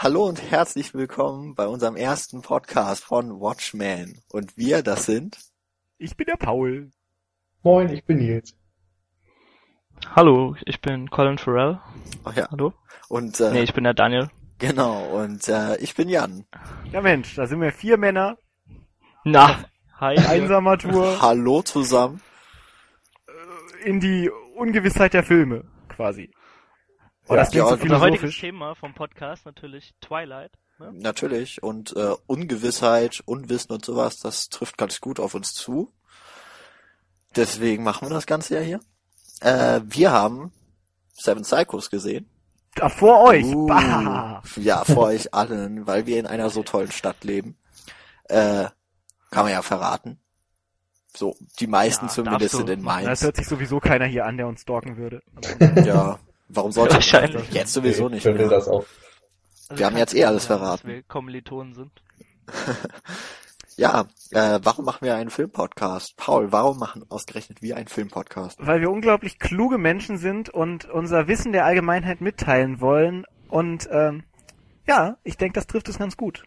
Hallo und herzlich willkommen bei unserem ersten Podcast von Watchmen. Und wir, das sind... Ich bin der Paul. Moin, ich bin Nils. Hallo, ich bin Colin Farrell. Ach ja. Hallo? Und, äh, Nee, ich bin der Daniel. genau, und äh, ich bin Jan. Ja Mensch, da sind wir vier Männer, Na, hi. einsamer Tour Hallo zusammen. in die Ungewissheit der Filme, quasi. Oh, Ja, das klingt ja, so Unser heutiges philosophisch. Thema vom Podcast natürlich Twilight. Ne? Natürlich. Und äh, Ungewissheit, Unwissen und sowas, das trifft ganz gut auf uns zu. Deswegen machen wir das Ganze ja hier. Äh, wir haben Seven Psychos gesehen. Da vor euch. Uh, Bah. ja, vor euch allen, weil wir in einer so tollen Stadt leben. Äh, kann man ja verraten. So, die meisten Ja, zumindest du. sind in Das Mainz. hört sich sowieso keiner hier an, der uns stalken würde. Ja, warum sollte ich Wahrscheinlich. Jetzt sowieso ich nicht will mehr. das auch. Also Wir haben jetzt eh alles verraten. Dass wir Kommilitonen sind. Ja, äh, warum machen wir einen Filmpodcast? Paul, warum machen ausgerechnet wir einen Filmpodcast? Weil wir unglaublich kluge Menschen sind und unser Wissen der Allgemeinheit mitteilen wollen. Und ähm, ja, ich denke, das trifft es ganz gut.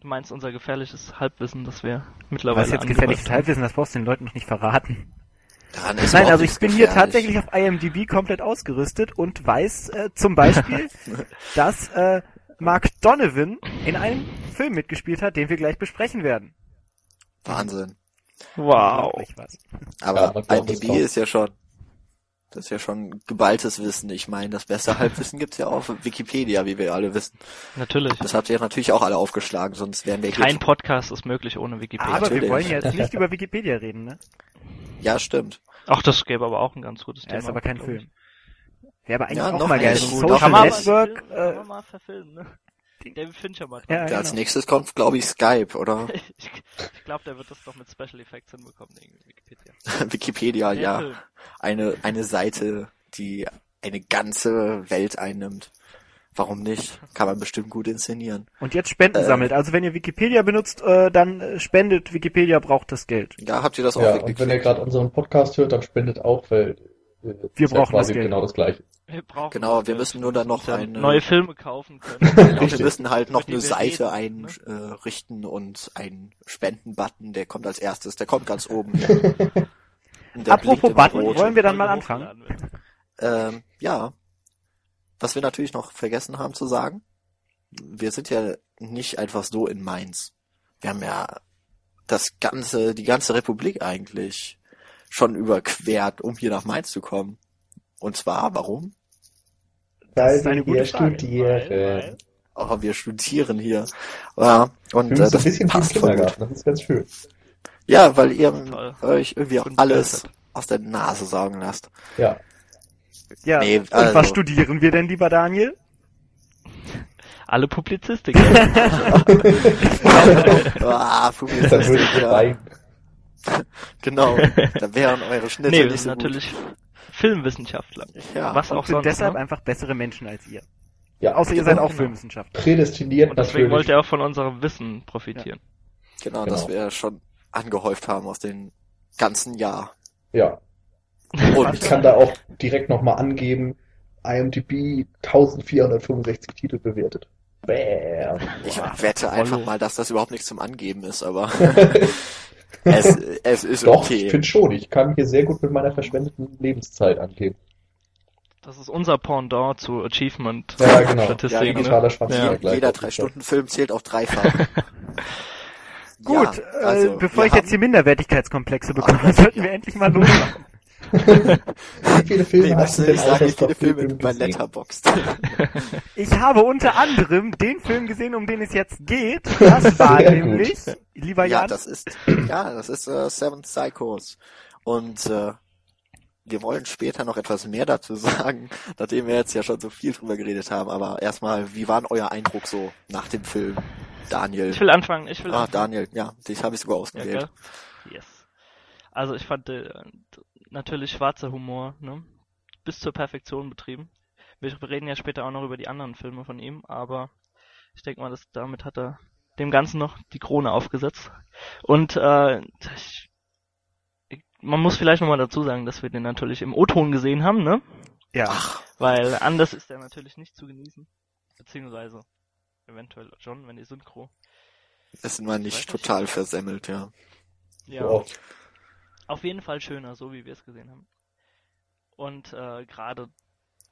Du meinst unser gefährliches Halbwissen, das wir mittlerweile Was jetzt gefährliches haben. Halbwissen, das brauchst du den Leuten noch nicht verraten. Daran ist Nein, also ich bin hier tatsächlich auf IMDb komplett ausgerüstet und weiß äh, zum Beispiel, dass äh, Mark Donovan in einem Film mitgespielt hat, den wir gleich besprechen werden. Wahnsinn. Wow. Aber Ja, IMDb ist ja schon, das ist ja schon geballtes Wissen. Ich meine, das beste Halbwissen gibt's ja auf Wikipedia, wie wir alle wissen. Natürlich. Das habt ihr natürlich auch alle aufgeschlagen, sonst wären wir hier. Kein Podcast ist möglich ohne Wikipedia. Aber wir Natürlich. wollen jetzt nicht über Wikipedia reden, ne? Ja, stimmt. Ach, das gäbe aber auch ein ganz gutes Ja, Thema. ist aber kein. Film. Wäre aber eigentlich Ja, auch noch mal geil. So Social kann man Network. Kann man Äh, mal verfilmen, ne? David Fincher mal Ja, dran. Als genau. nächstes kommt, glaube ich, Skype, oder? Ich, ich glaube, der wird das doch mit Special Effects hinbekommen, irgendwie Wikipedia. Wikipedia, Der ja. Film. Eine, eine Seite, die eine ganze Welt einnimmt. Warum nicht? Kann man bestimmt gut inszenieren. und jetzt Spenden Äh. sammelt. Also wenn ihr Wikipedia benutzt, äh, dann äh, spendet. Wikipedia braucht das Geld. Ja, habt ihr das auch Ja, wirklich und wenn ihr gerade unseren Podcast hört, dann spendet auch, weil äh, Wir ja brauchen quasi das Geld. genau das gleiche. Wir brauchen Genau, wir müssen nur dann noch eine- neue Filme kaufen können. Genau, wir müssen halt noch eine Seite reden, ne? einrichten und einen Spendenbutton, der kommt als erstes, der kommt ganz oben. Apropos Button, wollen wir dann mal anfangen? Ähm, ja. Was wir natürlich noch vergessen haben zu sagen, wir sind ja nicht einfach so in Mainz. Wir haben ja das ganze, die ganze Republik eigentlich schon überquert, um hier nach Mainz zu kommen. Und zwar, warum? Weil ist eine wir gute hier Frage, studieren. weil- Oh, wir studieren hier. Ja, und Wir äh, so ein bisschen passt voll gut. Das ist ganz schön. Ja, weil ihr euch irgendwie auch alles aus der Nase saugen lasst. Ja, Ja. Nee, und also- was studieren wir denn, lieber Daniel? Alle Publizistik. ah, Publizistik, ja. Genau. Da wären eure Schnitte nee, nicht so sind natürlich Filmwissenschaftler. gut. Ja. Was Und auch sind sonst. deshalb ne? einfach bessere Menschen als ihr. Ja, Außer ihr seid genau. auch Filmwissenschaftler. Prädestiniert Und deswegen natürlich. wollt ihr auch von unserem Wissen profitieren. Genau, Genau. das wir schon angehäuft haben aus dem ganzen Jahr. Ja, Und ich kann da auch direkt nochmal angeben, IMDb 1465 Titel bewertet. Bam. ich Wow. wette einfach mal, dass das überhaupt nichts zum Angeben ist, aber es, es ist Doch, okay. ich finde schon. Ich kann hier sehr gut mit meiner verschwendeten Lebenszeit angeben. Das ist unser Pendant zu Achievement. Ja, genau. Statistiken, Ja, ne? Ja. Jeder auf jeden drei Fall. Stunden Film zählt auch dreifach. Gut, Ja, äh, also, bevor ich jetzt hier Minderwertigkeitskomplexe bekomme, sollten wir endlich mal losmachen. Wie viele Filme Nee, hast du denn ich sagen, wie viele Filme Film bei? Letterboxd? Ich habe unter anderem den Film gesehen, um den es jetzt geht. Das war Sehr gut. nämlich, lieber Ja, Jan, das ist, ja, das ist äh, Seven Psychos. Und äh, wir wollen später noch etwas mehr dazu sagen, nachdem wir jetzt ja schon so viel drüber geredet haben. Aber erstmal, wie war denn euer Eindruck so nach dem Film? Daniel. Ich will anfangen, ich will ah, anfangen. Daniel, ja, dich habe ich sogar Ja, ausgewählt. gell? Yes. Also ich fand äh, natürlich schwarzer Humor, ne? Bis zur Perfektion betrieben. Wir reden ja später auch noch über die anderen Filme von ihm, aber ich denke mal, dass damit hat er dem Ganzen noch die Krone aufgesetzt. Und äh, ich, ich, man muss vielleicht nochmal dazu sagen, dass wir den natürlich im O-Ton gesehen haben, ne? ja, Weil anders ist er natürlich nicht zu genießen. Beziehungsweise eventuell John, wenn die Synchro. Ist man Weiß nicht nicht. total versemmelt, ja. Ja, So. Auf jeden Fall schöner, so wie wir es gesehen haben. Und äh, gerade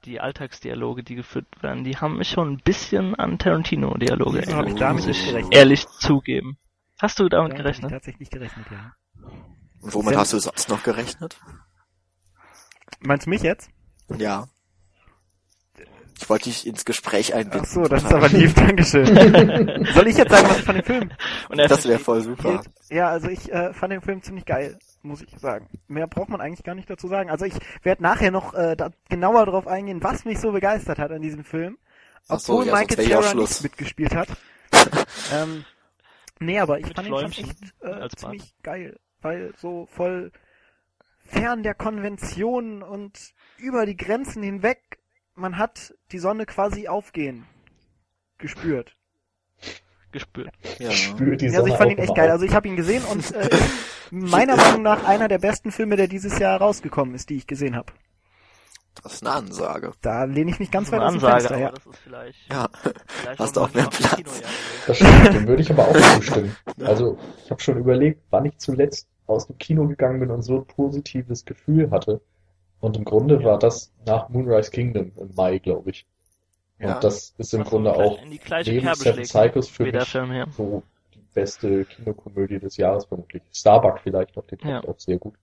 die Alltagsdialoge, die geführt werden, die haben mich schon ein bisschen an Tarantino-Dialoge erinnert, damit muss ich gerechnet? ehrlich zugeben. Hast du damit Damit hab ich gerechnet? tatsächlich gerechnet, ja. Und womit Sen- hast du sonst noch gerechnet? Meinst du mich jetzt? Ja. Ich wollte dich ins Gespräch einbinden. Ach so, das ist aber lieb, Dankeschön. Soll ich jetzt sagen, was ich von dem Film Und Das wäre voll super. Ja, also ich äh, fand den Film ziemlich geil, muss ich sagen. Mehr braucht man eigentlich gar nicht dazu sagen. Also ich werde nachher noch äh, da genauer drauf eingehen, was mich so begeistert hat an diesem Film. Ach so, Obwohl ja, Michael Cera Schluss. nicht mitgespielt hat. ähm, nee, aber ich Mit fand ihn schon Fläumchen echt äh, ziemlich geil. Weil so voll fern der Konvention und über die Grenzen hinweg, man hat die Sonne quasi aufgehen gespürt. Gespürt. Ja. Spür die Ja, also ich Sonne fand ihn echt geil. Also ich habe ihn gesehen und äh, meiner Meinung nach einer der besten Filme, der dieses Jahr rausgekommen ist, die ich gesehen habe. Das ist eine Ansage. Da lehne ich mich ganz weit aus dem Fenster, ja. aber das ist vielleicht, Ja. vielleicht Hast du auch mehr ein Platz? Kinojahr gewesen. Das stimmt, dem würde ich aber auch zustimmen. Ja. Also, ich habe schon überlegt, wann ich zuletzt aus dem Kino gegangen bin und so ein positives Gefühl hatte. Und im Grunde war das nach Moonrise Kingdom im Mai, glaube ich. Und Ja. das ist im Was Grunde auch in die gleiche neben Seven Cycles für mich Film hier. so die beste Kinokomödie des Jahres vermutlich. Starbuck vielleicht noch, den Ja. ich auch sehr gut.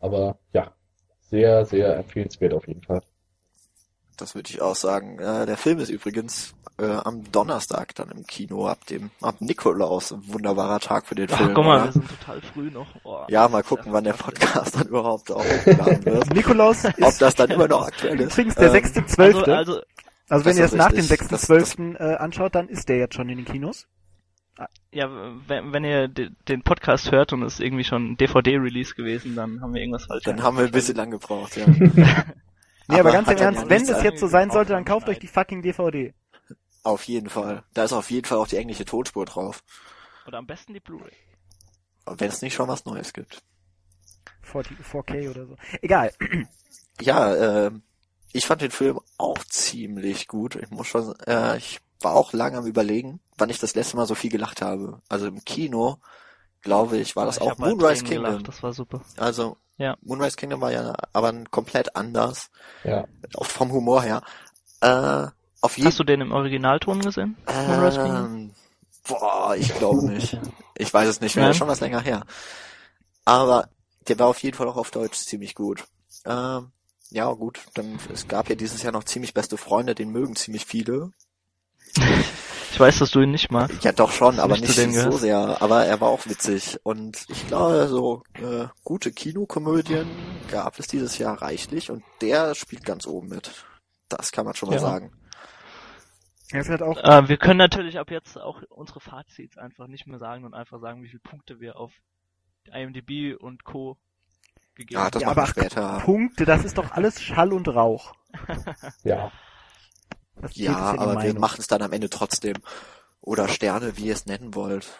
Aber ja, sehr, sehr empfehlenswert auf jeden Fall. Das würde ich auch sagen. Äh, der Film ist übrigens äh, am Donnerstag dann im Kino ab dem ab Nikolaus. Ein wunderbarer Tag für den Ach, Film. guck mal, oder? wir sind total früh noch. Oh, Ja, mal gucken, wann der. Podcast dann überhaupt auch hochgeladen wird. Nikolaus ist Ob das dann immer noch aktuell ist. übrigens der Ähm, 6.12. Also, Also, also, wenn das ihr es nach dem richtig. Das- 6.12. Äh, anschaut, dann ist der jetzt schon in den Kinos. ja, wenn, wenn ihr de, den Podcast hört und es ist irgendwie schon ein DVD-Release gewesen, dann haben wir irgendwas falsch Dann haben wir ein bisschen lang gebraucht, ja. Nee, aber, Aber ganz im Ernst, wenn es jetzt so sein sollte, dann kauft euch die fucking DVD. Auf jeden Fall. Da ist auf jeden Fall auch die englische Tonspur drauf. Oder am besten die Blu-ray. Wenn es nicht schon was Neues gibt. 40, 4K oder so. Egal. Ja, äh, ich fand den Film auch ziemlich gut. Ich muss schon, äh, ich war auch lange am überlegen, wann ich das letzte Mal so viel gelacht habe. Also im Kino, glaube ich, war das Ich auch mal Moonrise Kingdom. gelacht, das war super. Also Ja. Moonrise Kingdom war ja aber komplett anders, Ja. auch vom Humor her. Äh, auf jeden Hast du den im Originalton gesehen? Moonrise Kingdom? ähm, Boah, ich glaube nicht. Ich weiß es nicht mehr, schon was länger her. Aber der war auf jeden Fall auch auf Deutsch ziemlich gut. Ähm, ja, gut, dann es gab ja dieses Jahr noch ziemlich beste Freunde, den mögen ziemlich viele. Ich weiß, dass du ihn nicht magst. Ja, doch schon, aber nicht nicht so gehört? sehr. Aber er war auch witzig. Und ich glaube, so äh, gute Kinokomödien gab es dieses Jahr reichlich und der spielt ganz oben mit. Das kann man schon mal Ja. sagen. Er ist halt auch, Äh, wir können natürlich ab jetzt auch unsere Fazits einfach nicht mehr sagen und einfach sagen, wie viele Punkte wir auf IMDb und Co. gegeben Ja, das Ja, machen wir aber später. Punkte, das ist doch alles Schall und Rauch. Ja. Ja, ja aber wir Meinung. machen es dann am Ende trotzdem. Oder Sterne, wie ihr es nennen wollt.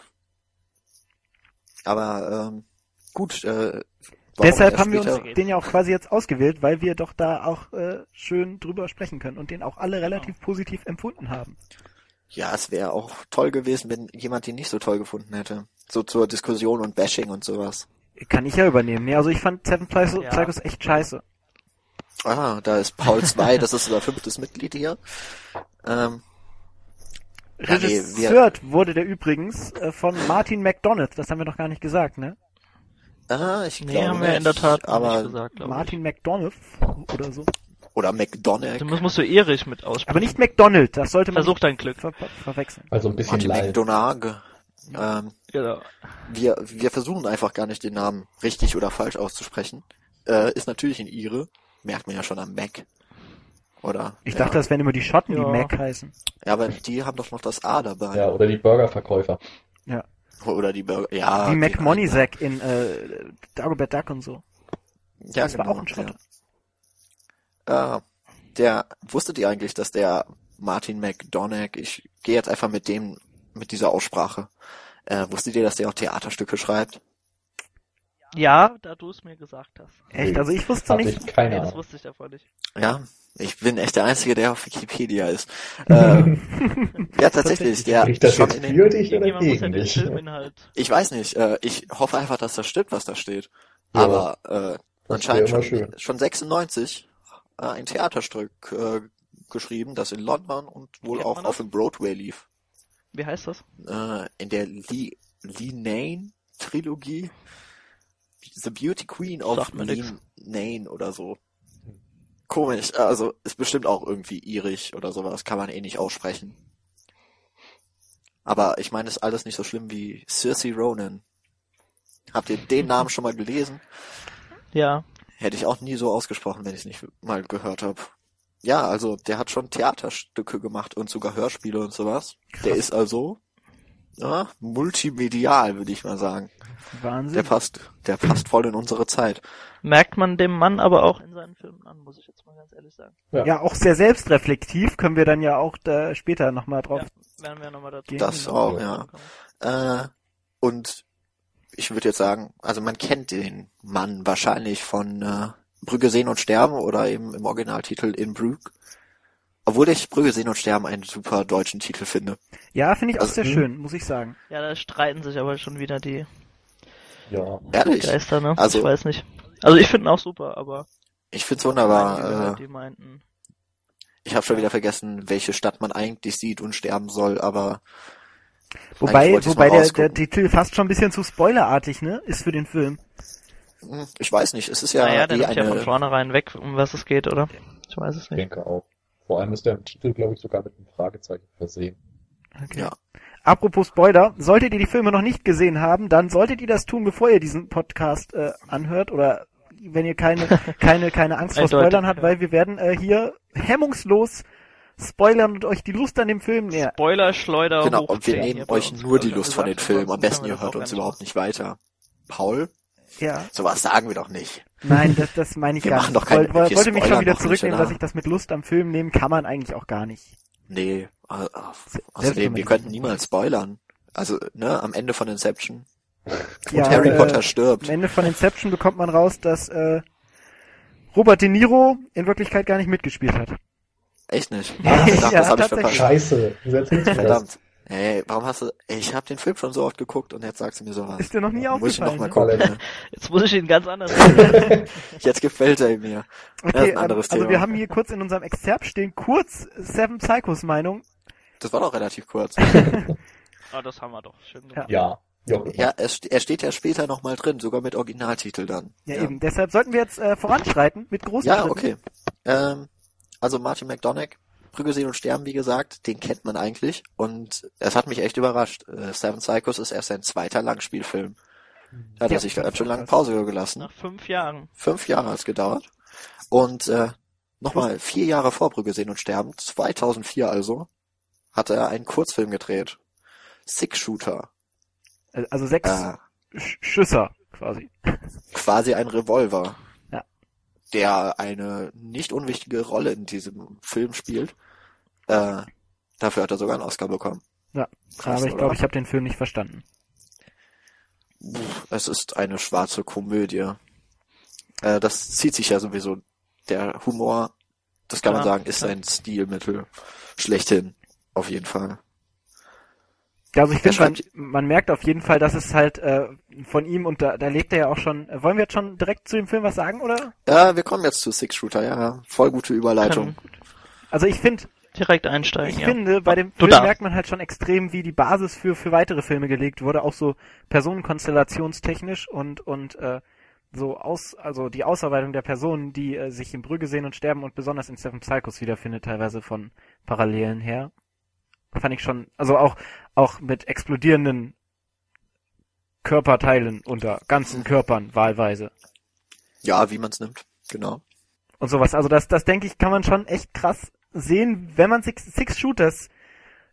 Aber ähm, gut, äh, Deshalb haben wir uns den ja auch quasi jetzt ausgewählt, weil wir doch da auch äh, schön drüber sprechen können und den auch alle relativ positiv empfunden haben. Ja, es wäre auch toll gewesen, wenn jemand den nicht so toll gefunden hätte. So zur Diskussion und Bashing und sowas. Kann ich ja übernehmen. Nee, also ich fand Seven Psychos Ja. Psychos echt scheiße. Ah, da ist Paul 2, das ist unser fünftes Mitglied hier. Ähm, Ja, nee, wurde der übrigens äh, von Martin McDonald. Das haben wir noch gar nicht gesagt, ne? ah, ich Nee, glaube haben wir nicht, in der Tat aber nicht gesagt, Martin McDonald oder so. oder ich. McDonagh, Das musst du Erich mit aussprechen. Aber nicht McDonald, das sollte man Versuch dein Glück. ver ver verwechseln. Also ein bisschen Martin. McDonagh. Ähm, Genau. wir wir versuchen einfach gar nicht den Namen richtig oder falsch auszusprechen. Äh, ist natürlich in Ire, merkt man ja schon am Mac. Oder? Ich ja. dachte, das wären immer die Schotten, die Ja. Mac heißen. Ja, aber die haben doch noch das A dabei. Ja, oder die Burgerverkäufer. Oder die Burger. Ja. Wie Mac genau. Moneysack in äh, Dagobert Duck und so. Ja, das war genau, auch ein Schotte. Ja. Äh, der, wusstet ihr eigentlich, dass der Martin McDonagh, ich gehe jetzt einfach mit dem, mit dieser Aussprache, äh, wusstet ihr, dass der auch Theaterstücke schreibt? Ja, da du es mir gesagt hast. Echt? Also ich wusste Hatte nicht. ich keine Nee, das Ahnung. wusste ich davon nicht. Ja, ich bin echt der Einzige, der auf Wikipedia ist. äh, ja, tatsächlich. Der Spricht das schon jetzt in den, für dich oder ja gegen den dich? Filminhalt. ich weiß nicht. Äh, ich hoffe einfach, dass das stimmt, was da steht. Ja, Aber äh, anscheinend schon, schön. schon 96 äh, ein Theaterstück äh, geschrieben, das in London und wohl Kennt auch auf dem Broadway lief. Wie heißt das? Äh, in der Lee, Lee Nane Trilogie. The Beauty Queen of Lee. Nane oder so. Komisch, also ist bestimmt auch irgendwie irisch oder sowas, kann man eh nicht aussprechen. Aber ich meine, ist alles nicht so schlimm wie Cersei Ronan. Habt ihr den Namen schon mal gelesen? Ja. Hätte ich auch nie so ausgesprochen, wenn ich es nicht mal gehört habe. Ja, also der hat schon Theaterstücke gemacht und sogar Hörspiele und sowas. Der ist also ja, multimedial, würde ich mal sagen. Der Wahnsinn. passt, der passt voll in unsere Zeit. Merkt man dem Mann aber auch in seinen Filmen an, muss ich jetzt mal ganz ehrlich sagen. Ja, auch sehr selbstreflektiv, können wir dann ja auch da später nochmal drauf. Ja, werden wir nochmal dazu Gehen Das auch, ja. Äh, und ich würde jetzt sagen, also man kennt den Mann wahrscheinlich von äh, Brügge sehen und sterben oder eben im Originaltitel In Brügge. Obwohl ich Brügge sehen und sterben einen super deutschen Titel finde. Ja, finde ich auch Also, sehr hm. schön, muss ich sagen. Ja, da streiten sich aber schon wieder die Ja. Ehrlich, Geister, ne? Also- ich weiß nicht. Also ich finde ihn auch super, aber ich find's einige wunderbar. gehört, Äh, die meinten, ich habe schon wieder vergessen, welche Stadt man eigentlich sieht und sterben soll, aber Wobei, wobei der, der. Titel fast schon ein bisschen zu spoilerartig, ne? Ist für den Film. Hm, ich weiß nicht, es ist ja, naja, der nimmt ja von eine, vornherein weg, um was es geht, oder? Ich weiß es Ich nicht. denke auch. Vor allem ist der im Titel, glaube ich, sogar mit einem Fragezeichen versehen. Okay. Ja. Apropos Spoiler, solltet ihr die Filme noch nicht gesehen haben, dann solltet ihr das tun, bevor ihr diesen Podcast äh, anhört oder wenn ihr keine keine keine Angst vor Spoilern habt, weil wir werden äh, hier hemmungslos spoilern und euch die Lust an dem Film näher. Spoiler-Schleuder genau, hoch und wir 10 nehmen euch nur die ich, Lust von den. Filmen. Am besten ihr hört uns überhaupt nicht weiter. Paul? Ja. Sowas sagen wir doch nicht. Nein, das, das meine ich Wir gar machen nicht. doch keine- Woll- wollte mich schon wieder zurücknehmen, dass ich das mit Lust am Film nehmen kann man eigentlich auch gar nicht. Nee, äh, äh, außerdem, wir könnten niemals spoilern. Also, ne, am Ende von Inception. Ja, Harry äh, Potter stirbt. Am Ende von Inception bekommt man raus, dass äh, Robert De Niro in Wirklichkeit gar nicht mitgespielt hat. Echt nicht. Ja, Verdammt, das habe ich verpasst. Scheiße. Verdammt. Ey, warum hast du, ey, ich habe den Film schon so oft geguckt und jetzt sagst du mir sowas. Ist dir noch nie Muss ich noch aufgefallen? mal ne? gucken. ne? Jetzt muss ich ihn ganz anders sehen. Jetzt gefällt er mir. Das ist Okay, ein ähm, anderes also Thema. wir haben hier kurz in unserem Exzerpt stehen kurz Seven Psychos Meinung. Das war doch relativ kurz. Ah, das haben wir doch. Schön gemacht. Ja. Ja, ja, er, st- er steht ja später nochmal drin, sogar mit Originaltitel dann. Ja, eben. Deshalb sollten wir jetzt äh, voranschreiten mit großen Ja, Schritten. okay. Ähm, also Martin McDonagh, Brügge sehen und sterben, wie gesagt, den kennt man eigentlich. Und es hat mich echt überrascht. Äh, Seven Psychos ist erst sein zweiter Langspielfilm. Da hat Ja, er sich ganz schön lange. Pause gelassen. Nach fünf Jahren. Fünf Jahre hat es gedauert. Und äh, nochmal vier Jahre vor Brügge sehen und sterben, 2004 also, hat er einen Kurzfilm gedreht. Six Shooter. Also sechs Äh, Sch Schüsser quasi. quasi ein Revolver. Ja. Der eine nicht unwichtige Rolle in diesem Film spielt. Äh, dafür hat er sogar einen Oscar bekommen. Ja, Krass, aber ich glaube, ich habe den Film nicht verstanden. Es ist eine schwarze Komödie. Äh, das zieht sich ja sowieso. Der Humor, das kann man Klar, sagen, ist ein Stilmittel. Schlechthin. Auf jeden Fall. Ja, also ich finde, man, man merkt auf jeden Fall, dass es halt äh, von ihm und da, da lebt er ja auch schon. Äh, wollen wir jetzt schon direkt zu dem Film was sagen, oder? Ja, wir kommen jetzt zu Six Shooter, ja. Voll gute Überleitung. Also ich finde, direkt einsteigen, ich ja. finde, bei dem Du Film darfst. merkt man halt schon extrem, wie die Basis für für weitere Filme gelegt wurde, auch so personenkonstellationstechnisch und und äh, so aus, also die Ausarbeitung der Personen, die äh, sich in Brügge sehen und sterben und besonders in Seven Psychos wiederfindet, teilweise von Parallelen her. Fand ich schon, also auch, auch mit explodierenden Körperteilen unter ganzen Körpern wahlweise Ja, wie man's nimmt. Genau. und sowas. Also das, das denke ich, kann man schon echt krass sehen, wenn man Six, Six Shooters,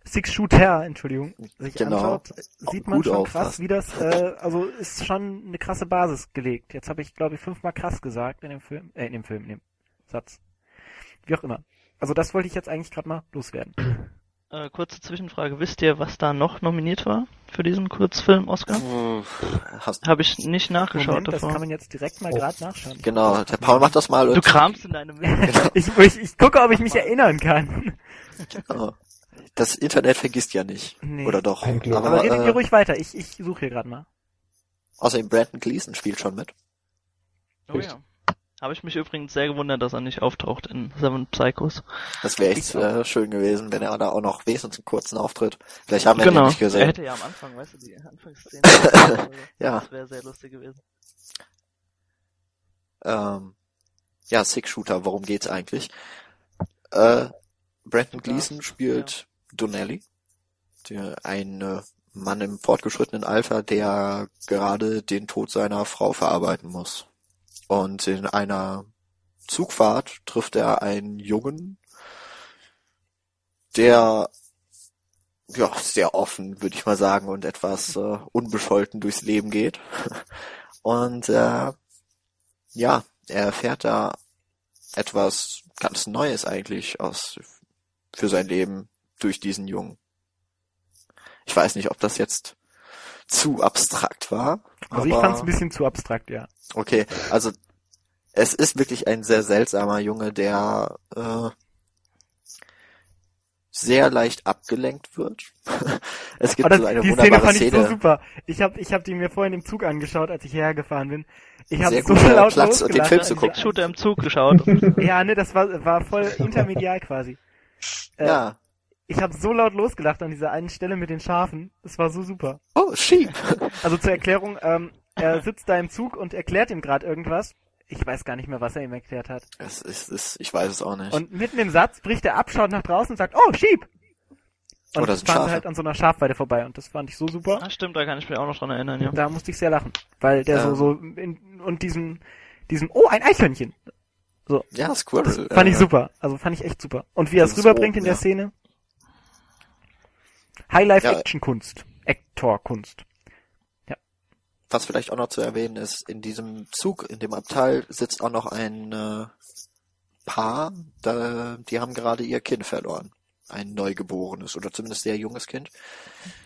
Six Shooter, Entschuldigung, sich Genau. anschaut, sieht man Gut schon krass, wie das, äh, also ist schon eine krasse Basis gelegt. Jetzt habe ich, glaube ich, fünfmal krass gesagt in dem Film, äh, in dem Film, in dem Satz. Wie auch immer. Also das wollte ich jetzt eigentlich gerade mal loswerden. Äh, kurze Zwischenfrage. Wisst ihr, was da noch nominiert war für diesen Kurzfilm Oscar? Hm, Hast, Habe ich nicht nachgeschaut Moment, das davor. kann man jetzt direkt mal Oh. gerade nachschauen. genau, der Paul macht das mal Du kramst in deinem Leben. Ich, ich, ich gucke, ob ich mich erinnern kann. genau. das Internet vergisst ja nicht. Nee. Oder doch. Aber Aber, redet ihr äh, ruhig weiter. Ich, ich suche hier gerade mal. außerdem Brandon Gleason spielt schon mit. Oh ja. Habe ich mich übrigens sehr gewundert, dass er nicht auftaucht in Seven Psychos. Das wäre echt äh, schön gewesen, wenn er da auch noch wenigstens einen kurzen Auftritt. Vielleicht haben wir ihn ja genau. nicht Er gesehen. hätte ja am Anfang, weißt du, die Anfangsszene. Ja. Das wäre sehr lustig gewesen. Ähm, ja, Six Shooter, worum geht's eigentlich? Äh, Brandon Gleason spielt Donnelly, der, ein Mann im fortgeschrittenen Alter, der gerade den Tod seiner Frau verarbeiten muss. Und in einer Zugfahrt trifft er einen Jungen, der ja sehr offen, würde ich mal sagen, und etwas äh, unbescholten durchs Leben geht. Und äh, ja, er erfährt da etwas ganz Neues eigentlich aus für sein Leben durch diesen Jungen. Ich weiß nicht, ob das jetzt zu abstrakt war. Also ich fand es ein bisschen zu abstrakt, ja. Okay, also es ist wirklich ein sehr seltsamer Junge, der äh, sehr leicht abgelenkt wird. es gibt das, so eine die Szene wunderbare fand ich Szene. so super. Ich habe ich hab die mir vorhin im Zug angeschaut, als ich hierher gefahren bin. Ich habe Sehr so laut Platz, den. Film zu gucken. Six-Shooter im Zug geschaut. Ja, ne, das war, war voll intermedial quasi. Äh, Ja. Ich habe so laut losgelacht an dieser einen Stelle mit den Schafen. Das war so super. Oh, Sheep. Also zur Erklärung, ähm, er sitzt da im Zug und erklärt ihm gerade irgendwas. Ich weiß gar nicht mehr, was er ihm erklärt hat. Es ist, es, ich weiß es auch nicht. Und mitten im Satz bricht er ab, schaut nach draußen und sagt, oh, Sheep! Und Oh, das fahren halt an so einer Schafweide vorbei und das fand ich so super. Ah, stimmt, da kann ich mich auch noch dran erinnern, ja. Da musste ich sehr lachen. Weil der so, Ähm. so, in, und diesem, diesem, oh, ein Eichhörnchen. ja, Squirrel. Fand ich äh, super. Also fand ich echt super. Und wie er es Das ist rüberbringt oben, in der ja. Szene. Ja. High-Life-Action-Kunst. Actor-Kunst. Was vielleicht auch noch zu erwähnen ist, in diesem Zug, in dem Abteil sitzt auch noch ein äh, Paar, da, die haben gerade ihr Kind verloren. Ein Neugeborenes oder zumindest sehr junges Kind.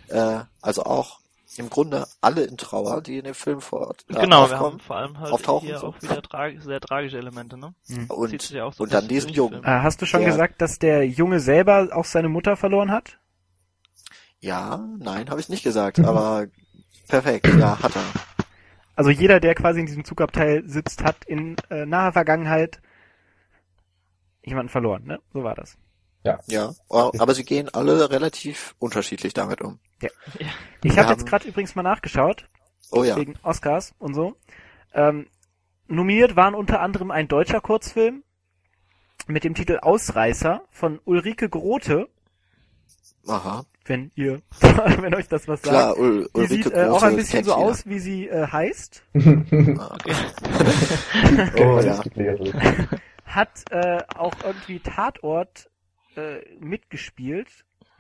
Äh, also auch im Grunde alle in Trauer, die in dem Film vor äh, genau, wir haben vor allem halt auftauchen hier so. auch wieder trag sehr tragische Elemente, ne? Zieht Und, ja auch so und dann diesen Jungen. Äh, hast du schon Der- gesagt, dass der Junge selber auch seine Mutter verloren hat? Ja, nein, habe ich nicht gesagt, aber perfekt, ja, hat er. Also jeder, der quasi in diesem Zugabteil sitzt, hat in äh, naher Vergangenheit jemanden verloren, ne? So war das. Ja, aber sie gehen alle relativ unterschiedlich damit um. Ich Wir habe jetzt gerade übrigens mal nachgeschaut, Oh ja, wegen Oscars und so. Ähm, nominiert waren unter anderem ein deutscher Kurzfilm mit dem Titel Ausreißer von Ulrike Grote, aha, wenn ihr, wenn euch das was sagt. klar, Ul Die Ulrike sieht äh, auch ein bisschen so aus, wie sie äh, heißt. Oh ja. Hat äh, auch irgendwie Tatort äh, mitgespielt.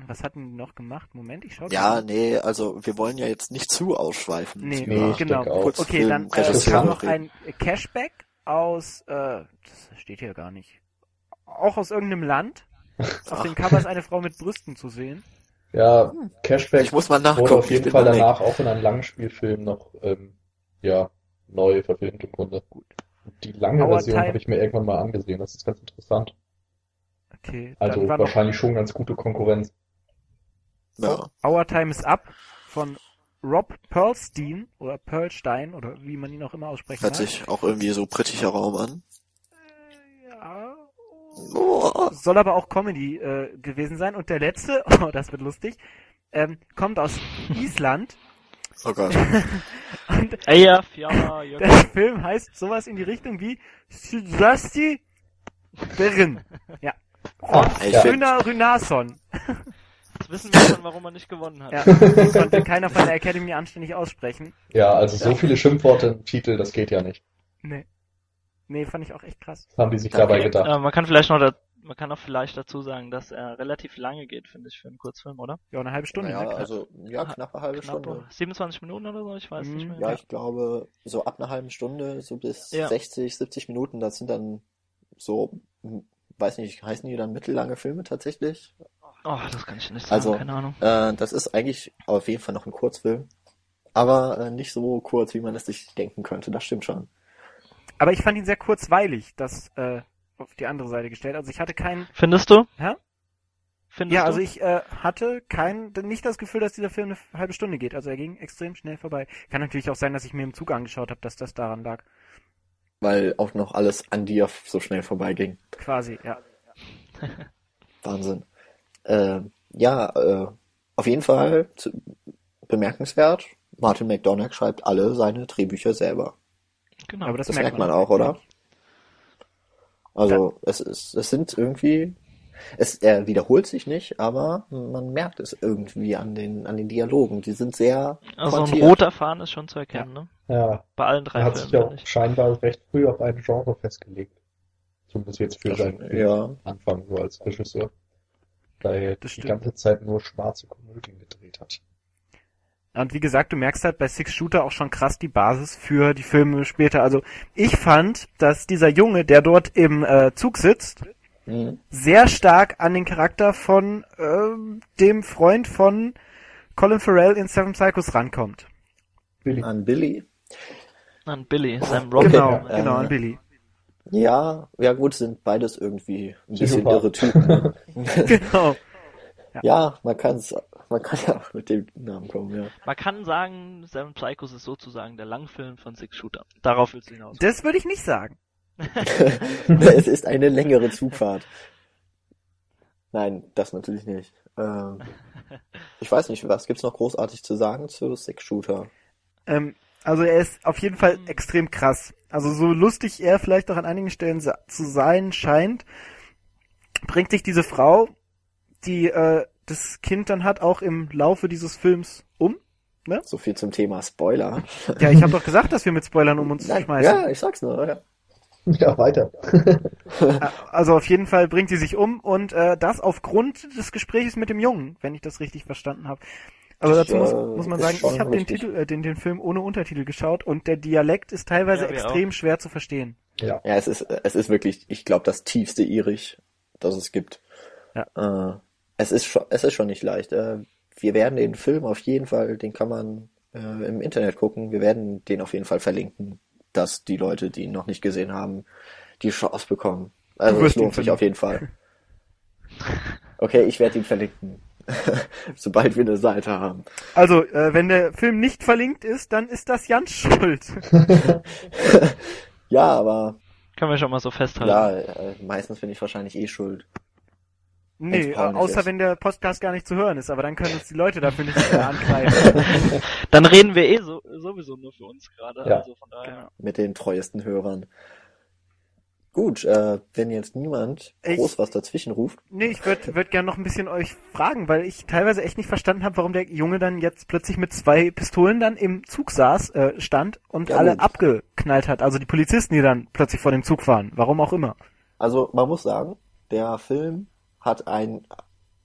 Was hatten die noch gemacht? Moment, ich schau Ja, mal. nee, also wir wollen ja jetzt nicht zu ausschweifen. Nee, Nee, genau. Okay, dann äh, es kam noch ein Cashback aus, äh, das steht hier gar nicht, auch aus irgendeinem Land. Auf dem Cover ist eine Frau mit Brüsten zu sehen. Ja, Cashback Ich muss mal wurde auf jeden Fall weg. danach auch in einem Langspielfilm noch ähm, ja, neu verfilmt im Grunde. Die lange Our Version habe ich mir irgendwann mal angesehen, das ist ganz interessant. Okay, Also dann war noch wahrscheinlich schon ganz gute Konkurrenz. Ja. Our Time is Up von Rob Perlstein oder Perlstein oder wie man ihn auch immer aussprechen Hört mag. sich auch irgendwie so britischer Raum an. Ja. Oh. Soll aber auch Comedy äh, gewesen sein. Und der letzte, oh, das wird lustig, ähm, kommt aus Island. oh Gott. Und Ey, ja, der Film heißt sowas in die Richtung wie Sydasti Berrin. Ja. Ah, Ey, ich ja. Rünason. Jetzt wissen wir schon, warum er nicht gewonnen hat. Ja, das konnte keiner von der Academy anständig aussprechen. Ja, also so viele Schimpfworte im Titel, das geht ja nicht. Nee. Nee, fand ich auch echt krass. Haben die sich Ja, dabei okay. gedacht. Äh, man kann vielleicht noch, da, man kann auch vielleicht dazu sagen, dass er relativ lange geht, finde ich, für einen Kurzfilm, oder? Ja, eine halbe Stunde. Ja, ne? also, ja, knappe halbe Knappe Stunde. 27 Minuten oder so, ich weiß nicht Mhm. mehr. Ja, ich glaube, so ab einer halben Stunde, so bis Ja. 60, 70 Minuten, das sind dann so, hm, weiß nicht, heißen die dann mittellange Filme tatsächlich? Oh, das kann ich nicht sagen, Also, keine Ahnung. Äh, das ist eigentlich auf jeden Fall noch ein Kurzfilm. Aber äh, nicht so kurz, wie man es sich denken könnte. Das stimmt schon. Aber ich fand ihn sehr kurzweilig, das äh, auf die andere Seite gestellt. Also ich hatte keinen. Findest du? Hä? Findest Ja, du? also ich äh, hatte kein, nicht das Gefühl, dass dieser Film eine halbe Stunde geht. Also er ging extrem schnell vorbei. Kann natürlich auch sein, dass ich mir im Zug angeschaut habe, dass das daran lag. Weil auch noch alles an dir so schnell vorbeiging. Quasi, ja. Wahnsinn. Äh, ja, äh, auf jeden Fall zu, bemerkenswert. Martin McDonagh schreibt alle seine Drehbücher selber. Genau. Aber das, Das merkt man auch, oder? Also es ist, es sind irgendwie, es er wiederholt sich nicht, aber man merkt es irgendwie an den an den Dialogen. Die sind sehr also ein pointiert. roter Faden ist schon zu erkennen, ne? Ja, Bei allen drei er hat sich Filmen. ja finde auch scheinbar recht früh auf ein Genre festgelegt. Zumindest jetzt für seinen Ja, Anfang so als Regisseur. Da er die ganze Zeit nur schwarze Komödien gedreht hat. Und wie gesagt, du merkst halt bei Six Shooter auch schon krass die Basis für die Filme später. Also ich fand, dass dieser Junge, der dort im äh, Zug sitzt, mhm. sehr stark an den Charakter von ähm, dem Freund von Colin Farrell in Seven Psychos rankommt. Billy. an Billy. An Billy, Sam Okay, Genau, Rockwell. genau, äh, an Billy. Ja, ja gut, sind beides irgendwie ein bisschen irre Typen. Genau. ja, man kann's, man kann ja auch mit dem Namen kommen, ja. Man kann sagen, Seven Psychos ist sozusagen der Langfilm von Six Shooter. Darauf willst du hinaus. Das würde ich nicht sagen. es ist eine längere Zugfahrt. Nein, das natürlich nicht. Ähm, ich weiß nicht, was gibt's noch großartig zu sagen zu Six Shooter? Ähm, also er ist auf jeden Fall extrem krass. Also so lustig er vielleicht auch an einigen Stellen zu sein scheint, bringt sich diese Frau, die äh, das Kind dann hat, auch im Laufe dieses Films um. So viel zum Thema Spoiler. Ja, ich habe doch gesagt, dass wir mit Spoilern um uns Nein, schmeißen. ja, ich sag's nur. Ja. Ja, weiter. Also auf jeden Fall bringt sie sich um und äh, das aufgrund des Gesprächs mit dem Jungen, wenn ich das richtig verstanden habe. Also dazu muss, muss man sagen, ich habe den. Titel, äh, den, den Film ohne Untertitel geschaut und der Dialekt ist teilweise Ja, extrem schwer zu verstehen. Ja. Ja, es ist, es ist wirklich, ich glaube, das tiefste Irisch, das es gibt. Äh, es ist schon, es ist schon nicht leicht. Äh, wir werden den Film auf jeden Fall, den kann man äh, im Internet gucken. Wir werden den auf jeden Fall verlinken, dass die Leute, die ihn noch nicht gesehen haben, die Chance bekommen. Also es lohnt sich auf jeden Fall. Okay, ich werde ihn verlinken, sobald wir eine Seite haben. Also, äh, wenn der Film nicht verlinkt ist, dann ist das Jans Schuld. Ja, aber Können wir schon mal so festhalten. ja, äh, meistens bin ich wahrscheinlich eh schuld. Nee, außer ist. wenn der Podcast gar nicht zu hören ist, aber dann können uns die Leute dafür nicht mehr angreifen. Dann reden wir eh so, sowieso nur für uns gerade. Ja. Also von daher. mit den treuesten Hörern. Gut, äh, wenn jetzt niemand Ich- groß was dazwischen ruft, Nee, ich würde würd gerne noch ein bisschen euch fragen, weil ich teilweise echt nicht verstanden habe, warum der Junge dann jetzt plötzlich mit zwei Pistolen dann im Zug saß, äh, stand und Ja, alle gut. abgeknallt hat. Also die Polizisten, die dann plötzlich vor dem Zug fahren. Warum auch immer. also man muss sagen, der Film hat ein,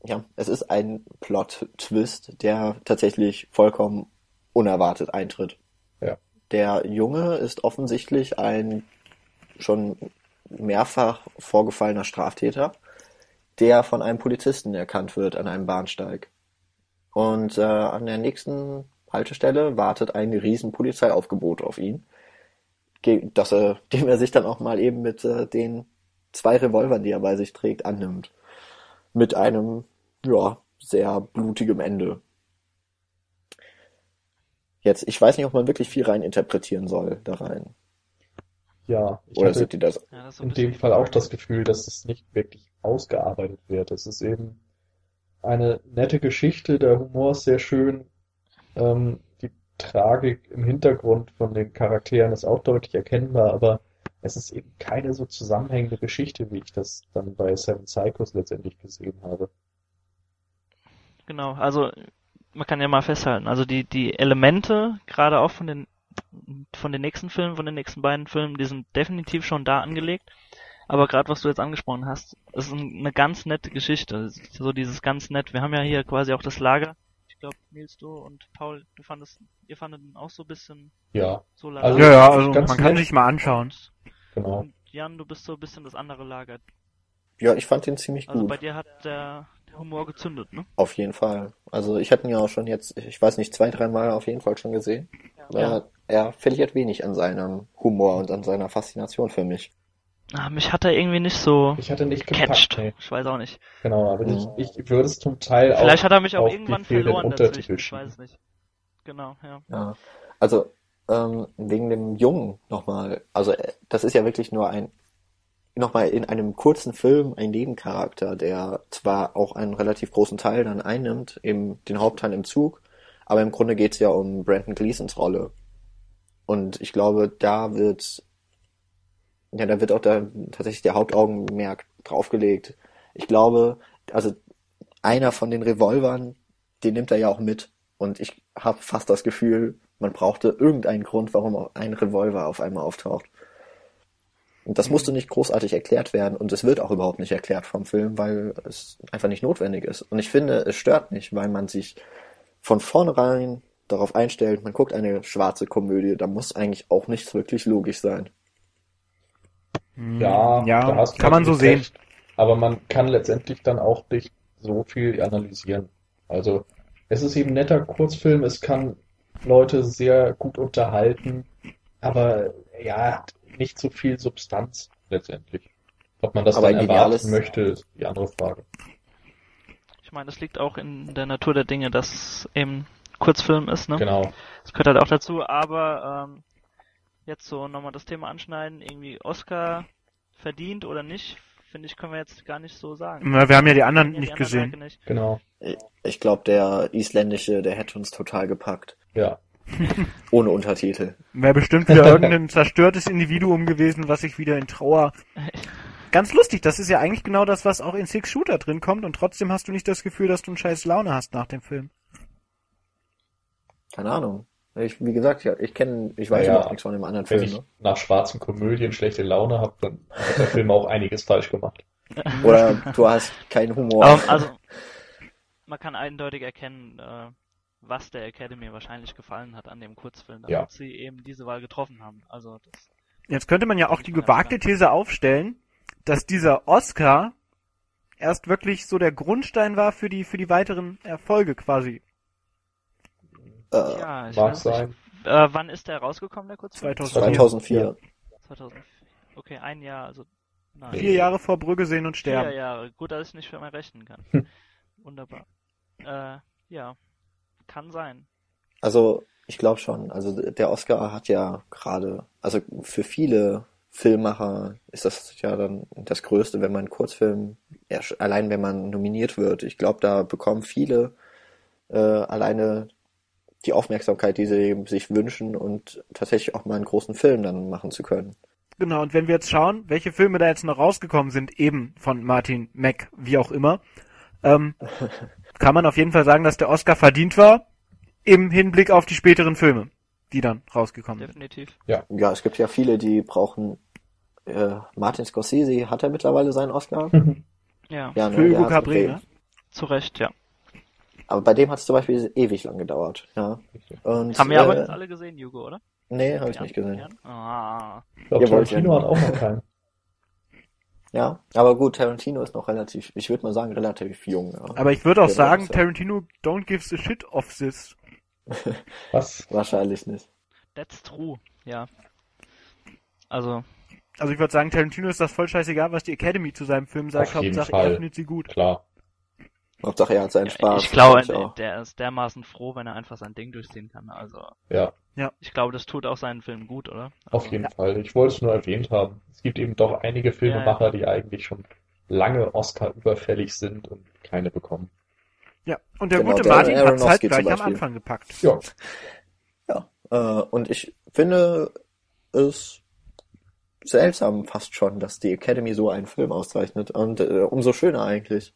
ja, es ist ein Plot-Twist, der tatsächlich vollkommen unerwartet eintritt. Ja. Der Junge ist offensichtlich ein schon mehrfach vorgefallener Straftäter, der von einem Polizisten erkannt wird an einem Bahnsteig. Und äh, an der nächsten Haltestelle wartet ein riesen Polizeiaufgebot auf ihn, dass er, dem er sich dann auch mal eben mit äh, den zwei Revolvern, die er bei sich trägt, annimmt. Mit einem, ja, sehr blutigem Ende. Jetzt, ich weiß nicht, ob man wirklich viel rein interpretieren soll da rein. Ja, ich Oder hatte das? Ja, das in dem Fall auch das Gefühl, dass es nicht wirklich ausgearbeitet wird. Es ist eben eine nette Geschichte, der Humor ist sehr schön, ähm, die Tragik im Hintergrund von den Charakteren ist auch deutlich erkennbar, aber es ist eben keine so zusammenhängende Geschichte, wie ich das dann bei Seven Psychos letztendlich gesehen habe. Genau, also man kann ja mal festhalten, also die, die Elemente, gerade auch von den von den nächsten Filmen, von den nächsten beiden Filmen, die sind definitiv schon da angelegt. Aber gerade was du jetzt angesprochen hast, ist ein- eine ganz nette Geschichte. So dieses ganz nett. Wir haben ja hier quasi auch das Lager. Ich glaube, Nils, du und Paul, du fandest, ihr fandet ihn auch so ein bisschen Ja, so Also- Ja, ja, also ganz man kann nett. sich mal anschauen. Genau. Und Jan, du bist so ein bisschen das andere Lager. Ja, ich fand den ziemlich Also gut. bei dir hat der, der Humor gezündet, ne? Auf jeden Fall. Also ich hatte ihn ja auch schon jetzt, ich weiß nicht, zwei, drei Mal auf jeden Fall schon gesehen. Ja. Er, er verliert wenig an seinem Humor und an seiner Faszination für mich. Ah, mich hat er irgendwie nicht so Ich hatte nicht gecatcht. gepackt, nee. Ich weiß auch nicht. Genau, aber Mhm. ich, ich würde es zum Teil auch Vielleicht hat er mich auch irgendwann verloren dazwischen. Untertitel Ich weiß nicht. Genau, ja. Ja. Also ähm, wegen dem Jungen nochmal. Also äh, das ist ja wirklich nur ein nochmal in einem kurzen Film ein Nebencharakter, der zwar auch einen relativ großen Teil dann einnimmt, eben den Hauptteil im Zug, aber im Grunde geht's ja um Brandon Gleesons Rolle. Und ich glaube, da wird ja, da wird auch da tatsächlich der Hauptaugenmerk draufgelegt. Ich glaube, also einer von den Revolvern, den nimmt er ja auch mit. Und ich habe fast das Gefühl, man brauchte irgendeinen Grund, warum ein Revolver auf einmal auftaucht. Und das musste nicht großartig erklärt werden und es wird auch überhaupt nicht erklärt vom Film, weil es einfach nicht notwendig ist. Und ich finde, es stört nicht, weil man sich von vornherein darauf einstellt, man guckt eine schwarze Komödie, da muss eigentlich auch nichts wirklich logisch sein. Ja, ja da hast du kann man so sehen. recht. Aber man kann letztendlich dann auch nicht so viel analysieren. Also, es ist eben ein netter Kurzfilm, es kann Leute sehr gut unterhalten, aber ja, hat nicht so viel Substanz letztendlich. Ob man das Aber dann erwarten möchte, ist die andere Frage. Ich meine, das liegt auch in der Natur der Dinge, dass eben Kurzfilm ist, ne? Genau. Das gehört halt auch dazu, aber ähm, jetzt so nochmal das Thema anschneiden, irgendwie Oscar verdient oder nicht, finde ich, können wir jetzt gar nicht so sagen. Na, wir haben ja die anderen Ja, nicht anderen gesehen. Nicht. Genau. Ich glaube, der isländische, der hätte uns total gepackt. Ja. Ohne Untertitel. Wäre bestimmt wieder irgendein zerstörtes Individuum gewesen, was sich wieder in Trauer. Ganz lustig, das ist ja eigentlich genau das, was auch in Six Shooter drin kommt und trotzdem hast du nicht das Gefühl, dass du einen scheiß Laune hast nach dem Film. Keine Ahnung. Ich, wie gesagt, ja, ich kenne, ich weiß Ja, überhaupt nichts von dem anderen Wenn Film. ich Ne? nach schwarzen Komödien schlechte Laune habe, dann hat der Film auch einiges falsch gemacht. Oder du hast keinen Humor. Ähm, also, man kann eindeutig erkennen, äh, was der Academy wahrscheinlich gefallen hat an dem Kurzfilm, damit Ja. sie eben diese Wahl getroffen haben. Also das, Jetzt könnte man ja auch die gewagte These aufstellen, dass dieser Oscar erst wirklich so der Grundstein war für die, für die weiteren Erfolge quasi. Äh, ja, ich Mag weiß sein. nicht. Äh, wann ist der rausgekommen, der Kurzfilm? 2004. 2004. 2000. Okay, ein Jahr, also nein. Vier Jahre vor Brügge sehen und Vier sterben. Jahre. Gut, dass ich nicht für mal rechnen kann. Hm. Wunderbar. Äh, ja, kann sein. Also, ich glaube schon. Also der Oscar hat ja gerade, also für viele Filmmacher ist das ja dann das Größte, wenn man einen Kurzfilm, allein wenn man nominiert wird. Ich glaube, da bekommen viele äh, alleine die Aufmerksamkeit, die sie sich wünschen und tatsächlich auch mal einen großen Film dann machen zu können. Genau, und wenn wir jetzt schauen, welche Filme da jetzt noch rausgekommen sind, eben von Martin Mack, wie auch immer, ähm, kann man auf jeden Fall sagen, dass der Oscar verdient war im Hinblick auf die späteren Filme, die dann rausgekommen sind. Definitiv. Ja, es gibt ja viele, die brauchen. Äh, Martin Scorsese hat er mittlerweile seinen Oscar? Ja, Ja, Für Hugo ja, okay. ne? zu Recht, ja. Aber bei dem hat es zum Beispiel ewig lang gedauert, ja. Und, Haben wir äh, aber jetzt alle gesehen, Hugo, oder? Nee, habe ich nicht gesehen. ja. Ah, Ich glaube, wollt Tarantino ja- hat auch noch keinen. Ja, aber gut, Tarantino ist noch relativ, ich würde mal sagen, relativ jung. Ja. Aber ich würde auch Genau, sagen, so. Tarantino don't give a shit of this. Was? Wahrscheinlich nicht. that's true, ja. Also, Also ich würde sagen, Tarantino ist das voll scheißegal, was die Academy zu seinem Film sagt. Auf jeden Hauptsache, Fall. er findet sie gut. Klar. Hauptsache er hat seinen ja, Spaß. ich glaube, ich der ist dermaßen froh, wenn er einfach sein Ding durchziehen kann. Also, Ja, ich glaube, das tut auch seinen Film gut, oder? auf Also, jeden Fall. Ich wollte es nur erwähnt haben. Es gibt eben doch einige Filmemacher, die eigentlich schon lange Oscar überfällig sind und keine bekommen. Ja, und der Genau, gute der Martin hat's halt Aronofsky gleich am. Anfang gepackt. Ja, Ja, äh, und ich finde es seltsam fast schon, dass die Academy so einen Film auszeichnet. Und äh, umso schöner eigentlich.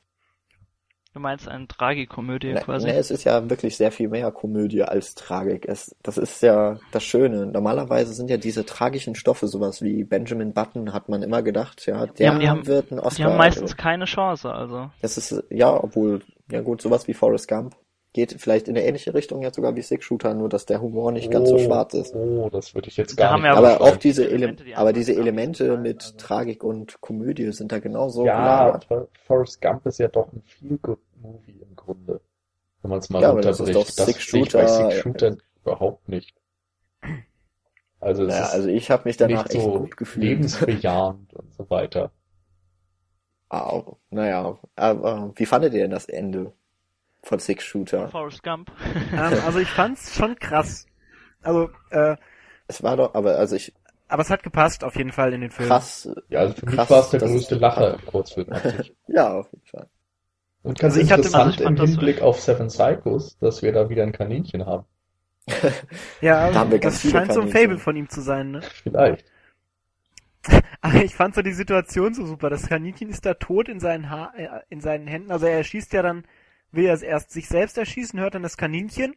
Du meinst eine Tragikomödie Ne, quasi? ne, es ist ja wirklich sehr viel mehr Komödie als Tragik. Es, das ist ja das Schöne. Normalerweise sind ja diese tragischen Stoffe sowas wie Benjamin Button, hat man immer gedacht, ja, der haben- die haben- wird ein Oscar. Die haben meistens keine Chance, also. Das ist, ja, obwohl, ja gut, sowas wie Forrest Gump. Geht vielleicht in eine ähnliche Richtung jetzt sogar wie Six Shooter, nur dass der Humor nicht ganz so Oh, schwarz ist. Oh, das würde ich jetzt gar nicht Aber aber auch sagen. diese, Ele Elemente, die aber diese Elemente mit also- Tragik und Komödie sind da genauso Ja, Forrest Gump ist ja doch ein Feel-Good-Movie im Grunde. Wenn man es mal Ja, das runterbricht. doch Das Six sehe ich bei Shooter. Six Shootern überhaupt nicht. Also es Naja, ist also ich habe mich danach nicht echt so gut gefühlt. lebensbejahend und so weiter. Au, naja, aber wie fandet ihr denn das Ende von Six Shooter? Forrest Gump. ähm, also ich fand's schon krass. Also, äh, Es war doch, aber also ich aber es hat gepasst auf jeden Fall in den Film. krass, Ja, also für mich Krass, war es der größte Lacher im Kurzfilm ja, auf jeden Fall. Und ganz Also ich hatte- interessant fand im Hinblick auf Seven Psychos, dass wir da wieder ein Kaninchen haben. Ja, Da haben das scheint so ein Kaninchen. Fable von ihm zu sein, ne? Vielleicht. Aber ich fand so die Situation so super. Das Kaninchen ist da tot in seinen ha äh, in seinen Händen. Also er erschießt ja dann, will er erst sich selbst erschießen, hört dann das Kaninchen,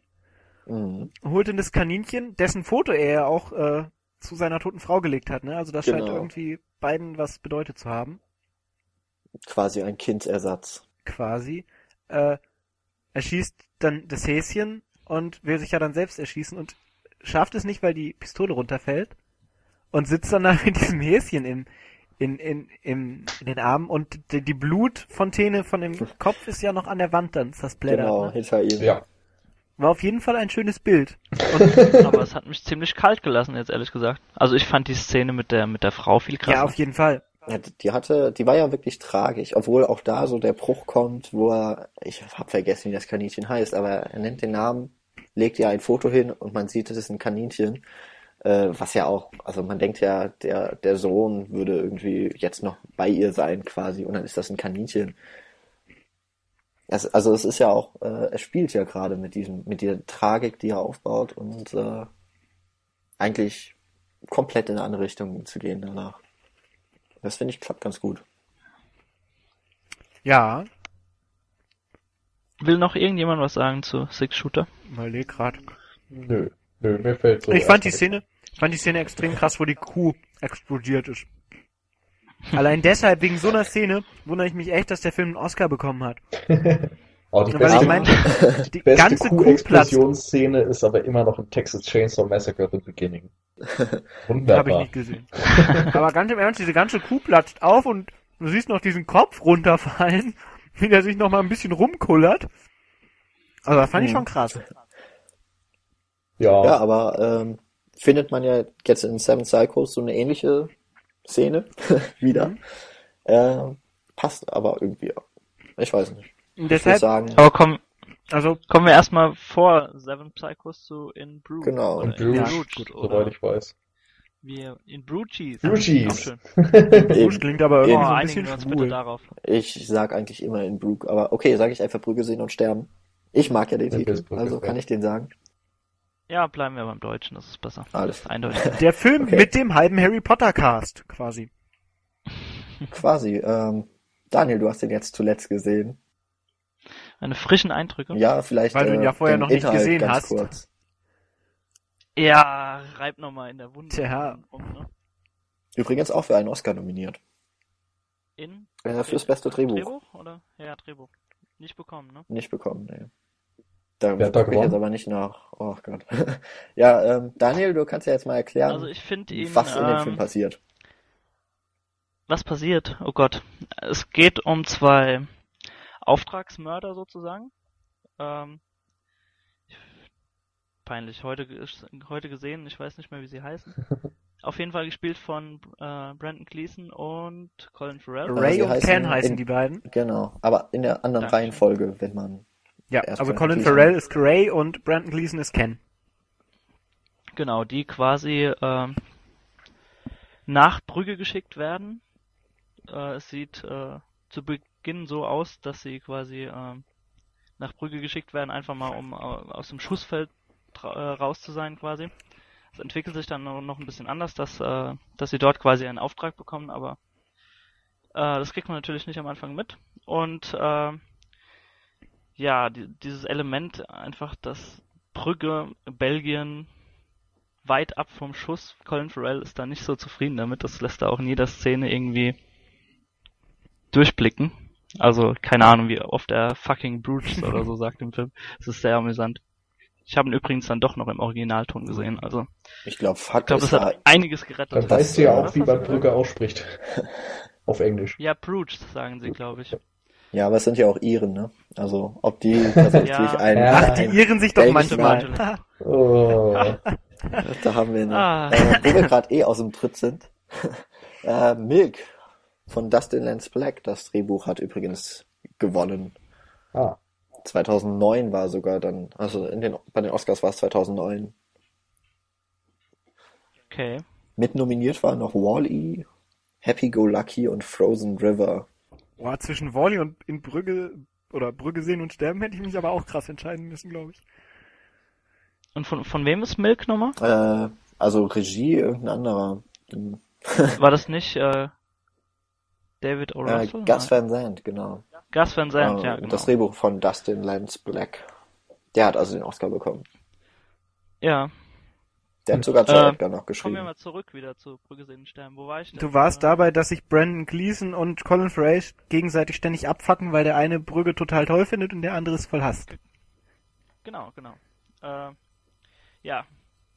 Mhm. holt dann das Kaninchen, dessen Foto er ja auch äh, zu seiner toten Frau gelegt hat, ne? Also das scheint Genau. irgendwie beiden was bedeutet zu haben, Quasi ein Kindsersatz. quasi. Äh, er schießt dann das Häschen und will sich ja dann selbst erschießen und schafft es nicht, weil die Pistole runterfällt und sitzt dann da mit diesem Häschen im, in, in, im, in den Armen und die, die Blutfontäne von dem Kopf ist ja noch an der Wand dann zersplättert. Genau, Ne? hinter ihm. Ja. War auf jeden Fall ein schönes Bild. aber es hat mich ziemlich kalt gelassen, jetzt ehrlich gesagt. Also ich fand die Szene mit der mit der Frau viel krasser. Ja, auf jeden Fall. Ja, die- die hatte, die war ja wirklich tragisch, obwohl auch da so der Bruch kommt, wo er, ich hab vergessen, wie das Kaninchen heißt, aber er nennt den Namen, legt ja ein Foto hin und man sieht, es ist ein Kaninchen, äh, was ja auch, also man denkt ja, der, der Sohn würde irgendwie jetzt noch bei ihr sein quasi und dann ist das ein Kaninchen. Es, also es ist ja auch, äh, er spielt ja gerade mit diesem, mit der Tragik, die er aufbaut und äh, eigentlich komplett in eine andere Richtung zu gehen danach. Das finde ich klappt ganz gut. Ja, Will noch irgendjemand was sagen zu Six Shooter? überleg grad. Nö. Nö, mir fällt so. ich fand die Szene, ich fand die Szene extrem krass, wo die Kuh explodiert ist. Allein deshalb, wegen so einer Szene, wundere ich mich echt, dass der Film einen Oscar bekommen hat. Oh, die beste, ich meine, die beste ganze Kuh platzt. Kuh-Explosionsszene ist aber immer noch in Texas Chainsaw Massacre The Beginning. Habe ich Wunderbar. nicht gesehen. Aber ganz im Ernst, diese ganze Kuh platzt auf und du siehst noch diesen Kopf runterfallen, wie der sich noch mal ein bisschen rumkullert. Also das fand ich Mhm. schon krass. Ja, Ja, aber ähm, findet man ja jetzt in Seven Psychos so eine ähnliche Szene wieder. Mhm. Äh, passt aber irgendwie. Ich weiß nicht. Und Ich deshalb, sagen, Aber komm, also kommen wir erstmal vor Seven Psychos zu In Bruges. Genau. Oder und Bruges, in Ja, Bruges, soweit ich weiß. wie in. Bruges. Auch schön. Bush eben, klingt aber irgendwie so Oh, ein bisschen wir uns bitte darauf. ich sag eigentlich immer in Brooke, aber okay, sage ich einfach Brügge sehen und sterben. Ich mag ja den Titel, also kann ich den sagen. Ja, bleiben wir beim Deutschen, das ist besser. Alles ist eindeutig. Der Film Okay. mit dem halben Harry Potter Cast, quasi. Quasi. Ähm, Daniel, du hast den jetzt zuletzt gesehen. Meine frischen Eindrücke. Ja, vielleicht. Weil du ihn äh, ja vorher den noch nicht Inhalt gesehen ganz hast. Kurz. Ja, reib nochmal in der Wunde Tja. rum, ne? Übrigens auch für einen Oscar nominiert. In Äh, fürs beste Drehbuch. Drehbuch oder? Ja, Drehbuch. Nicht bekommen, ne? Nicht bekommen, nee. Da Wer hat da ich jetzt aber nicht nach. Oh Gott. ja, ähm, Daniel, du kannst ja jetzt mal erklären, Also ihn, was in dem Film ähm, passiert. was passiert? Oh Gott. Es geht um zwei Auftragsmörder sozusagen. Ähm, peinlich, heute, heute gesehen, ich weiß nicht mehr, wie sie heißen. Auf jeden Fall gespielt von äh, Brandon Gleeson und Colin Farrell. Äh, Ray und heißen Ken heißen in- die beiden. Genau, aber in der anderen Dankeschön. Reihenfolge, wenn man. Ja, Erst also Colin. Farrell ist Ray und Brandon Gleeson ist Ken. Genau, die quasi ähm, nach Brügge geschickt werden. Äh, es sieht äh, zu Beginn so aus, dass sie quasi ähm, nach Brügge geschickt werden, einfach mal um äh, aus dem Schussfeld äh, raus zu sein quasi. Es entwickelt sich dann noch noch ein bisschen anders, dass, äh, dass sie dort quasi einen Auftrag bekommen, aber äh, das kriegt man natürlich nicht am Anfang mit. Und äh, ja, die, dieses Element einfach, dass Brügge, Belgien, weit ab vom Schuss. Colin Farrell ist da nicht so zufrieden damit. Das lässt er auch in jeder Szene irgendwie durchblicken. Also keine Ahnung, wie oft er fucking Bruce oder so sagt im Film. Es ist sehr amüsant. Ich habe ihn übrigens dann doch noch im Originalton gesehen. Also Ich glaube, Fuck ist das hat einiges gerettet. Dann weißt du ja auch, wie man Brügge ausspricht. Auf Englisch. Ja, Bruce sagen sie, glaube ich. Ja, aber es sind ja auch Iren, ne? Also, ob die tatsächlich Ja. ein, Ja. Ach, die ein irren sich doch manchmal. Oh. da haben wir eine, Ah. äh, wo wir gerade eh aus dem Tritt sind. äh, Milk von Dustin Lance Black, das Drehbuch hat übrigens gewonnen. Ah. 2009 war sogar dann, also in den, bei den Oscars war es 2009. Okay. Mit nominiert waren noch Wall-E, Happy Go Lucky und Frozen River. Boah, zwischen Wally und in Brügge oder Brügge sehen und sterben hätte ich mich aber auch krass entscheiden müssen, glaube ich. Und von, von wem ist Milk nochmal? Äh, also Regie irgendein anderer. War das nicht äh, David O. Äh, Russell? Gus Van Sant, genau. Gus Van Sant, Äh, ja, und genau. Das Drehbuch von Dustin Lance Black. Der hat also den Oscar bekommen. Ja, Der hat sogar zwei Äh, Edgar noch kommen geschrieben. wir mal zurück wieder zu Brügge sehen und sterben. Wo war ich denn? Du warst Äh, dabei, dass sich Brandon Gleason und Colin Farrell gegenseitig ständig abfacken, weil der eine Brügge total toll findet und der andere es voll hasst. Genau, genau. Äh, ja,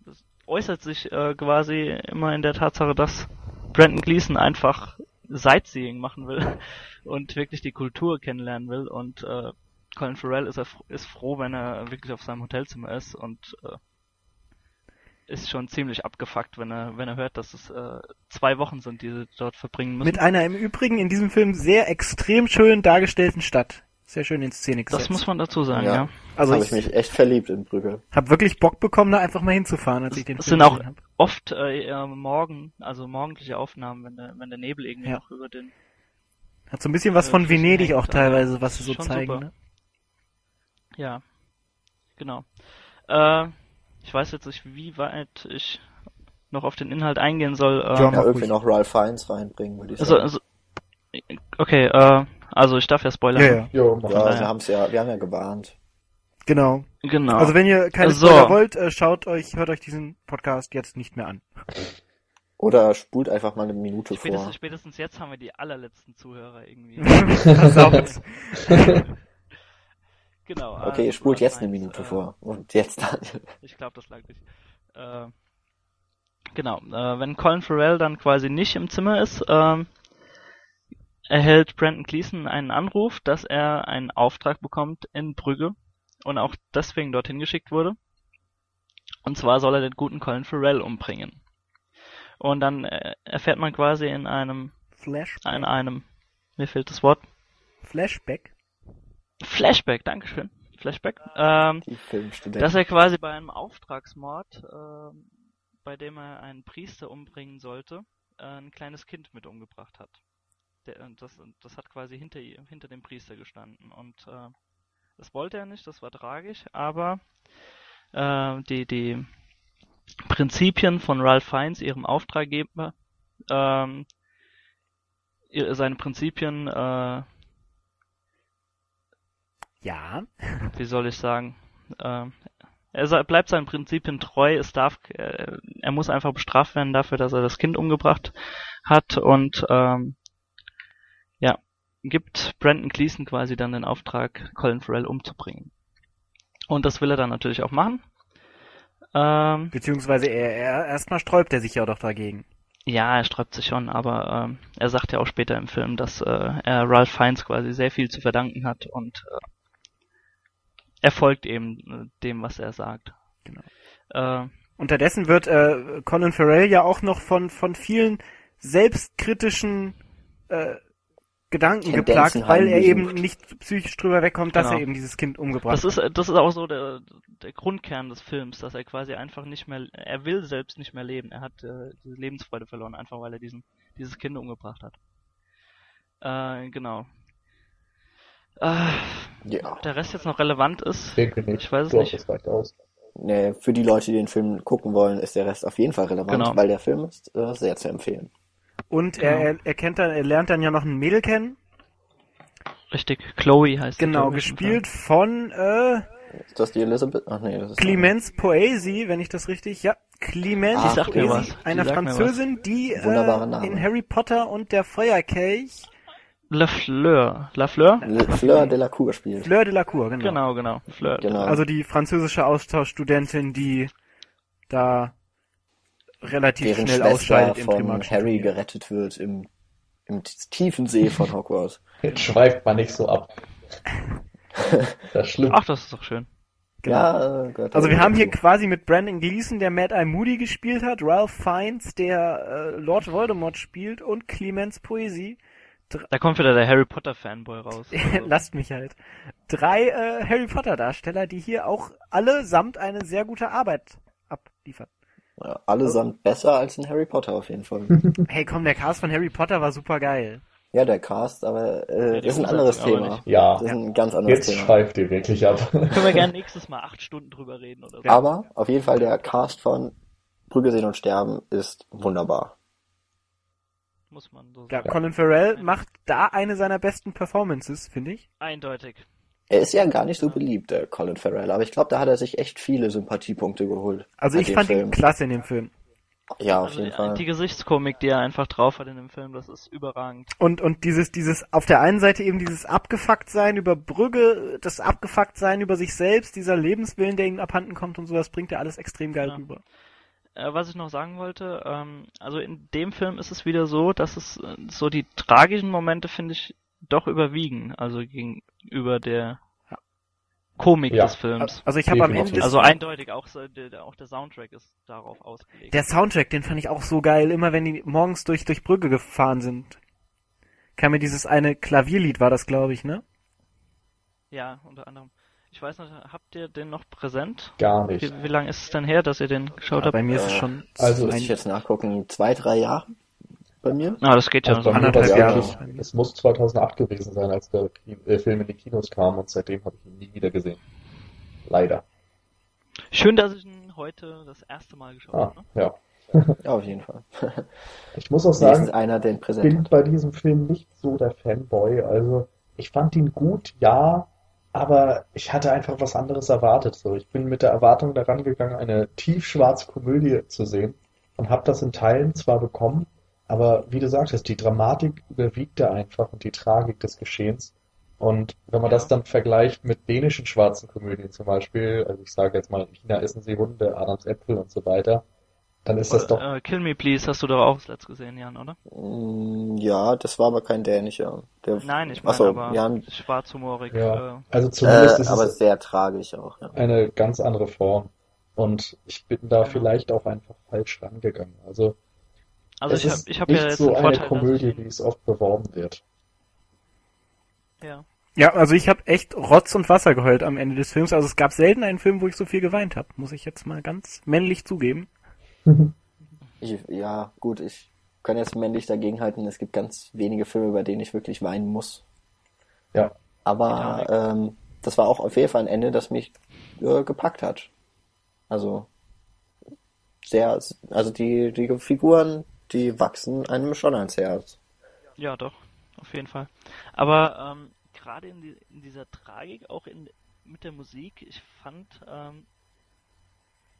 das äußert sich äh, quasi immer in der Tatsache, dass Brandon Gleason einfach Sightseeing machen will und wirklich die Kultur kennenlernen will und äh, Colin Farrell ist, er, ist froh, wenn er wirklich auf seinem Hotelzimmer ist und äh, ist schon ziemlich abgefuckt, wenn er wenn er hört, dass es äh, zwei Wochen sind, die sie dort verbringen müssen. Mit einer im Übrigen in diesem Film sehr extrem schön dargestellten Stadt. Sehr schön in Szene gesetzt. das muss man dazu sagen, Ja. ja. also habe ich, ich mich echt verliebt in Brügge. hab wirklich Bock bekommen, da einfach mal hinzufahren, als ich den Es Film sind auch hab. oft äh, morgen, also morgendliche Aufnahmen, wenn der, wenn der Nebel irgendwie Ja. noch über den Hat so ein bisschen was äh, von Venedig hängt, auch teilweise, was sie so zeigen. super. Ne? Ja, genau. Äh, ich weiß jetzt nicht, wie weit ich noch auf den Inhalt eingehen soll. Äh, Ja, irgendwie noch Ralph Fiennes reinbringen, würde ich also, sagen. also, okay, äh, also ich darf ja spoilern. Ja, ja, Jo, ja, wir haben's ja, wir haben ja gewarnt. genau. Genau. Also wenn ihr keine So. Spoiler wollt, äh, schaut euch, hört euch diesen Podcast jetzt nicht mehr an. Oder spult einfach mal eine Minute spätestens, vor. spätestens jetzt haben wir die allerletzten Zuhörer irgendwie. Versaut. genau. Okay, ihr also, spult jetzt eine Minute äh, vor. Und jetzt Daniel. Ich glaube, das lag nicht. Äh, genau, äh, wenn Colin Farrell dann quasi nicht im Zimmer ist, ähm, erhält Brandon Gleason einen Anruf, dass er einen Auftrag bekommt in Brügge und auch deswegen dorthin geschickt wurde. Und zwar soll er den guten Colin Farrell umbringen. Und dann äh, erfährt man quasi in einem, Flash, in einem, mir fehlt das Wort, Flashback. Flashback, Dankeschön, Flashback, ähm, dass er quasi bei einem Auftragsmord, ähm, bei dem er einen Priester umbringen sollte, äh, ein kleines Kind mit umgebracht hat. Der, äh, das, das hat quasi hinter, hinter dem Priester gestanden. Und äh, das wollte er nicht, das war tragisch, aber äh, die, die Prinzipien von Ralph Fiennes, ihrem Auftraggeber, ähm, seine Prinzipien, äh, Ja. wie soll ich sagen, ähm, er bleibt seinen Prinzipien treu, es darf, äh, er muss einfach bestraft werden dafür, dass er das Kind umgebracht hat und ähm, ja, gibt Brandon Gleason quasi dann den Auftrag, Colin Farrell umzubringen. Und das will er dann natürlich auch machen. Ähm, Beziehungsweise er, er erstmal sträubt er sich ja doch dagegen. ja, er sträubt sich schon, aber ähm, er sagt ja auch später im Film, dass äh, er Ralph Fiennes quasi sehr viel zu verdanken hat und äh, er folgt eben äh, dem, was er sagt. Genau. Äh, Unterdessen wird äh, Colin Farrell ja auch noch von, von vielen selbstkritischen äh, Gedanken Tendenzen geplagt, weil er eben nicht psychisch drüber wegkommt, dass Genau. er eben dieses Kind umgebracht das ist das ist auch so der, der Grundkern des Films, dass er quasi einfach nicht mehr, er will selbst nicht mehr leben. Er hat äh, diese Lebensfreude verloren, einfach weil er diesen dieses Kind umgebracht hat. Äh, genau. Äh, Ja. der Rest jetzt noch relevant ist, Ich. Ich weiß es Doch, nicht. das reicht aus. Nee, für die Leute, die den Film gucken wollen, ist der Rest auf jeden Fall relevant, Genau. weil der Film ist äh, sehr zu empfehlen. Und Genau. er, er, er kennt dann, er lernt dann ja noch ein Mädel kennen. richtig, Chloe heißt Genau, gespielt von äh, Ist das die Elizabeth? Ach nee, das ist Clemence Poesi, wenn ich das richtig, ja, Clemence Ah, Poesi, was. Die eine sagt mir Französin, die äh, in Harry Potter und der Feuerkelch Lafleur. Lafleur? Le Fleur de la Cour spielt. Fleur de la Cour, genau. Genau, genau. Fleur. Genau. Also die französische Austauschstudentin, die da relativ deren schnell Schwester ausscheidet im von Primarischen Harry gerettet wird im, im tiefen See von Hogwarts. Jetzt schweift man nicht so ab. Das ist schlimm. Ach, das ist doch schön. Genau. Ja, äh, gehört Also wir haben hier quasi mit Brandon Gleason, der Mad Eye Moody gespielt hat, Ralph Fiennes, der äh, Lord Voldemort spielt und Clemens Poesie. Da kommt wieder der Harry Potter Fanboy raus. Also, Lasst mich halt. Drei äh, Harry Potter Darsteller, die hier auch allesamt eine sehr gute Arbeit abliefern. Ja, allesamt besser als in Harry Potter auf jeden Fall. Hey komm, der Cast von Harry Potter war super geil. ja, der Cast, aber äh, Ja, das ist ein anderes Thema. Ja, Das ist ein ganz anderes jetzt Thema. schweift ihr wirklich ab. können wir gerne nächstes Mal acht Stunden drüber reden oder so. Aber auf jeden Fall der Cast von Brügge sehen und sterben ist wunderbar. Muss man so Ja, sagen. Colin Farrell macht da eine seiner besten Performances, finde ich. Eindeutig. Er ist ja gar nicht so beliebt, der Colin Farrell, aber ich glaube, da hat er sich echt viele Sympathiepunkte geholt. Also ich fand ihn Film. klasse in dem Film. Ja, auf Also jeden die, Fall. die Gesichtskomik, die er einfach drauf hat in dem Film, das ist überragend. Und, und dieses, dieses, auf der einen Seite eben dieses Abgefucktsein über Brügge, das Abgefucktsein über sich selbst, dieser Lebenswillen, der ihm abhanden kommt und so, das bringt er alles extrem geil Ja. rüber. Äh, was ich noch sagen wollte, ähm, also in dem Film ist es wieder so, dass es äh, so die tragischen Momente, finde ich, doch überwiegen, also gegenüber der. Komik Ja. des Films. Also ich habe am Ende Also eindeutig, auch, so, der, auch der Soundtrack ist darauf ausgelegt. Der Soundtrack, den fand ich auch so geil, immer wenn die morgens durch, durch Brügge gefahren sind. Kam mir dieses eine Klavierlied, war das, glaube ich, ne? Ja, unter anderem. Ich weiß nicht, habt ihr den noch präsent? Gar nicht. Wie, wie lange ist es denn her, dass ihr den geschaut Ja, habt? bei mir ist es Äh, schon also Muss ich jetzt nachgucken, zwei, drei Jahre bei mir? Ah, das geht ja Also Anderthalb Jahre. es muss 2008 gewesen sein, als der äh, Film in die Kinos kam und seitdem habe ich ihn nie wieder gesehen. Leider. Schön, dass ich ihn heute das erste Mal geschaut Ah, habe. Ne? ja. Ja, auf jeden Fall. Ich muss auch sagen, einer, ich präsent bin hat. bei diesem Film nicht so der Fanboy. Also ich fand ihn gut, ja, aber ich hatte einfach was anderes erwartet. So, ich bin mit der Erwartung daran gegangen, eine tiefschwarze Komödie zu sehen und habe das in Teilen zwar bekommen, aber wie du sagtest, die Dramatik überwiegte einfach und die Tragik des Geschehens. Und wenn man das dann vergleicht mit dänischen schwarzen Komödien zum Beispiel, also ich sage jetzt mal, in China essen sie Hunde, Adams Äpfel und so weiter, dann ist das doch Äh, Kill Me Please hast du doch auch das letzte gesehen, Jan, oder? Mm, Ja, das war aber kein dänischer. Der, Nein, ich meine Achso, aber ja, schwarzhumorig. Ja, Äh, also zumindest äh, ist aber es sehr tragisch auch. Ja. eine ganz andere Form. Und ich bin da Ja. vielleicht auch einfach falsch rangegangen. Also, also es ich habe ist ich hab nicht ja jetzt so eine Vorteil, dass Komödie, ich, wie es oft beworben wird. ja. Ja, also ich habe echt Rotz und Wasser geheult am Ende des Films. Also es gab selten einen Film, wo ich so viel geweint habe. Muss ich jetzt mal ganz männlich zugeben. Ich, ja, gut, ich kann jetzt männlich dagegenhalten. Es gibt ganz wenige Filme, bei denen ich wirklich weinen muss. Ja. Aber ähm, das war auch auf jeden Fall ein Ende, das mich äh, gepackt hat. Also sehr, also die, die Figuren, die wachsen einem schon ans Herz. Ja, doch, auf jeden Fall. Aber ähm, gerade in, die, in dieser Tragik, auch in, mit der Musik, ich fand, ähm,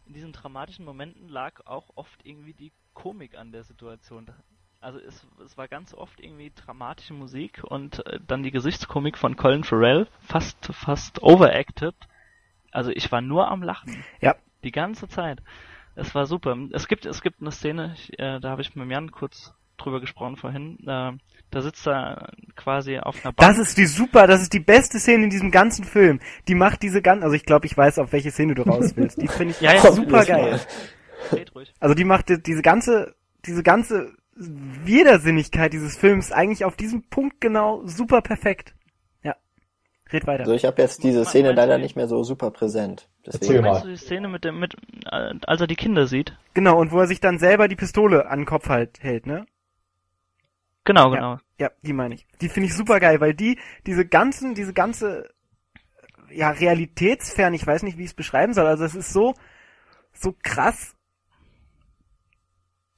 in diesen dramatischen Momenten lag auch oft irgendwie die Komik an der Situation. Also es, es war ganz oft irgendwie dramatische Musik und äh, dann die Gesichtskomik von Colin Farrell, fast, fast overacted. Also ich war nur am Lachen. Ja. Die ganze Zeit. Es war super. Es gibt, es gibt eine Szene, ich, äh, da habe ich mit Jan kurz drüber gesprochen vorhin. Äh, da sitzt er quasi auf einer Bank. Das ist die super, das ist die beste Szene in diesem ganzen Film. Die macht diese ganze, also ich glaube, ich weiß, auf welche Szene du raus willst. Die finde ich Ja, ja, super geil. Red ruhig. Also die macht die- diese ganze, diese ganze Widersinnigkeit dieses Films eigentlich auf diesem Punkt genau super perfekt. Ja. Red weiter. Also ich habe jetzt diese Szene leider nicht mehr so super präsent. Deswegen. Meinst du die Szene mit dem, mit, äh, als er die Kinder sieht? Genau, und wo er sich dann selber die Pistole an den Kopf halt hält, ne? Genau, Ja. genau. Ja, die meine ich. Die finde ich super geil, weil die, diese ganzen, diese ganze, ja, realitätsfern, ich weiß nicht, wie ich es beschreiben soll, also es ist so, so krass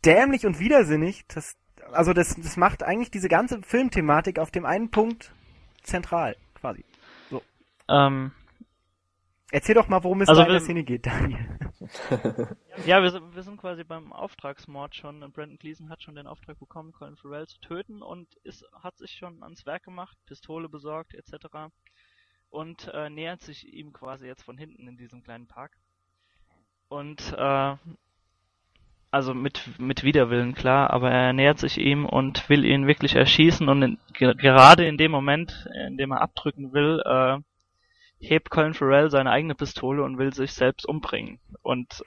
dämlich und widersinnig, das, also das, das macht eigentlich diese ganze Filmthematik auf dem einen Punkt zentral, quasi. Ähm, Erzähl doch mal, worum es Also da in der Szene geht, Daniel. Ja, wir sind, wir sind quasi beim Auftragsmord schon. Und Brandon Gleason hat schon den Auftrag bekommen, Colin Farrell zu töten und ist, hat sich schon ans Werk gemacht, Pistole besorgt etc. Und äh, nähert sich ihm quasi jetzt von hinten in diesem kleinen Park. Und äh, also mit mit Widerwillen klar, aber er nähert sich ihm und will ihn wirklich erschießen und in, ge gerade in dem Moment, in dem er abdrücken will, äh, hebt Colin Farrell seine eigene Pistole und will sich selbst umbringen. Und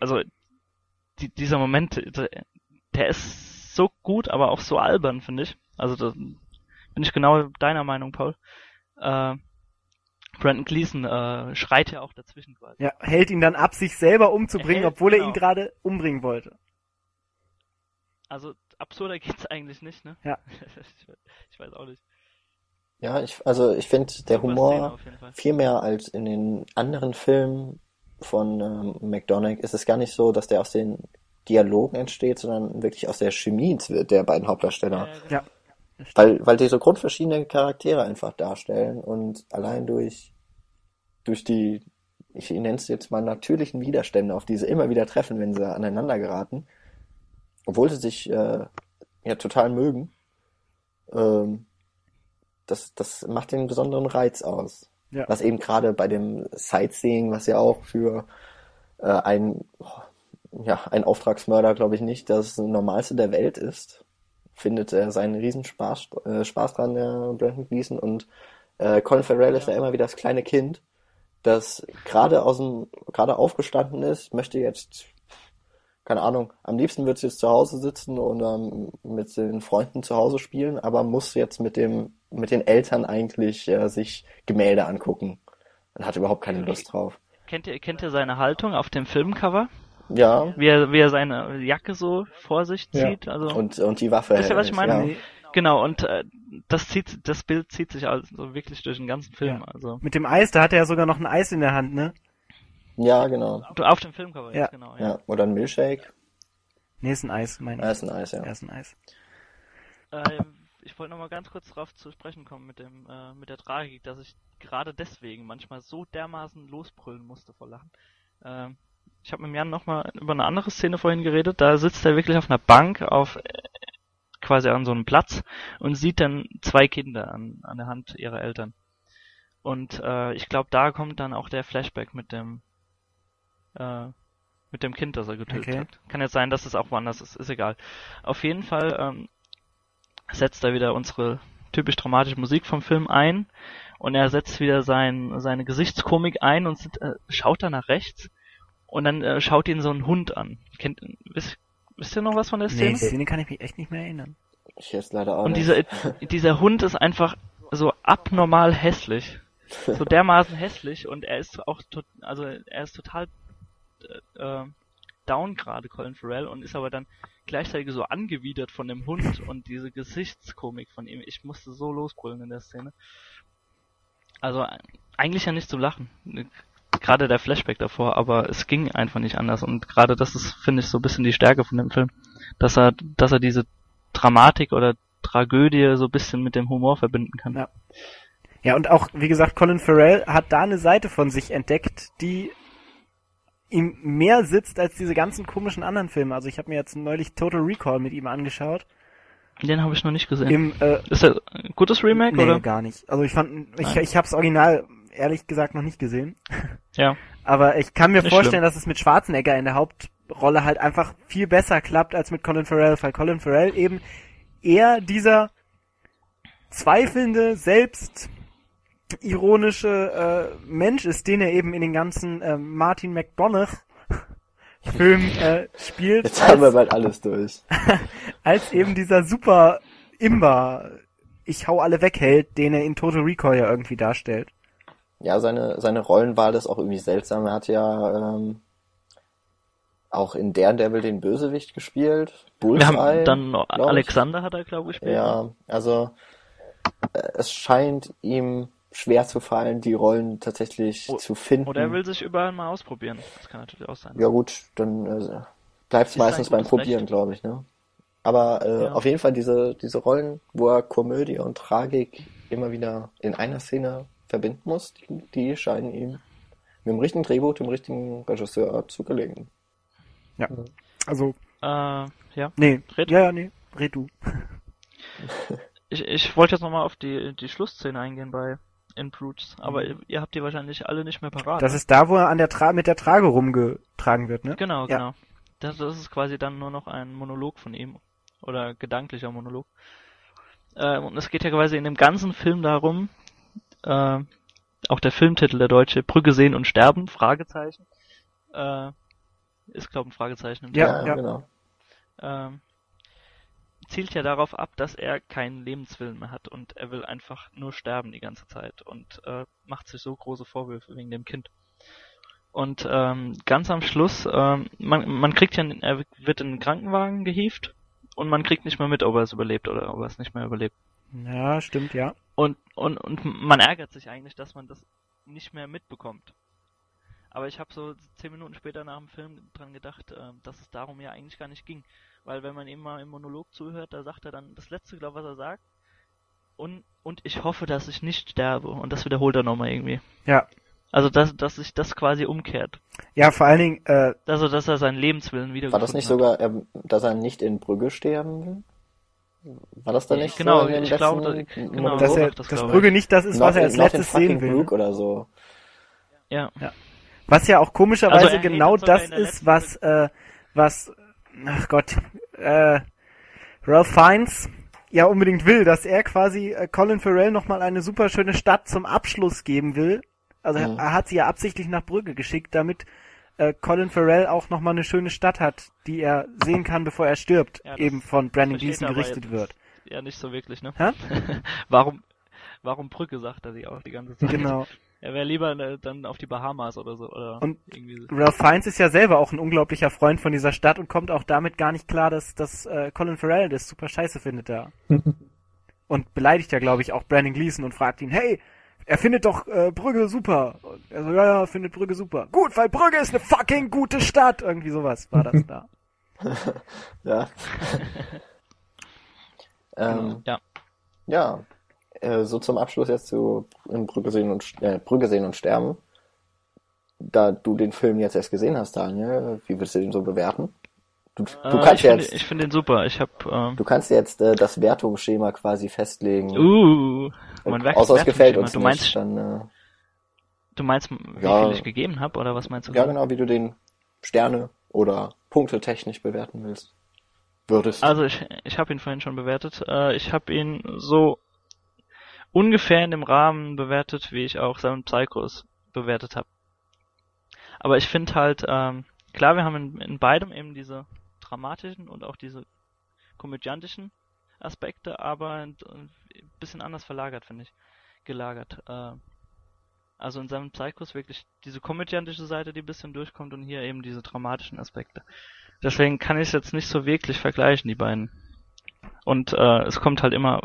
also die, dieser Moment, der, ist so gut, aber auch so albern, finde ich. Also da bin ich genau deiner Meinung, Paul. Äh, Brandon Gleason äh, schreit ja auch dazwischen quasi. Ja, hält ihn dann ab, sich selber umzubringen, Er hält- obwohl er genau. ihn gerade umbringen wollte. Also absurder geht's eigentlich nicht, ne? Ja. ich weiß auch nicht. Ja, ich, also ich finde, der Super Szene Humor auf jeden Fall. viel mehr als in den anderen Filmen von ähm, McDonagh ist es gar nicht so, dass der aus den Dialogen entsteht, sondern wirklich aus der Chemie der beiden Hauptdarsteller. Ja, genau. Ja. Weil, weil die so grundverschiedene Charaktere einfach darstellen und allein durch, durch die, ich nenne es jetzt mal natürlichen Widerstände, auf die sie immer wieder treffen, wenn sie aneinander geraten, obwohl sie sich äh, ja total mögen, ähm, das, das macht den besonderen Reiz aus. Ja. Was eben gerade bei dem Sightseeing, was ja auch für äh, ein, ja, ein Auftragsmörder, glaube ich nicht, das Normalste der Welt ist, findet er seinen Riesenspaß äh, Spaß dran, der Brandon Gleason. Und äh, Colin Farrell ist ja immer wieder das kleine Kind, das gerade aus dem, gerade aufgestanden ist, möchte jetzt, keine Ahnung, am liebsten wird es jetzt zu Hause sitzen und ähm, mit den Freunden zu Hause spielen, aber muss jetzt mit dem, mit den Eltern eigentlich äh, sich Gemälde angucken und hat überhaupt keine Lust drauf. Kennt ihr, kennt ihr seine Haltung auf dem Filmcover? Ja, Wie er, wie er seine Jacke so vor sich Ja. zieht? Also und, und die Waffe. Wisst ihr, was ich meine? Ja. Genau, und äh, das zieht, das Bild zieht sich also wirklich durch den ganzen Film. Ja. Also mit dem Eis, da hat er ja sogar noch ein Eis in der Hand, ne? ja, genau. Du, auf dem Filmcover Ja. jetzt, genau. Ja. Ja, oder ein Milkshake. Nee, ist ein Eis, meine Ja, ich. ist ein Eis, ja. Ja, ist ein Eis. Äh, ich wollte noch mal ganz kurz darauf zu sprechen kommen mit dem, äh, mit der Tragik, dass ich gerade deswegen manchmal so dermaßen losbrüllen musste vor Lachen. Ähm, ich habe mit Jan noch mal über eine andere Szene vorhin geredet. Da sitzt er wirklich auf einer Bank auf äh, quasi an so einem Platz und sieht dann zwei Kinder an, an der Hand ihrer Eltern. Und äh, ich glaube, da kommt dann auch der Flashback mit dem äh, mit dem Kind, das er getötet Okay. hat. Kann jetzt sein, dass es auch woanders ist, ist egal. Auf jeden Fall ähm, setzt er wieder unsere typisch dramatische Musik vom Film ein und er setzt wieder sein, seine Gesichtskomik ein und äh, schaut da nach rechts und dann äh, schaut ihn so ein Hund an. Kennt, wisst, wisst ihr noch was von der Nee, Szene? die Szene kann ich mich echt nicht mehr erinnern. Ich jetzt leider auch Und dieser, dieser Hund ist einfach so abnormal hässlich. So dermaßen hässlich und er ist auch tot, also er ist total äh, down gerade, Colin Farrell, und ist aber dann gleichzeitig so angewidert von dem Hund und diese Gesichtskomik von ihm. Ich musste so losbrüllen in der Szene. Also eigentlich ja nicht zum Lachen. Gerade der Flashback davor, aber es ging einfach nicht anders. Und gerade das ist, finde ich, so ein bisschen die Stärke von dem Film. Dass er, dass er diese Dramatik oder Tragödie so ein bisschen mit dem Humor verbinden kann. Ja. Ja, und auch, wie gesagt, Colin Farrell hat da eine Seite von sich entdeckt, die ihm mehr sitzt als diese ganzen komischen anderen Filme. Also ich habe mir jetzt neulich Total Recall mit ihm angeschaut. Den habe ich noch nicht gesehen. Im, äh, ist das ein gutes Remake, nee, oder? gar nicht. Also ich fand, ich, Nein. ich habe das Original ehrlich gesagt noch nicht gesehen. Ja. Aber ich kann mir Nicht vorstellen, schlimm. dass es mit Schwarzenegger in der Hauptrolle halt einfach viel besser klappt als mit Colin Farrell, weil Colin Farrell eben eher dieser zweifelnde, selbst ironische äh, Mensch ist, den er eben in den ganzen äh, Martin McDonagh Film äh, spielt, Jetzt haben wir als, bald alles durch. als eben dieser super Imber, ich hau alle weg hält, den er in Total Recall ja irgendwie darstellt. Ja, seine, seine Rollenwahl ist auch irgendwie seltsam. Er hat ja ähm, auch in Daredevil den Bösewicht gespielt. Wir Bullseye. haben dann. Alexander hat er, glaube ich, gespielt. Ja, also äh, es scheint ihm schwer zu fallen, die Rollen tatsächlich O- zu finden. Oder er will sich überall mal ausprobieren. Das kann natürlich auch sein. Ja gut, dann äh, bleibt es meistens beim Probieren, glaube ich, ne? Aber äh, Ja. auf jeden Fall diese, diese Rollen, wo er Komödie und Tragik immer wieder in einer Szene verbinden muss, die, die scheinen ihm mit dem richtigen Drehbuch, dem richtigen Regisseur zugelegen. Also, Äh, ja. nee. Red. Ja, ja, nee. Red du. Ich, ich wollte jetzt nochmal auf die, die Schlussszene eingehen bei In Brutes, aber Mhm. ihr, habt die wahrscheinlich alle nicht mehr parat. Das ne? ist da, wo er an der Tra mit der Trage rumgetragen wird, ne? Genau, Ja. genau. Das, das ist quasi dann nur noch ein Monolog von ihm. Oder gedanklicher Monolog. Ähm, und es geht ja quasi in dem ganzen Film darum, äh, auch der Filmtitel, der deutsche, Brücke sehen und sterben, Fragezeichen. Äh, ist, glaube ich, ein Fragezeichen im Ja, ja. genau. ähm, zielt ja darauf ab, dass er keinen Lebenswillen mehr hat und er will einfach nur sterben die ganze Zeit und äh, macht sich so große Vorwürfe wegen dem Kind. Und ähm, ganz am Schluss, ähm, man, man kriegt ja, er wird in den Krankenwagen gehievt und man kriegt nicht mehr mit, ob er es überlebt oder ob er es nicht mehr überlebt. Ja, stimmt, ja. Und, und, und man ärgert sich eigentlich, dass man das nicht mehr mitbekommt. Aber ich habe so zehn Minuten später nach dem Film dran gedacht, äh, dass es darum ja eigentlich gar nicht ging. Weil wenn man ihm mal im Monolog zuhört, da sagt er dann das letzte, glaube was er sagt. Und, und ich hoffe, dass ich nicht sterbe. Und das wiederholt er nochmal irgendwie. Ja. Also, dass, dass sich das quasi umkehrt. Ja, vor allen Dingen, äh, Also, dass er seinen Lebenswillen wieder War das nicht hat. sogar, ähm, dass er nicht in Brügge sterben will? War das da nicht Genau, so ich glaube, da- genau. Dass er, das, dass glaub Brügge ich. nicht das ist, Not was er als in letztes sehen will. Brooke oder so. Ja. Was ja auch komischerweise Also er genau das ist, was, äh, was, ach Gott, äh, Ralph Fiennes ja unbedingt will, dass er quasi äh, Colin Farrell nochmal eine super schöne Stadt zum Abschluss geben will. Also Mhm. er hat sie ja absichtlich nach Brügge geschickt, damit äh, Colin Farrell auch nochmal eine schöne Stadt hat, die er sehen kann, bevor er stirbt, Ja, eben von Brandon Gleason er gerichtet wird. Ja, nicht so wirklich, ne? Hä? warum, warum Brücke, sagt er sich auch die ganze Zeit. Genau. Er wäre lieber äh, dann auf die Bahamas oder so, oder Und- irgendwie so. Ralph Fiennes ist ja selber auch ein unglaublicher Freund von dieser Stadt und kommt auch damit gar nicht klar, dass, dass äh, Colin Farrell das super scheiße findet da. und beleidigt ja, glaube ich, auch Brandon Gleason und fragt ihn, hey, er findet doch äh, Brügge super. Und er so, ja, ja, findet Brügge super. Gut, weil Brügge ist eine fucking gute Stadt. Irgendwie sowas war das da. Ja. ähm, Ja. ja. Äh, so zum Abschluss jetzt zu in Brügge sehen und äh, Brügge sehen und sterben. Da du den Film jetzt erst gesehen hast, Daniel, wie würdest du den so bewerten? Du, du Äh, kannst ich finde jetzt, ich finde den super. Ich habe ähm, du kannst jetzt äh, das Wertungsschema quasi festlegen. uh, mein Werk Außer es gefällt uns du meinst, nicht, dann äh, du meinst, wie Ja. viel ich gegeben habe oder was meinst du? ja genau, wie du den Sterne oder Punkte technisch bewerten willst. Würdest. Also ich, ich habe ihn vorhin schon bewertet. Äh, ich habe ihn so ungefähr in dem Rahmen bewertet, wie ich auch Seven Psychos bewertet habe. Aber ich finde halt, ähm, klar, wir haben in, in beidem eben diese dramatischen und auch diese komödiantischen Aspekte, aber ein, bisschen anders verlagert, finde ich. Gelagert. Äh, also in Seven Psychos wirklich diese komödiantische Seite, die ein bisschen durchkommt und hier eben diese dramatischen Aspekte. Deswegen kann ich es jetzt nicht so wirklich vergleichen, die beiden. Und äh, es kommt halt immer,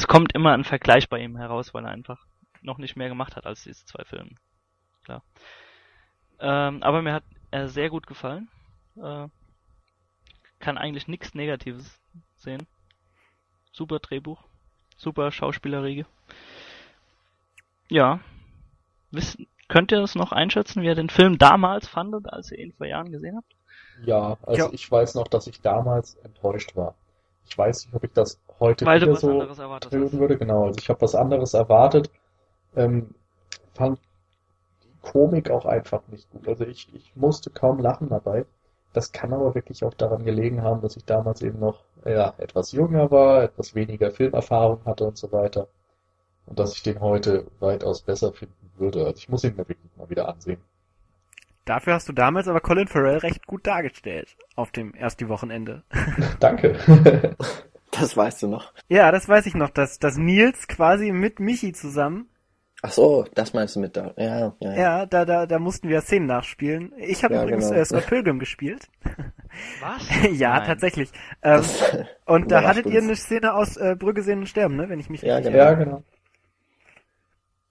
es kommt immer ein Vergleich bei ihm heraus, weil er einfach noch nicht mehr gemacht hat als diese zwei Filme. Klar. Ähm, aber mir hat er sehr gut gefallen. Äh, kann eigentlich nichts Negatives sehen. Super Drehbuch, super Schauspielerriege. Ja. Wisst, könnt ihr das noch einschätzen, wie ihr den Film damals fandet, als ihr ihn vor Jahren gesehen habt? Ja, also Ja. ich weiß noch, dass ich damals enttäuscht war. Ich weiß nicht, ob ich das heute Weil du wieder was so anderes erwartet mögen hast. würde. Genau, also ich habe was anderes erwartet. Ähm, fand die Komik auch einfach nicht gut. Also ich, ich musste kaum lachen dabei. Das kann aber wirklich auch daran gelegen haben, dass ich damals eben noch ja, etwas jünger war, etwas weniger Filmerfahrung hatte und so weiter. Und dass ich den heute weitaus besser finden würde. Also ich muss ihn mir wirklich mal wieder ansehen. Dafür hast du damals aber Colin Farrell recht gut dargestellt. Auf dem ersten Wochenende. Danke. das weißt du noch. Ja, das weiß ich noch, dass, dass Nils quasi mit Michi zusammen, Ach so, das meinst du mit da. Ja, ja. ja. ja, da, da, da mussten wir Szenen nachspielen. Ich habe Ja, übrigens genau. äh, Scott Pilgrim gespielt. Was? ja, Nein. tatsächlich. Ähm, und da hattet ihr uns. eine Szene aus äh, Brügge sehen und sterben, ne? Wenn ich mich Ja, richtig genau. Ja, genau.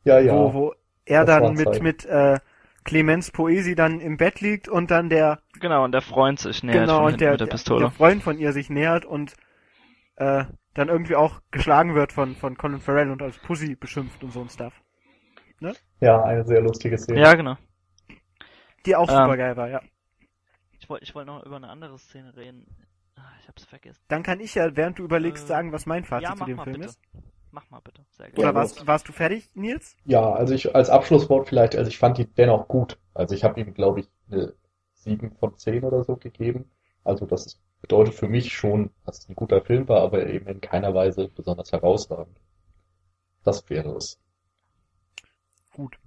Ja, ja. wo, wo er Das dann mit, Zeiten. mit äh, Clemens Poesi dann im Bett liegt und dann der, Genau, und der Freund sich nähert genau, von und der, mit der der, Pistole. der Freund von ihr sich nähert und äh, dann irgendwie auch geschlagen wird von, von Colin Farrell und als Pussy beschimpft und so ein Stuff. Ja, eine sehr lustige Szene. Ja, genau. Die auch Ähm, super geil war, ja. Ich wollte ich wollte noch über eine andere Szene reden. Ah, Ich hab's vergessen. Dann kann ich ja, während du überlegst, Äh, sagen, was mein Fazit ja, zu dem Film bitte. ist. Mach mal bitte. Sehr Oder gerne. Ja, warst, warst du fertig, Nils? Ja, also ich als Abschlusswort vielleicht, also ich fand die dennoch gut. Also ich habe ihm, glaube ich, eine 7 von 10 oder so gegeben. Also das ist, bedeutet für mich schon, dass es ein guter Film war, aber eben in keiner Weise besonders herausragend. Das wäre es. Gut.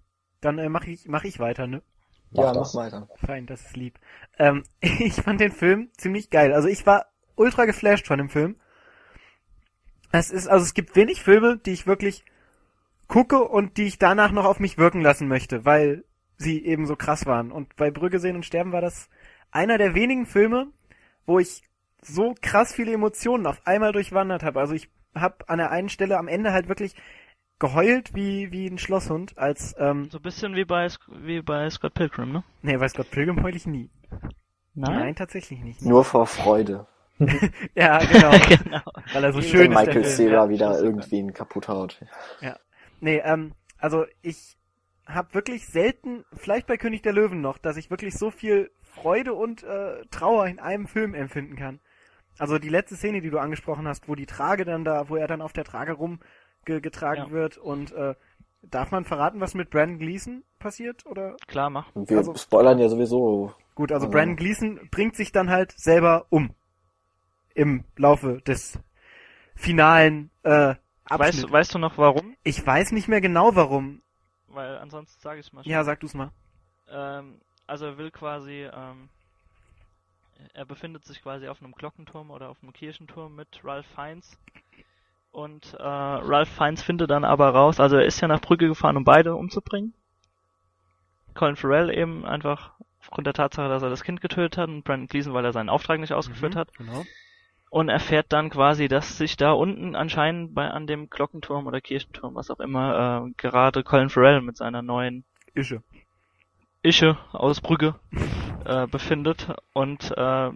Dann äh, mache ich, mach ich weiter, ne? Mach ja, das. mach weiter. Fein, das ist lieb. Ähm, ich fand den Film ziemlich geil. Also ich war ultra geflasht von dem Film. Es ist, also es gibt wenig Filme, die ich wirklich gucke und die ich danach noch auf mich wirken lassen möchte, weil sie eben so krass waren. Und bei Brügge sehen und sterben war das einer der wenigen Filme, wo ich so krass viele Emotionen auf einmal durchwandert habe. Also ich habe an der einen Stelle am Ende halt wirklich geheult wie wie ein Schlosshund, als ähm, So ein bisschen wie bei, wie bei Scott Pilgrim, ne? nee, weiß Gott, Pilgrim heul ich nie. Nein, tatsächlich nicht. Nur vor Freude. Ja, genau. genau. Weil er so schön ist. Michael. Cera Ja. wieder irgendwen kaputt haut. Nee, ähm, also ich habe wirklich selten, vielleicht bei König der Löwen noch, dass ich wirklich so viel Freude und äh, Trauer in einem Film empfinden kann. Also die letzte Szene, die du angesprochen hast, wo die Trage dann da, wo er dann auf der Trage rumgetragen Ja. wird und äh, darf man verraten, was mit Brandon Gleason passiert oder? Klar, mach. Und wir Also- spoilern ja sowieso. Gut, also Also- Brandon Gleason bringt sich dann halt selber um im Laufe des finalen äh, Abschnitts. Weißt, weißt du noch warum? Ich weiß nicht mehr genau warum. Weil ansonsten sage ich mal. Ja, sag du's mal. Ähm, also er will quasi, ähm, er befindet sich quasi auf einem Glockenturm oder auf einem Kirchenturm mit Ralph Fiennes. Und äh, Ralph Fiennes findet dann aber raus, also er ist ja nach Brügge gefahren, um beide umzubringen. Colin Farrell eben einfach aufgrund der Tatsache, dass er das Kind getötet hat und Brandon Gleason, weil er seinen Auftrag nicht ausgeführt Mhm, hat. Genau. Und erfährt dann quasi, dass sich da unten anscheinend bei an dem Glockenturm oder Kirchenturm, was auch immer, äh, gerade Colin Farrell mit seiner neuen Ische. Ische aus Brügge äh, befindet und äh,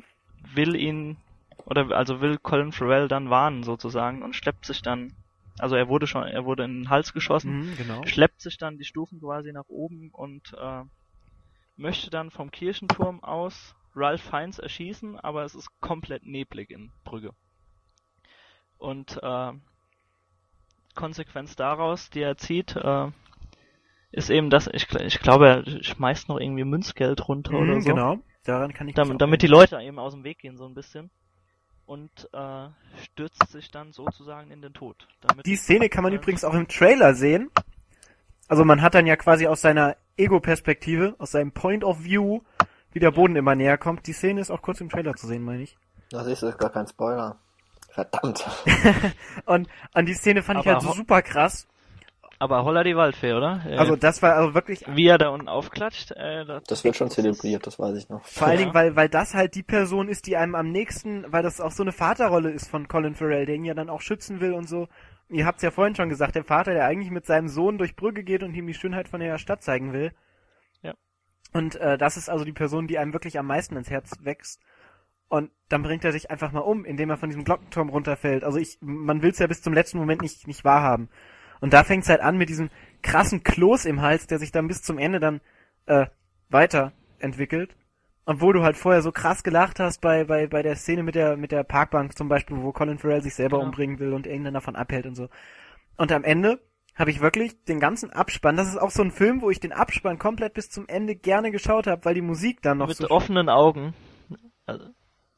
will ihn oder also will Colin Farrell dann warnen sozusagen und schleppt sich dann also er wurde schon er wurde in den Hals geschossen Mhm, genau. schleppt sich dann die Stufen quasi nach oben und äh, möchte dann vom Kirchenturm aus Ralph Fiennes erschießen, aber es ist komplett neblig in Brügge. Und äh, Konsequenz daraus, die er zieht, äh, ist eben, dass ich, ich glaube, er schmeißt noch irgendwie Münzgeld runter Mhm, oder so, Genau. Daran kann ich damit, damit die. Leute eben aus dem Weg gehen so ein bisschen und äh, stürzt sich dann sozusagen in den Tod. Damit Die Szene kann man übrigens auch im Trailer sehen. Also man hat dann ja quasi aus seiner Ego-Perspektive, aus seinem Point of View, wie der Boden immer näher kommt. Die Szene ist auch kurz im Trailer zu sehen, meine ich. Das ist gar kein Spoiler. Verdammt. Und an die Szene fand ich Aber halt so super krass. Aber holla die Waldfee, oder? Äh, Also das war also wirklich wie er da unten aufklatscht, äh, das, Das wird schon zelebriert, das weiß ich noch. Vor allen Ja. Dingen, weil, weil das halt die Person ist, die einem am nächsten, weil das auch so eine Vaterrolle ist von Colin Farrell, der ihn ja dann auch schützen will und so. Ihr habt's ja vorhin schon gesagt, der Vater, der eigentlich mit seinem Sohn durch Brügge geht und ihm die Schönheit von der Stadt zeigen will. Ja. Und äh, das ist also die Person, die einem wirklich am meisten ins Herz wächst. Und dann bringt er sich einfach mal um, indem er von diesem Glockenturm runterfällt. Also ich, man will's ja bis zum letzten Moment nicht, nicht wahrhaben. Und da fängt's halt an mit diesem krassen Kloß im Hals, der sich dann bis zum Ende dann äh, weiterentwickelt. Obwohl du halt vorher so krass gelacht hast bei, bei, bei der Szene mit der, mit der Parkbank zum Beispiel, wo Colin Farrell sich selber Genau. umbringen will und irgendeiner davon abhält und so. Und am Ende habe ich wirklich den ganzen Abspann, das ist auch so ein Film, wo ich den Abspann komplett bis zum Ende gerne geschaut habe, weil die Musik dann noch mit so... offenen Augen. Also,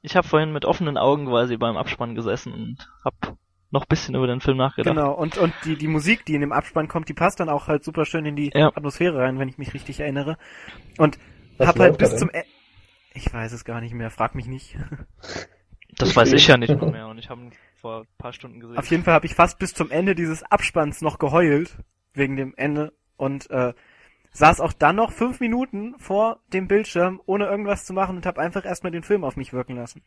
ich habe vorhin mit offenen Augen quasi beim Abspann gesessen und hab noch ein bisschen über den Film nachgedacht. Genau, und, und die, die Musik, die in dem Abspann kommt, die passt dann auch halt super schön in die Ja. Atmosphäre rein, wenn ich mich richtig erinnere. Und Was hab halt bis zum... E ich weiß es gar nicht mehr, frag mich nicht. Das weiß ich ja nicht mehr, und ich habe vor ein paar Stunden gesehen. Auf jeden Fall habe ich fast bis zum Ende dieses Abspanns noch geheult, wegen dem Ende, und äh, saß auch dann noch fünf Minuten vor dem Bildschirm, ohne irgendwas zu machen und habe einfach erstmal den Film auf mich wirken lassen.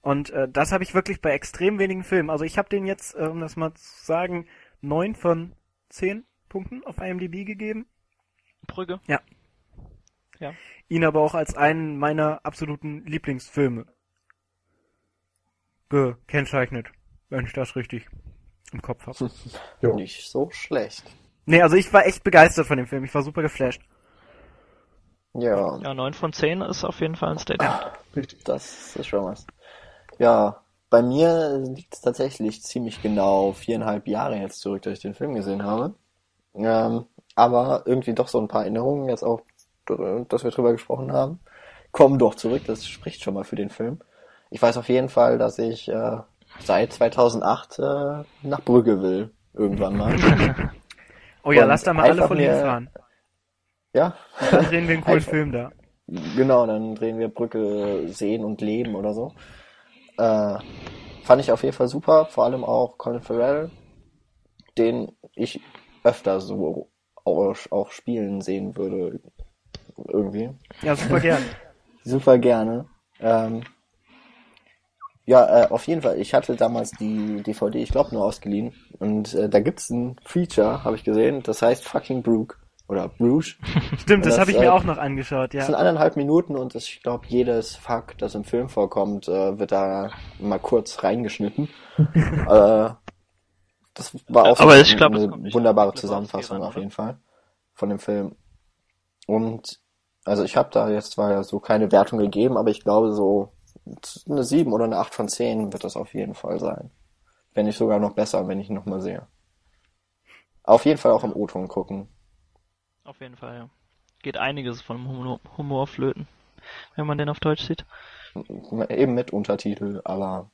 Und äh, das habe ich wirklich bei extrem wenigen Filmen. Also ich habe den jetzt, äh, um das mal zu sagen, neun von zehn Punkten auf IMDb gegeben. Brügge. Ihn aber auch als einen meiner absoluten Lieblingsfilme gekennzeichnet, wenn ich das richtig im Kopf habe. Nicht so schlecht. Nee, also ich war echt begeistert von dem Film. Ich war super geflasht. Ja, Ja, 9 von 10 ist auf jeden Fall ein Statement. Das ist schon was. Ja, bei mir liegt es tatsächlich ziemlich genau viereinhalb Jahre jetzt zurück, dass ich den Film gesehen habe. Ähm, aber irgendwie doch so ein paar Erinnerungen, jetzt auch, dass wir drüber gesprochen haben, kommen doch zurück. Das spricht schon mal für den Film. Ich weiß auf jeden Fall, dass ich äh, seit 2008 äh, nach Brügge will. Irgendwann mal. Oh ja, Und lass da mal alle von mir- hinfahren. ja, Dann drehen wir einen coolen Film da. Genau, dann drehen wir Brücke sehen und leben oder so. Äh, fand ich auf jeden Fall super, vor allem auch Colin Farrell, den ich öfter so auch, auch spielen sehen würde. Irgendwie. Ja, super gern. Super gerne. Ähm, ja, äh, auf jeden Fall. Ich hatte damals die DVD, ich glaube, nur ausgeliehen. Und äh, da gibt's ein Feature, habe ich gesehen, das heißt Fucking Brooke. Oder Bruges. Stimmt, das, Das, habe ich äh, mir auch noch angeschaut, Das sind ja. eineinhalb Minuten und das, ich glaube, jedes Fuck, das im Film vorkommt, äh, wird da mal kurz reingeschnitten. äh, das war auch so Aber ich glaub, eine wunderbare Zusammenfassung auf jeden Fall von dem Film. Und also ich habe da jetzt zwar ja so keine Wertung gegeben, aber ich glaube so eine 7 oder eine 8 von 10 wird das auf jeden Fall sein. Wenn nicht sogar noch besser, wenn ich ihn nochmal sehe. Auf jeden Fall auch im O-Ton gucken. Auf jeden Fall, ja. Geht einiges von Humor, flöten, wenn man den auf Deutsch sieht. Eben mit Untertitel, aber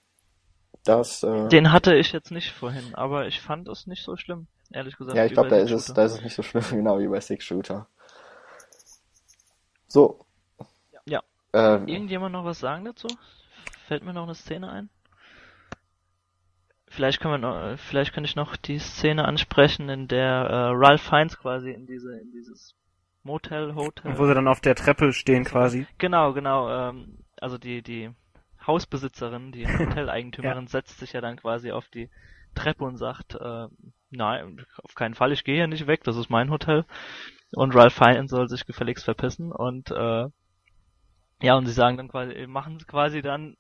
das äh, Den hatte ich jetzt nicht vorhin, aber ich fand es nicht so schlimm, ehrlich gesagt. Ja, ich glaube, da ist es, da ist es nicht so schlimm, genau wie bei Six Shooter. So. Ja. Äh, Irgendjemand noch was sagen dazu? Fällt mir noch eine Szene ein? Vielleicht können wir noch, vielleicht könnte ich noch die Szene ansprechen, in der äh, Ralph Fiennes quasi in diese, in dieses Motel, Hotel. Und wo sie dann auf der Treppe stehen quasi. Genau, genau. Ähm, also die die Hausbesitzerin, die Hoteleigentümerin, setzt sich ja dann quasi auf die Treppe und sagt, äh, nein, auf keinen Fall, ich gehe hier nicht weg, das ist mein Hotel. Und Ralph Fiennes soll sich gefälligst verpissen und äh, ja, und sie sagen dann quasi, machen quasi dann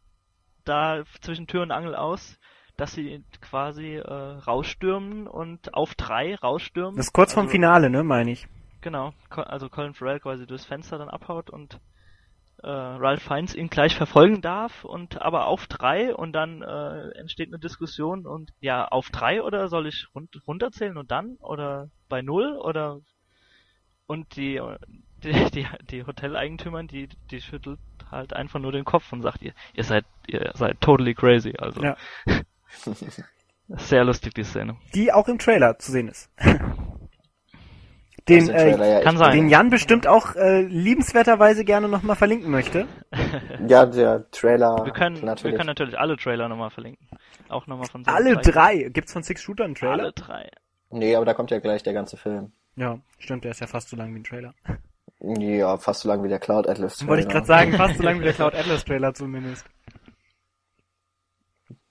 da zwischen Tür und Angel aus, dass sie quasi äh, rausstürmen und auf drei rausstürmen. Das ist kurz vorm Also- Finale, ne, meine ich. Genau, also Colin Farrell quasi durchs Fenster dann abhaut und äh, Ralph Fiennes ihn gleich verfolgen darf und aber auf drei und dann äh, entsteht eine Diskussion und ja, auf drei oder soll ich run runterzählen und dann oder bei null oder und die die, die, die Hoteleigentümer, die, die schüttelt halt einfach nur den Kopf und sagt, ihr, ihr seid, ihr seid totally crazy, also. Ja. Sehr lustig, die Szene. Die auch im Trailer zu sehen ist. Den, Trailer äh, ja kann sein. den Jan bestimmt auch äh, liebenswerterweise gerne nochmal verlinken möchte. Ja, der Trailer Wir können, wir natürlich. können natürlich alle Trailer nochmal verlinken. Auch nochmal von Seven Alle drei. Gibt's von Six Shooter einen Trailer? Alle drei. Nee, aber da kommt ja gleich der ganze Film. Ja, stimmt, der ist ja fast so lang wie ein Trailer. Ja, fast so lang wie der Cloud Atlas Trailer. Wollte ich gerade sagen, fast so lang wie der Cloud Atlas Trailer zumindest.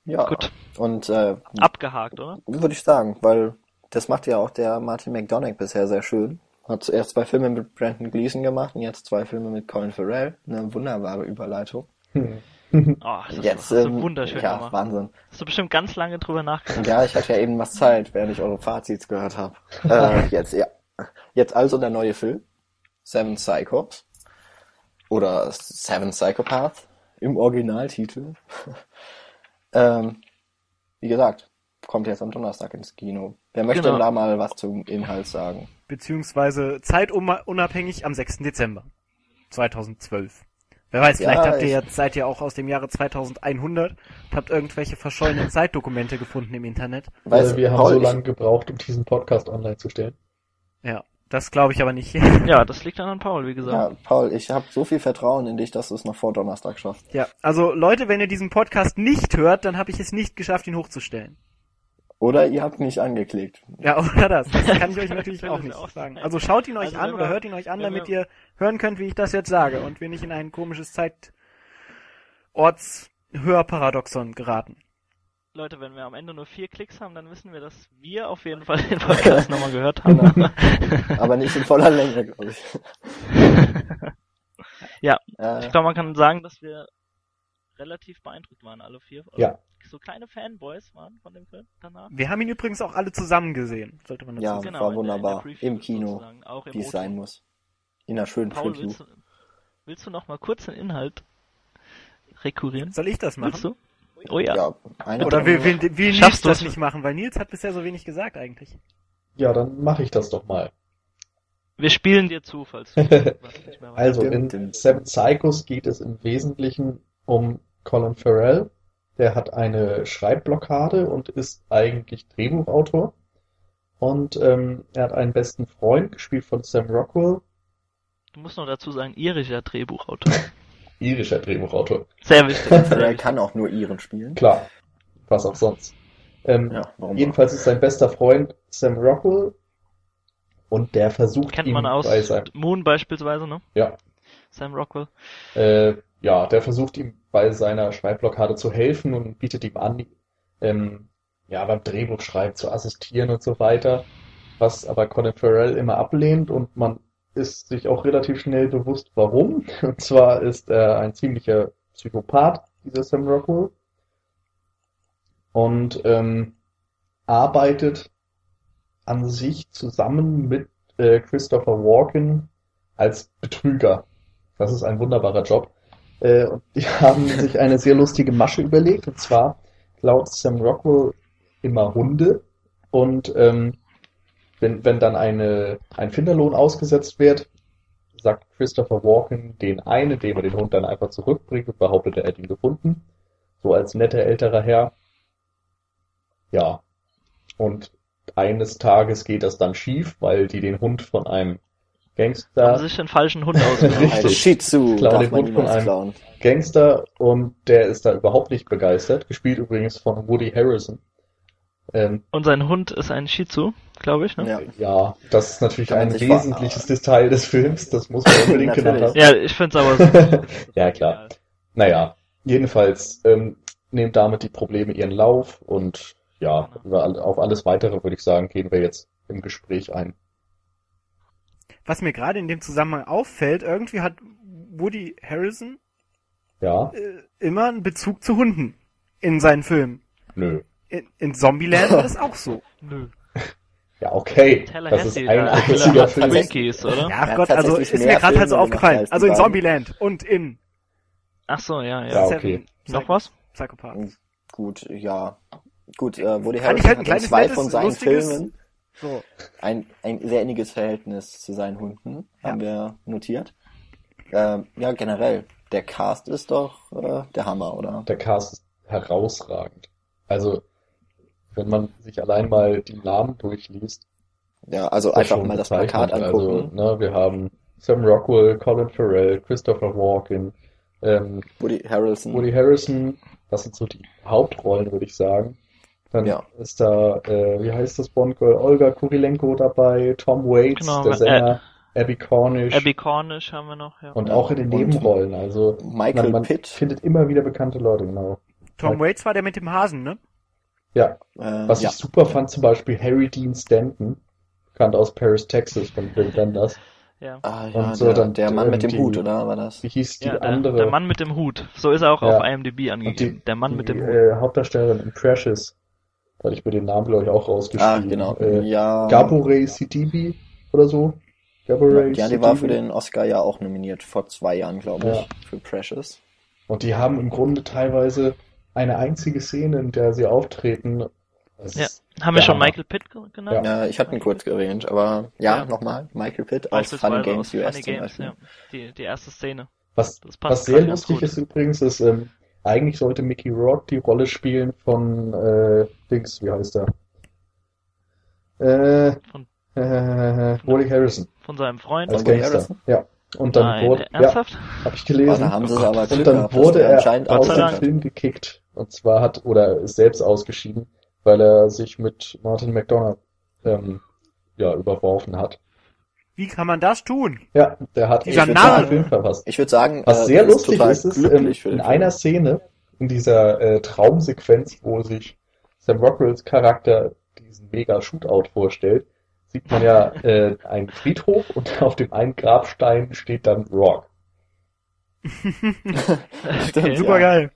Ja. Gut. Und äh, Abgehakt, oder? würde ich sagen, weil das macht ja auch der Martin McDonagh bisher sehr schön. Hat zuerst zwei Filme mit Brandon Gleeson gemacht und jetzt zwei Filme mit Colin Farrell. Eine wunderbare Überleitung. Hm. Oh, das Jetzt, du ähm, wunderschön ja, gemacht. Wahnsinn. Hast du bestimmt ganz lange drüber nachgedacht. Ja, ich hatte ja eben was Zeit, während ich eure Fazits gehört habe. Äh, jetzt, ja. Jetzt also der neue Film. Seven Psychos. Oder Seven Psychopaths im Originaltitel. ähm, wie gesagt, kommt jetzt am Donnerstag ins Kino. Wer möchte Genau. da mal was zum Inhalt sagen? Beziehungsweise zeitunabhängig am 6. Dezember 2012. Wer weiß, Ja, vielleicht habt ihr ich- jetzt, seid ihr auch aus dem Jahre 2100 und habt irgendwelche verschollenen Zeitdokumente gefunden im Internet. Weißt Äh, wir haben Paul, so ich- lange gebraucht, um diesen Podcast online zu stellen. Ja, das glaube ich aber nicht. Ja, das liegt dann an Paul, wie gesagt. Ja, Paul, ich habe so viel Vertrauen in dich, dass du es noch vor Donnerstag schaffst. ja, also Leute, wenn ihr diesen Podcast nicht hört, dann habe ich es nicht geschafft, ihn hochzustellen. Oder ihr habt mich angeklickt. Ja, oder das. Das kann ich euch natürlich auch nicht auch sagen. Also schaut ihn euch Also an wenn oder wir- hört ihn euch an, damit wir- ihr hören könnt, wie ich das jetzt sage und wir nicht in ein komisches Zeitortshörparadoxon geraten. Leute, wenn wir am Ende nur vier Klicks haben, dann wissen wir, dass wir auf jeden Fall den Podcast nochmal gehört haben. Genau. Aber nicht in voller Länge, glaube ich. Ja, Äh, Ich glaube, man kann sagen, dass wir relativ beeindruckt waren, alle vier. Also Ja. So kleine Fanboys waren von dem Film danach. Wir haben ihn übrigens auch alle zusammen gesehen, sollte man dazu Ja, sagen. Genau, war wunderbar. Im Kino, sozusagen, Auch im wie es O2. sein muss. In einer schönen Paul, Preview. willst du, Willst du noch mal kurz den Inhalt rekurrieren? Soll ich das machen? Willst du? Oh ja. Ja, eine Oder will, will, will Nils das nicht machen? Weil Nils hat bisher so wenig gesagt eigentlich. Ja, dann mache ich das doch mal. Wir spielen dir zu, falls du was nicht mehr weißt. Also in dim. Seven Psychos geht es im Wesentlichen um Colin Farrell. Der hat eine Schreibblockade und ist eigentlich Drehbuchautor. Und ähm, er hat einen besten Freund, gespielt von Sam Rockwell, Du musst noch dazu sagen, irischer Drehbuchautor. irischer Drehbuchautor. Sehr wichtig. Farrell kann auch nur ihren spielen. Klar, was auch sonst. Ähm, Ja, jedenfalls ist sein bester Freund Sam Rockwell und der versucht Kennt ihm man aus bei seinem, Moon beispielsweise, ne? ja, Sam Rockwell. Äh, ja, der versucht ihm bei seiner Schreibblockade zu helfen und bietet ihm an, ähm, ja, beim Drehbuchschreiben zu assistieren und so weiter, was aber Colin Farrell immer ablehnt und man ist sich auch relativ schnell bewusst, warum. Und zwar ist er ein ziemlicher Psychopath, dieser Sam Rockwell, und ähm, arbeitet an sich zusammen mit äh, Christopher Walken als Betrüger. Das ist ein wunderbarer Job. Äh, und die haben sich eine sehr lustige Masche überlegt. Und zwar klaut Sam Rockwell immer Hunde. Und ähm, wenn, wenn dann eine, ein Finderlohn ausgesetzt wird, sagt Christopher Walken den einen, dem er den Hund dann einfach zurückbringt und behauptet, er hätte ihn gefunden. So als netter älterer Herr. Ja. Und eines Tages geht das dann schief, weil die den Hund von einem Gangster Haben sich den falschen Hund ausgesucht. Shih Tzu Klau den Hund von einem- klauen. Gangster und der ist da überhaupt nicht begeistert. Gespielt übrigens von Woody Harrison. Ähm, Und sein Hund ist ein Shih Tzu, glaube ich, ne? Ja. ja, das ist natürlich Kann ein wesentliches Detail des Films. Das muss man unbedingt genannt haben. Ja, ich find's aber so. Ja, klar. Naja, jedenfalls ähm, nehmen damit die Probleme ihren Lauf und ja, über, auf alles weitere würde ich sagen, gehen wir jetzt im Gespräch ein. Was mir gerade in dem Zusammenhang auffällt, irgendwie hat Woody Harrison Ja, äh, immer einen Bezug zu Hunden in seinen Filmen. nö. In, in Zombieland war das auch so. Nö. Ja, okay. Das ist ein da einziger Film. Twinkies, oder? Ja, Gott, also ist mir gerade halt so aufgefallen. Also in. Zombieland und in Ach so, ja, ja. Ja, okay. Noch was? Psychopath. Gut, ja. Gut, äh, Woody Harrelson halt ein hat in kleines, zwei nettes, von seinen lustiges- Filmen So. ein, ein sehr inniges Verhältnis zu seinen Hunden, Ja. haben wir notiert. Ähm, ja, generell, der Cast ist doch äh, der Hammer, oder? Der Cast ist herausragend. Also, wenn man sich allein mal die Namen durchliest, Ja, also einfach mal das. Plakat angucken. Also, ne, wir haben Sam Rockwell, Colin Farrell, Christopher Walken, ähm, Woody Harrelson. Woody Harrison, das sind so die Hauptrollen, würde ich sagen. Dann Ja. ist da, äh, wie heißt das Bond-Girl? Olga Kurilenko dabei, Tom Waits, Genau, der äh, Sänger, Abby Cornish Abby Cornish haben wir noch, ja. und auch in den Und Nebenrollen. Also Michael man, man Pitt. findet immer wieder bekannte Leute, genau. Tom Waits war der mit dem Hasen, ne? Ja, Äh, was ja. ich super fand, zum Beispiel Harry Dean Stanton, bekannt aus Paris, Texas von Bill Benders. ja. Ah, ja, Und so der, dann der Mann mit dem die- Hut, oder war das? Wie hieß die ja der, andere? der Mann mit dem Hut. So ist er auch Ja. auf IMDb angegeben. der Mann mit die, dem Hut. äh, Hauptdarstellerin in Precious. Da hatte ich mir den Namen, glaube ich, auch Ah, rausgeschrieben. genau. Äh, ja. Gabore Sidibe oder so. Gabore Ja, die war für den Oscar ja auch nominiert, vor zwei Jahren, glaube ich, Ja. für Precious. Und die haben im Grunde teilweise eine einzige Szene, in der sie auftreten. Das Ja. Haben wir schon Hammer. Michael Pitt ge- genannt? Ja, ich hatte ihn kurz erwähnt, aber ja, Ja. nochmal, Michael Pitt aus Funny Games aus US Funny zum Games, Beispiel. ja. Die, die erste Szene. Was, Das passt was sehr lustig ist übrigens, ist, ähm, eigentlich sollte Mickey Rourke die Rolle spielen von, äh, Dings, wie heißt er? Äh, Von, äh, Woody Harrison von seinem Freund. als Gangster. Harrison? Ja. Und dann Nein, wurde, ja, ernsthaft? habe ich Oh, gelesen. da haben sie es Oh aber Und dann wurde er aus dem. Film gekickt. Und zwar hat, oder ist selbst ausgeschieden, weil er sich mit Martin McDonough ähm, ja, überworfen hat. Wie kann man das tun? Ja, der hat Dieser den Film verpasst. Ich würde sagen, Was äh, sehr lustig ist, ist ähm, in einer Szene, in dieser äh, Traumsequenz, wo sich Sam Rockwells Charakter diesen mega Shootout vorstellt, sieht man ja äh, einen Friedhof und auf dem einen Grabstein steht dann Rock. Film. Okay, Super geil.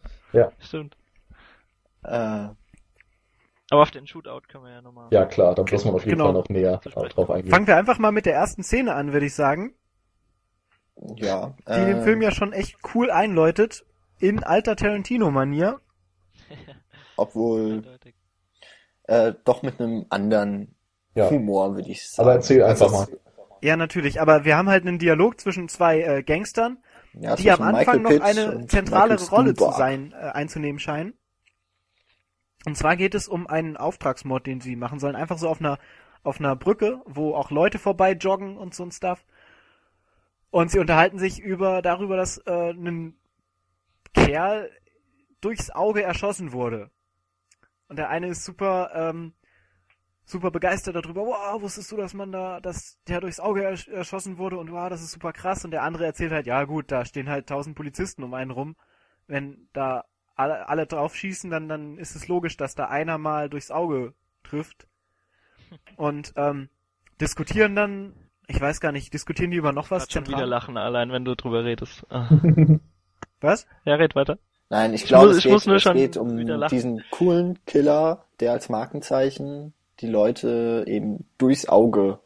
stimmt. Äh, Aber auf den Shootout können wir ja nochmal. Ja klar, da muss man auf jeden Genau. Fall noch näher drauf eingehen. Fangen wir einfach mal mit der ersten Szene an, würde ich sagen. Ja. die den äh, Film ja schon echt cool einläutet, in alter Tarantino-Manier. Obwohl äh, doch mit einem anderen Ja. Humor, würde ich sagen. Aber erzähl einfach mal. Ja, natürlich, aber wir haben halt einen Dialog zwischen zwei äh, Gangstern, Ja, die am Anfang Michael noch eine zentralere Rolle zu sein, äh, einzunehmen scheinen. Und zwar geht es um einen Auftragsmord, den sie machen sollen. Einfach so auf einer, auf einer Brücke, wo auch Leute vorbei joggen und so ein Stuff. Und sie unterhalten sich über, darüber, dass äh, ein Kerl durchs Auge erschossen wurde. Und der eine ist super, ähm, super begeistert darüber. Wow, wusstest du, dass man da, dass der durchs Auge ersch erschossen wurde und wow, das ist super krass. Und der andere erzählt halt, ja gut, da stehen halt tausend Polizisten um einen rum. Wenn da alle, alle drauf schießen, dann, dann ist es logisch, dass da einer mal durchs Auge trifft. Und ähm, diskutieren dann, ich weiß gar nicht, diskutieren die über noch was Was schon wieder lachen, allein wenn du drüber redest. Ah. Was? Ja, red weiter. Nein, ich Ich glaube, es, ich geht, muss nur es schon geht um diesen coolen Killer, der als Markenzeichen die Leute eben durchs Auge,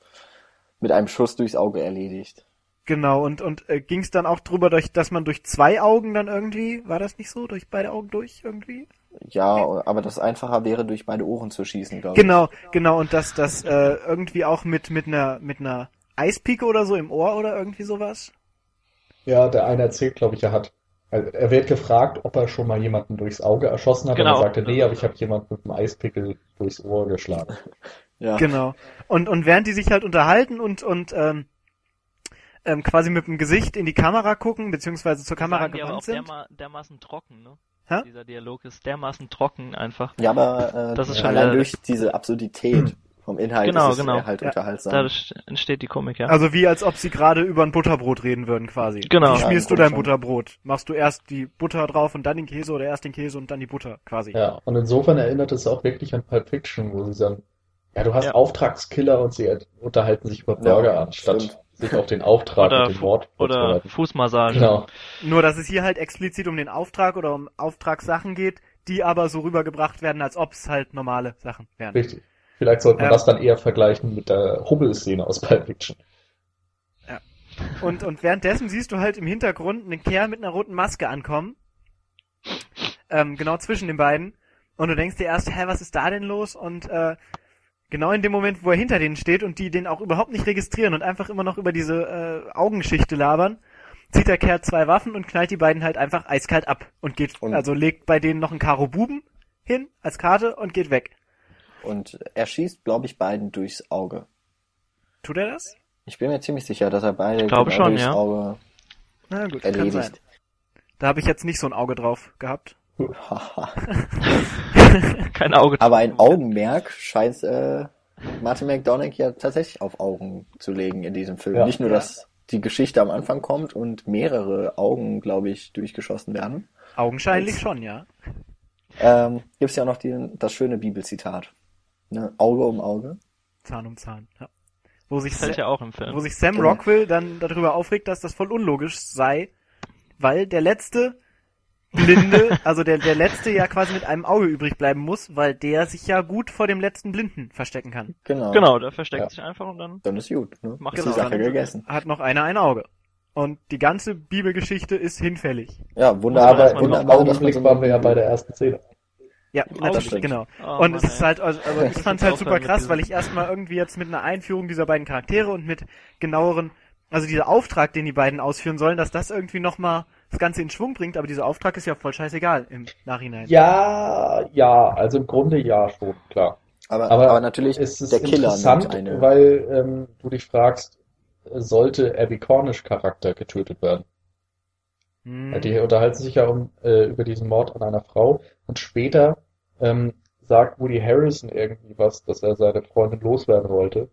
mit einem Schuss durchs Auge erledigt. Genau, und, und äh, ging es dann auch drüber, durch, dass man durch zwei Augen dann irgendwie, war das nicht so? Durch beide Augen durch irgendwie? Ja, aber das einfacher wäre, durch beide Ohren zu schießen, glaube ich. Genau, genau, und dass das äh, irgendwie auch mit, mit einer mit einer Eispike oder so im Ohr oder irgendwie sowas? Ja, der eine erzählt, glaube ich, er hat. also Er wird gefragt, ob er schon mal jemanden durchs Auge erschossen hat. Genau. Und er sagte, nee, aber ich habe jemanden mit einem Eispickel durchs Ohr geschlagen. Ja. Genau. Und, und während die sich halt unterhalten und, und ähm, ähm, quasi mit dem Gesicht in die Kamera gucken, beziehungsweise zur Kamera Sagen gewandt auch sind. derma dermaßen trocken, ne? Hä? Dieser Dialog ist dermaßen trocken einfach. Ja, aber äh, Das ist schon allein durch diese Absurdität vom Inhalt Genau, ist es genau. halt Ja. unterhaltsam. Dadurch entsteht die Komik, ja. Also wie als ob sie gerade über ein Butterbrot reden würden quasi. Genau. Wie schmierst Ja, du dein schon. Butterbrot? Machst du erst die Butter drauf und dann den Käse oder erst den Käse und dann die Butter quasi? Ja, und insofern erinnert es auch wirklich an Pulp Fiction, wo sie sagen, ja, du hast Ja. Auftragskiller und sie unterhalten sich über Burger, Ja, anstatt stimmt. Sich auf den Auftrag Oder, und den Mord oder. Fußmassage. Genau. Nur, dass es hier halt explizit um den Auftrag oder um Auftragssachen geht, die aber so rübergebracht werden, als ob es halt normale Sachen wären. Richtig. Vielleicht sollte man Ähm. das dann eher vergleichen mit der Hubbel-Szene aus Pulp Fiction. Und, und währenddessen siehst du halt im Hintergrund einen Kerl mit einer roten Maske ankommen. Ähm, genau zwischen den beiden. Und du denkst dir erst, hä, was ist da denn los? Und äh, genau in dem Moment, wo er hinter denen steht und die den auch überhaupt nicht registrieren und einfach immer noch über diese äh, Augenschichte labern, zieht der Kerl zwei Waffen und knallt die beiden halt einfach eiskalt ab und geht, Und- also legt bei denen noch ein Karo Buben hin als Karte und geht weg. Und er schießt, glaube ich, beiden durchs Auge. Tut er das? Ich bin mir ziemlich sicher, dass er beide genau schon, durchs ja. Auge Na gut, kann sein. erledigt. Da habe ich jetzt nicht so ein Auge drauf gehabt. Haha. Kein Auge. aber ein Augenmerk scheint äh, Martin McDonagh ja tatsächlich auf Augen zu legen in diesem Film. Ja. Nicht nur, dass die Geschichte am Anfang kommt und mehrere Augen, glaube ich, durchgeschossen werden. Augenscheinlich Als- schon, ja. Ähm, Gibt es ja auch noch die, das schöne Bibelzitat. Ne? Auge um Auge. Zahn um Zahn, ja. Wo sich, Das fällt Sa ja auch im Film. wo sich Sam Genau. Rockwell dann darüber aufregt, dass das voll unlogisch sei, weil der letzte Blinde, also der, der letzte ja quasi mit einem Auge übrig bleiben muss, weil der sich ja gut vor dem letzten Blinden verstecken kann. Genau. Genau, der versteckt Ja. sich einfach und dann. Dann ist gut. Ne? Macht ist genau, die Sache gegessen. Hat noch einer ein Auge. Und die ganze Bibelgeschichte ist hinfällig. Ja, wunderbar. Im wunderbar, Augenblick waren wir ja bei der ersten Szene. Ja, natürlich, stimmt. genau. Oh, und Mann, es ist halt, also, also ich fand's halt super krass, weil ich erstmal irgendwie jetzt mit einer Einführung dieser beiden Charaktere und mit genaueren, also dieser Auftrag, den die beiden ausführen sollen, dass das irgendwie nochmal das Ganze in Schwung bringt, aber dieser Auftrag ist ja voll scheißegal im Nachhinein. Ja, ja, also im Grunde ja schon, klar. Aber, Aber aber, natürlich, Es ist der Killer interessant, eine. weil ähm, du dich fragst, sollte Abby Cornish Charakter getötet werden? Hm. Die unterhalten sich ja um, äh, über diesen Mord an einer Frau und später ähm, sagt Woody Harrison irgendwie was, dass er seine Freundin loswerden wollte.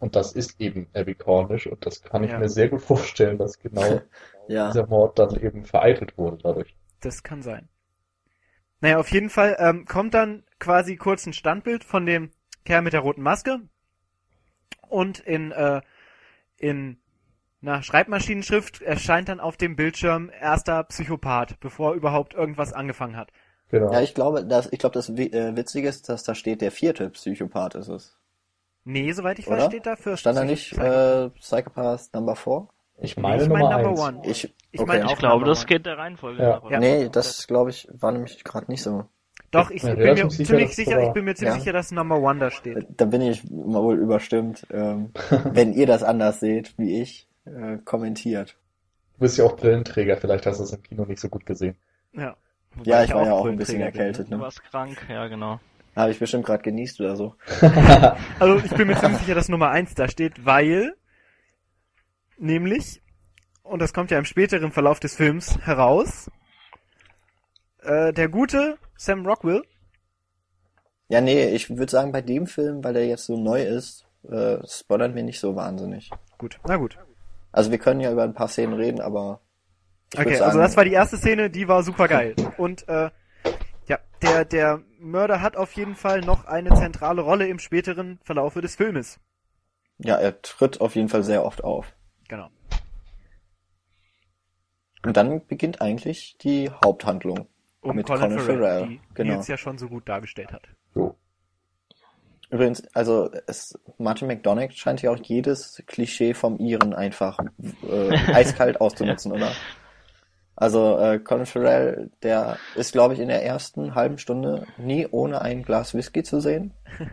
Und das ist eben Abby Cornish und das kann ich Ja. mir sehr gut vorstellen, dass genau ja. dieser Mord dann eben vereitelt wurde dadurch. Das kann sein. Naja, auf jeden Fall ähm, kommt dann quasi kurz ein Standbild von dem Kerl mit der roten Maske und in, äh, in na, Schreibmaschinenschrift erscheint dann auf dem Bildschirm erster Psychopath, bevor überhaupt irgendwas angefangen hat. Genau. Ja, ich glaube, dass, ich glaube, das äh, Witzige ist, dass da steht, der vierte Psychopath ist es. Nee, soweit ich weiß, Oder? steht da für Stand da nicht äh, Psychopath Number 4? Ich meine ich Nummer mein Number eins. One. Ich, Ich okay. meine Ich auch glaube, Number das One. geht der Reihenfolge Ja. nach. oder? Nee, das glaube ich, war nämlich gerade nicht so. Doch, ich Ja, bin mir sicher, ziemlich sicher, ich bin mir ziemlich Ja. sicher, dass Number One da steht. Da bin ich mal wohl überstimmt. Ähm, wenn ihr das anders seht, wie ich, äh, kommentiert. Du bist ja auch Brillenträger, vielleicht hast du es im Kino nicht so gut gesehen. Ja. Ja, ich Wobei war ja auch ein bisschen bin, ne? erkältet. Du Ne? warst krank, ja genau. Habe ich bestimmt gerade genießt oder so. Also ich bin mir ziemlich sicher, dass Nummer eins da steht, weil nämlich, und das kommt ja im späteren Verlauf des Films heraus, äh, der gute Sam Rockwell, Ja, nee, ich würde sagen, bei dem Film, weil der jetzt so neu ist, äh, spoilern wir nicht so wahnsinnig. gut, na gut. Also wir können ja über ein paar Szenen reden, aber Okay, sagen, also das war die erste Szene, die war super geil. Und äh, ja, der, der Mörder hat auf jeden Fall noch eine zentrale Rolle im späteren Verlaufe des Filmes. ja, er tritt auf jeden Fall sehr oft auf. Genau. Und dann beginnt eigentlich die Haupthandlung. Um Mit Colin, Colin Farrell, Farrell, die genau. Nils ja schon so gut dargestellt hat. So. Übrigens, also es, Martin McDonagh scheint ja auch jedes Klischee vom Iren einfach äh, eiskalt auszunutzen, oder? Also äh, Colin Farrell, der ist, glaube ich, in der ersten halben Stunde nie ohne ein Glas Whisky zu sehen.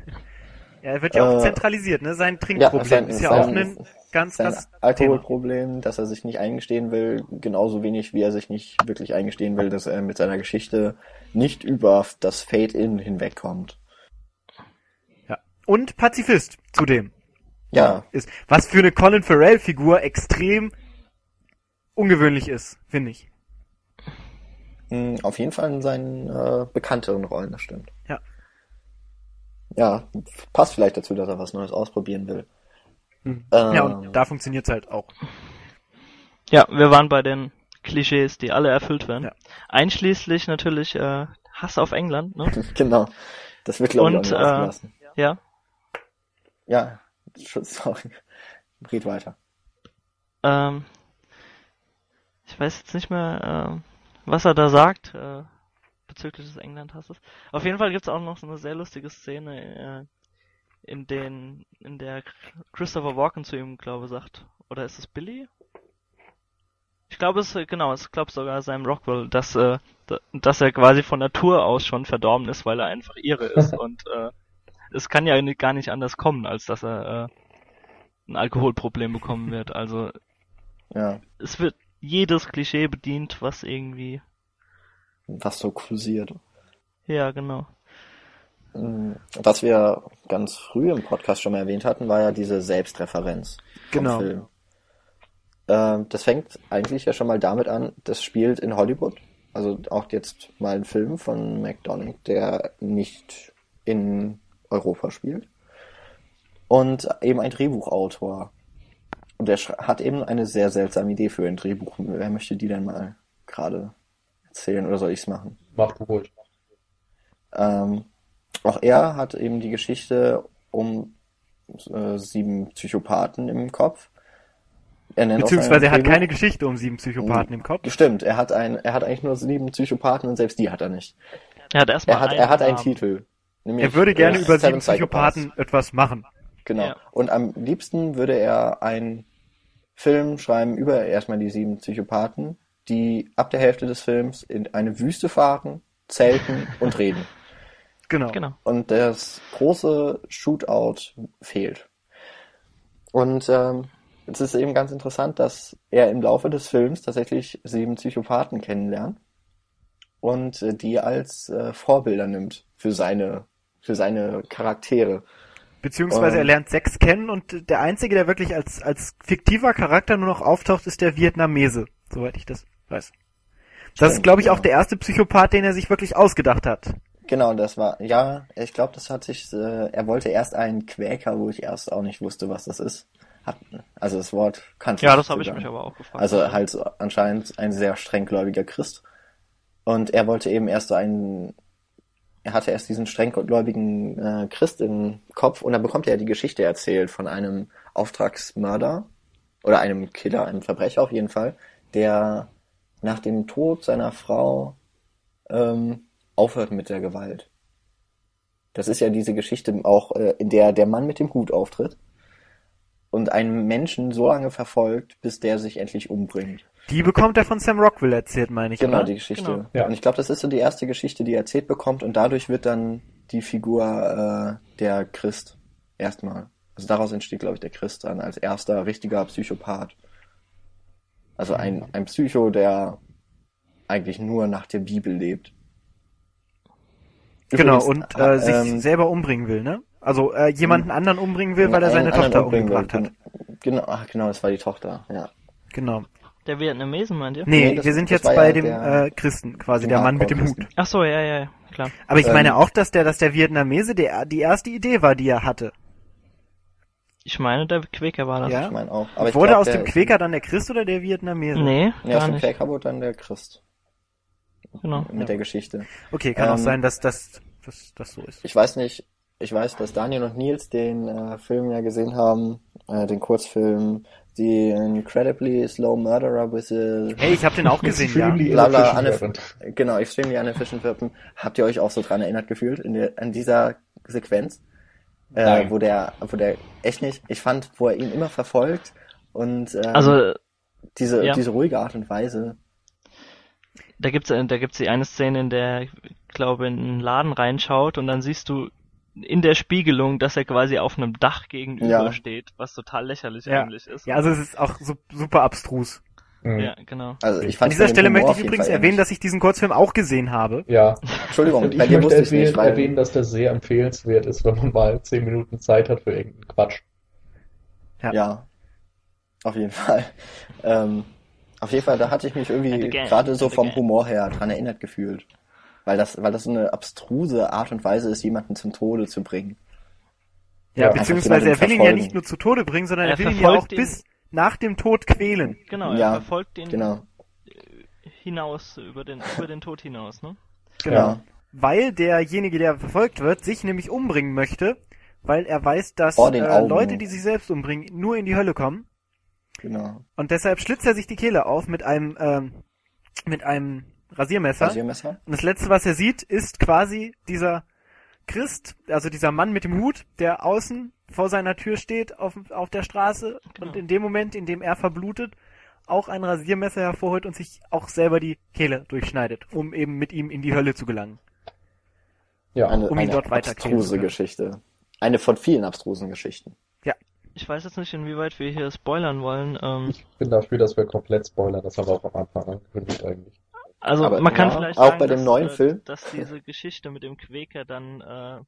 Ja, er wird ja auch Äh, zentralisiert, ne? Sein Trinkproblem sein- ist ja sein- auch ein ganz Sein das Thema. Alkoholproblem, dass er sich nicht eingestehen will, genauso wenig wie er sich nicht wirklich eingestehen will, dass er mit seiner Geschichte nicht über das Fade-In hinwegkommt. Ja. Und Pazifist zudem. Ja, Ist, was für eine Colin Farrell-Figur extrem ungewöhnlich ist, finde ich. mh, auf jeden Fall in seinen äh, bekannteren Rollen, das stimmt. Ja. Ja, passt vielleicht dazu, dass er was Neues ausprobieren will. Hm. Ähm, Ja, und da funktioniert's halt auch. Ja, wir waren bei den Klischees, die alle erfüllt werden. Ja. Einschließlich natürlich äh, Hass auf England, ne? Genau. Das wird, glaube ich, auch nicht äh, ausgelassen. Ja. Ja, sorry. Red weiter. Ähm, ich weiß jetzt nicht mehr, ähm, was er da sagt äh, bezüglich des England-Hasses. Auf jeden Fall gibt's auch noch so eine sehr lustige Szene, äh, in den, in der Christopher Walken zu ihm, glaube sagt, oder ist es Billy? Ich glaube es genau, ich glaube sogar Sam Rockwell, dass äh, da- dass er quasi von Natur aus schon verdorben ist, weil er einfach ihre ist und äh, es kann ja gar nicht anders kommen, als dass er äh, ein Alkoholproblem bekommen wird. Also Ja, es wird jedes Klischee bedient, was irgendwie. was so kursiert. Ja, genau. Was wir ganz früh im Podcast schon mal erwähnt hatten, war ja diese Selbstreferenz vom Genau. Film. Ähm, das fängt eigentlich ja schon mal damit an, das spielt in Hollywood. Also auch jetzt mal ein Film von McDonald, der nicht in Europa spielt. Und eben ein Drehbuchautor. Und der hat eben eine sehr seltsame Idee für ein Drehbuch. Wer möchte die denn mal gerade erzählen oder soll ich's machen? Mach du ruhig. Ähm, auch er hat eben die Geschichte um äh, sieben Psychopathen im Kopf. Er nennt auch Beziehungsweise er hat keine Geschichte um sieben Psychopathen im Kopf. Stimmt, er hat ein, er hat eigentlich nur sieben Psychopathen und selbst die hat er nicht. Er hat erstmal Er hat, einen er hat einen Namen. Titel. Nämlich, Er würde gerne äh, über Seven sieben Psychopathen etwas machen. Genau. Ja. Und am liebsten würde er einen Film schreiben über erstmal die sieben Psychopathen, die ab der Hälfte des Films in eine Wüste fahren, zelten und reden. Genau. Genau. und das große Shootout fehlt. Und ähm, es ist eben ganz interessant, dass er im Laufe des Films tatsächlich sieben Psychopathen kennenlernt und äh, die als äh, Vorbilder nimmt für seine für seine Charaktere. Beziehungsweise er lernt sechs kennen und der einzige, der wirklich als, als fiktiver Charakter nur noch auftaucht, ist der Vietnamese, soweit ich das weiß. Das ist, Stimmt, glaube ich, auch ja. der erste Psychopath, den er sich wirklich ausgedacht hat. Genau, das war ja, ich glaube, das hat sich. Äh, er wollte erst einen Quäker, wo ich erst auch nicht wusste, was das ist. Hat, also das Wort kannte Ja, das habe ich mich aber auch gefragt. Also halt so anscheinend ein sehr strenggläubiger Christ. Und er wollte eben erst so einen, er hatte erst diesen strenggläubigen äh, Christ im Kopf und dann bekommt er die Geschichte erzählt von einem Auftragsmörder oder einem Killer, einem Verbrecher auf jeden Fall, der nach dem Tod seiner Frau ähm, aufhört mit der Gewalt. Das ist ja diese Geschichte auch, äh, in der der Mann mit dem Hut auftritt. und einen Menschen so lange verfolgt, bis der sich endlich umbringt. Die bekommt er von Sam Rockwell erzählt, meine ich. Genau, oder? die Geschichte. Genau. Ja. Und ich glaube, das ist so die erste Geschichte, die er erzählt bekommt und dadurch wird dann die Figur äh, der Christ erstmal. Also daraus entsteht, glaube ich, der Christ dann als erster richtiger Psychopath. Also ein, ein Psycho, der eigentlich nur nach der Bibel lebt. Genau, Übrigens, und äh, sich ähm, selber umbringen will, ne? Also äh, jemanden anderen umbringen will, weil er seine Tochter umbringen will. umgebracht hat. Genau, ach genau, das war die Tochter, ja. Genau. Der Vietnamesen, meint ihr? Nee, Nee, das- wir sind jetzt bei ja dem der- äh, Christen, quasi der Mann mit dem Hut. Ach so, ja, ja, ja, klar. Aber ich Ähm, meine auch, dass der, dass der Vietnamese der, die erste Idee war, die er hatte. Ich meine, der Quäker war das. Ja? Ich meine auch. Aber ich Wurde glaub, aus dem Quäker dann der Christ oder der Vietnamese? Nee, Ja, aus dem nicht. Quäker wurde dann der Christ. Genau. Mit der Geschichte. Okay, kann auch Ähm, sein, dass das, dass das so ist. Ich weiß nicht, ich weiß, dass Daniel und Nils den äh, Film ja gesehen haben, äh, den Kurzfilm The Incredibly Slow Murderer with a Hey, ich habe den auch gesehen, ja. Bla, bla, Anne- genau, Extremely Inefficient Weapon. Habt ihr euch auch so dran erinnert gefühlt in der, an dieser Sequenz? Äh, Nein. wo der, wo der, echt nicht, ich fand, wo er ihn immer verfolgt und ähm, Also, diese, ja. diese ruhige Art und Weise. Da gibt's, äh, da gibt's die eine Szene, in der, ich glaube, in einen Laden reinschaut und dann siehst du in der Spiegelung, dass er quasi auf einem Dach gegenüber Ja. steht, was total lächerlich Ja. eigentlich ist. Ja, also es ist auch su super abstrus. Mhm. Ja, genau. Also ich An fand dieser von dem Stelle Humor möchte ich übrigens Fall erwähnen, dass ich diesen Kurzfilm auch gesehen habe. Ja. Entschuldigung, bei ich dir möchte erwähnen, nicht, weil erwähnen, dass der sehr empfehlenswert ist, wenn man mal zehn Minuten Zeit hat für irgendeinen Quatsch. Ja, auf jeden Fall. Ähm, auf jeden Fall, da hatte ich mich irgendwie gerade so vom. Humor her dran erinnert gefühlt. Weil das, weil das so eine abstruse Art und Weise ist, jemanden zum Tode zu bringen. Ja, Ja, beziehungsweise er will ihn ja nicht nur zu Tode bringen, sondern er, Er will ihn ja auch ihn. bis nach dem Tod quälen. Genau, er Ja, verfolgt den Genau, hinaus, über den, über den Tod hinaus, ne? Genau. Ja. Weil derjenige, der verfolgt wird, sich nämlich umbringen möchte, weil er weiß, dass den äh. Leute, die sich selbst umbringen, nur in die Hölle kommen. Genau. Und deshalb schlitzt er sich die Kehle auf mit einem, ähm, mit einem Rasiermesser. Rasiermesser? Und das letzte, was er sieht, ist quasi dieser Christ, also dieser Mann mit dem Hut, der außen vor seiner Tür steht auf, auf der Straße Genau. und in dem Moment, in dem er verblutet, auch ein Rasiermesser hervorholt und sich auch selber die Kehle durchschneidet, um eben mit ihm in die Hölle zu gelangen. Ja. Eine, Um ihn eine dort abstruse. Geschichte. Eine von vielen abstrusen Geschichten. Ich weiß jetzt nicht, inwieweit wir hier spoilern wollen. Ähm, Ich bin dafür, dass wir komplett spoilern. Das haben wir auch am Anfang angekündigt eigentlich. also aber man kann ja, vielleicht auch sagen, bei dem dass, neuen äh, Film. dass diese Geschichte mit dem Quäker dann äh,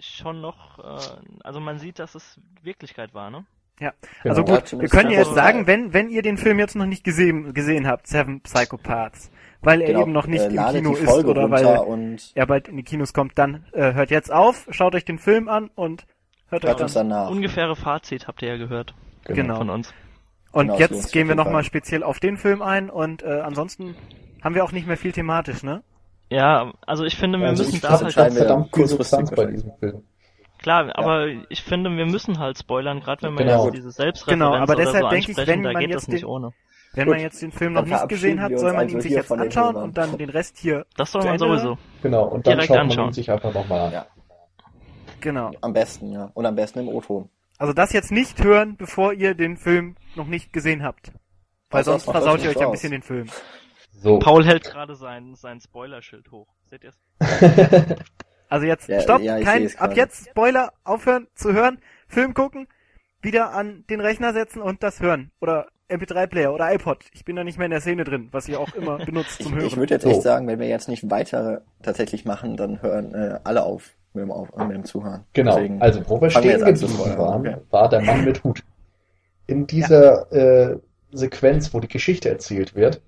schon noch, äh, also man sieht, dass es Wirklichkeit war, ne? Ja, Genau. also Ja, gut, wir zumindest können einfach jetzt sagen, wenn, wenn ihr den Film jetzt noch nicht gesehen, gesehen habt, Seven Psychopaths, weil er Genau, eben noch nicht äh, im Kino ist oder weil und er bald in die Kinos kommt, dann äh, hört jetzt auf, schaut euch den Film an und hört euch hört uns danach. Ungefähre Fazit habt ihr ja gehört Genau. von uns. Und Genau, jetzt gehen wir nochmal speziell auf den Film ein und äh, ansonsten haben wir auch nicht mehr viel thematisch, ne? Ja, also ich finde, wir Also müssen ich da halt wir verdammt Substanz bei diesem Film. klar, aber ich finde, wir müssen halt spoilern, gerade wenn man Genau. jetzt diese Selbstreferenz Genau, aber oder deshalb so denke ich, wenn da man geht jetzt das nicht den- ohne. Wenn Gut, man jetzt den Film noch nicht gesehen hat, soll man also ihn sich jetzt anschauen und dann den Rest hier. Das soll man sowieso. Genau. Und dann schaut man anschauen. ihn sich einfach nochmal an. Ja, Genau. am besten, ja. Und am besten im O-Ton. Also das jetzt nicht hören, bevor ihr den Film noch nicht gesehen habt. Weil Also, sonst versaut ihr euch ein aus. bisschen den Film. So. Paul hält gerade sein, sein Spoilerschild hoch. Seht ihr's? Also jetzt, Ja, stopp, ja, ich kein, ab gerade. jetzt Spoiler, aufhören zu hören, Film gucken, wieder an den Rechner setzen und das hören. Oder MP3-Player oder iPod. Ich bin da nicht mehr in der Szene drin, was ihr auch immer benutzt Ich, zum Hören. ich würde jetzt echt sagen, wenn wir jetzt nicht weiter tatsächlich machen, dann hören äh, alle auf mit dem, auf, mit dem Zuhören. Genau, Deswegen also wo wir wir stehen zu geblieben waren, Okay. war der Mann mit Hut. In dieser äh, Sequenz, wo die Geschichte erzählt wird,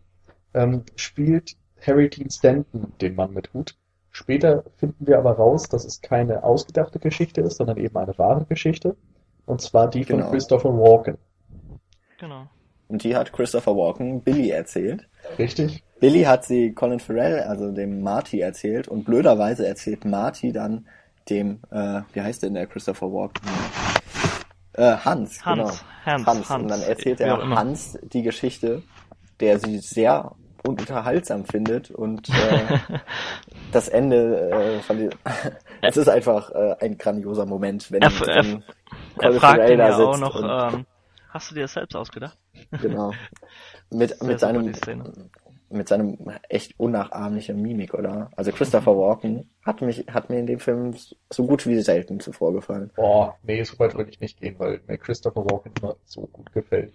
ähm, spielt Harry Dean Stanton den Mann mit Hut. Später finden wir aber raus, dass es keine ausgedachte Geschichte ist, sondern eben eine wahre Geschichte. Und zwar die von Genau. Christopher Walken. Genau. Und die hat Christopher Walken Billy erzählt. Richtig? Billy hat sie Colin Farrell, also dem Marty, erzählt und blöderweise erzählt Marty dann dem, äh, wie heißt denn der Christopher Walken? Äh, Hans, Hans, genau. Hans, Hans. Hans, Und dann erzählt er. Hans die Geschichte, der sie sehr unterhaltsam findet und äh, das Ende äh, von die, es ist einfach äh, ein grandioser Moment, wenn, Er er Er Colin fragt Farrell ihn da ja auch noch, ähm, hast du dir das selbst ausgedacht? Genau. Mit, mit seinem. Mit seinem echt unnachahmlichen Mimik, oder? Also Christopher Walken hat mich, hat mir in dem Film so gut wie selten zuvor gefallen. Boah, nee, so weit würde ich nicht gehen, weil mir Christopher Walken immer so gut gefällt.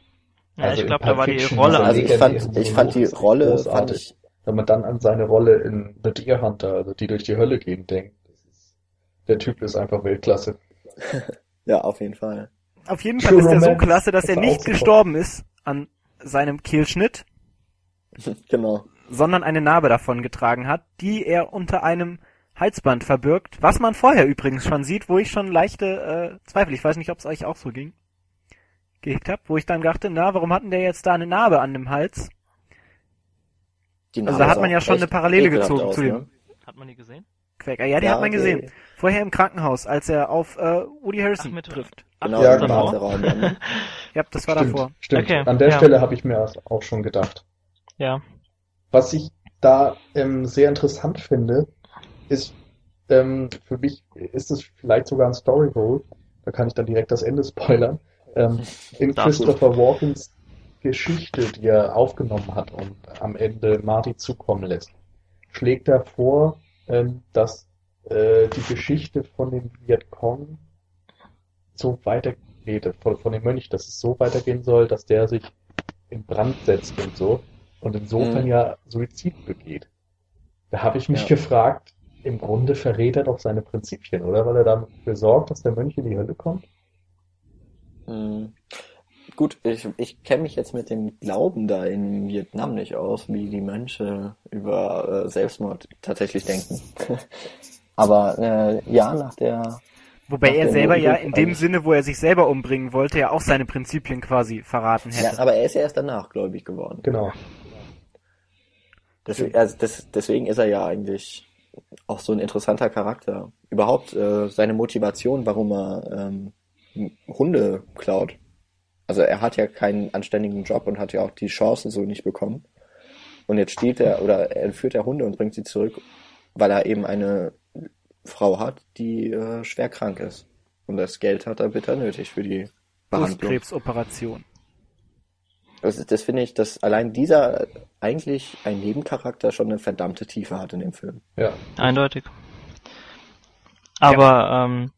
Ja, Also ich in glaube, da war die Rolle. dieser Also ich fand, ich fand die Rolle, großartig. fand ich, Wenn man dann an seine Rolle in The Deer Hunter, also die durch die Hölle gehen, denkt, das ist, der Typ ist einfach Weltklasse. ja, auf jeden Fall. Auf jeden Fall ist er so klasse, dass er nicht gestorben ist an seinem Kehlschnitt, Genau. sondern eine Narbe davon getragen hat, die er unter einem Halsband verbirgt, was man vorher übrigens schon sieht, wo ich schon leichte äh, Zweifel, ich weiß nicht, ob es euch auch so ging, gehegt hab, wo ich dann dachte, na, warum hatten der jetzt da eine Narbe an dem Hals? Die Also Narbe da hat man ja schon eine Parallele gezogen aus, zu dem ne? Hat man die gesehen? Quäker. Ja, die Ja, hat man die- gesehen. Vorher im Krankenhaus, als er auf äh, Woody Harrison Ach, mit- trifft. Genau, Ja, genau. Ja, das war Stimmt, davor. stimmt. Okay, An der ja. Stelle habe ich mir das auch schon gedacht. Ja. Was ich da ähm, sehr interessant finde, ist, ähm, für mich ist es vielleicht sogar ein Story Hole, da kann ich dann direkt das Ende spoilern, ähm, in Darfst du. Christopher Walkens Geschichte, die er aufgenommen hat und am Ende Marty zukommen lässt, schlägt er vor, ähm, dass äh, die Geschichte von dem Vietcong so weitergeht, von, von dem Mönch, dass es so weitergehen soll, dass der sich in Brand setzt und so und insofern Mhm. ja Suizid begeht. Da habe ich mich Ja. gefragt, im Grunde verrät er doch seine Prinzipien, oder? Weil er dafür sorgt, dass der Mönch in die Hölle kommt? Hm. Gut, ich, ich kenne mich jetzt mit dem Glauben da in Vietnam nicht aus, wie die Mönche über äh, Selbstmord tatsächlich denken. Aber äh, ja, nach der Wobei Nach er selber ja in dem. Sinne, wo er sich selber umbringen wollte, ja auch seine Prinzipien quasi verraten hätte. Ja, aber er ist ja erst danach gläubig geworden. Genau. Deswegen, also das, deswegen ist er ja eigentlich auch so ein interessanter Charakter. Überhaupt äh, seine Motivation, warum er ähm, Hunde klaut. Also er hat ja keinen anständigen Job und hat ja auch die Chance so nicht bekommen. Und jetzt stiehlt er oder er entführt er Hunde und bringt sie zurück, weil er eben eine Frau hat, die äh, schwer krank ist. Und das Geld hat er bitter nötig für die Behandlung. Brustkrebsoperation. Das, das finde ich, dass allein dieser eigentlich ein Nebencharakter schon eine verdammte Tiefe hat in dem Film. Ja. Eindeutig. Aber ähm,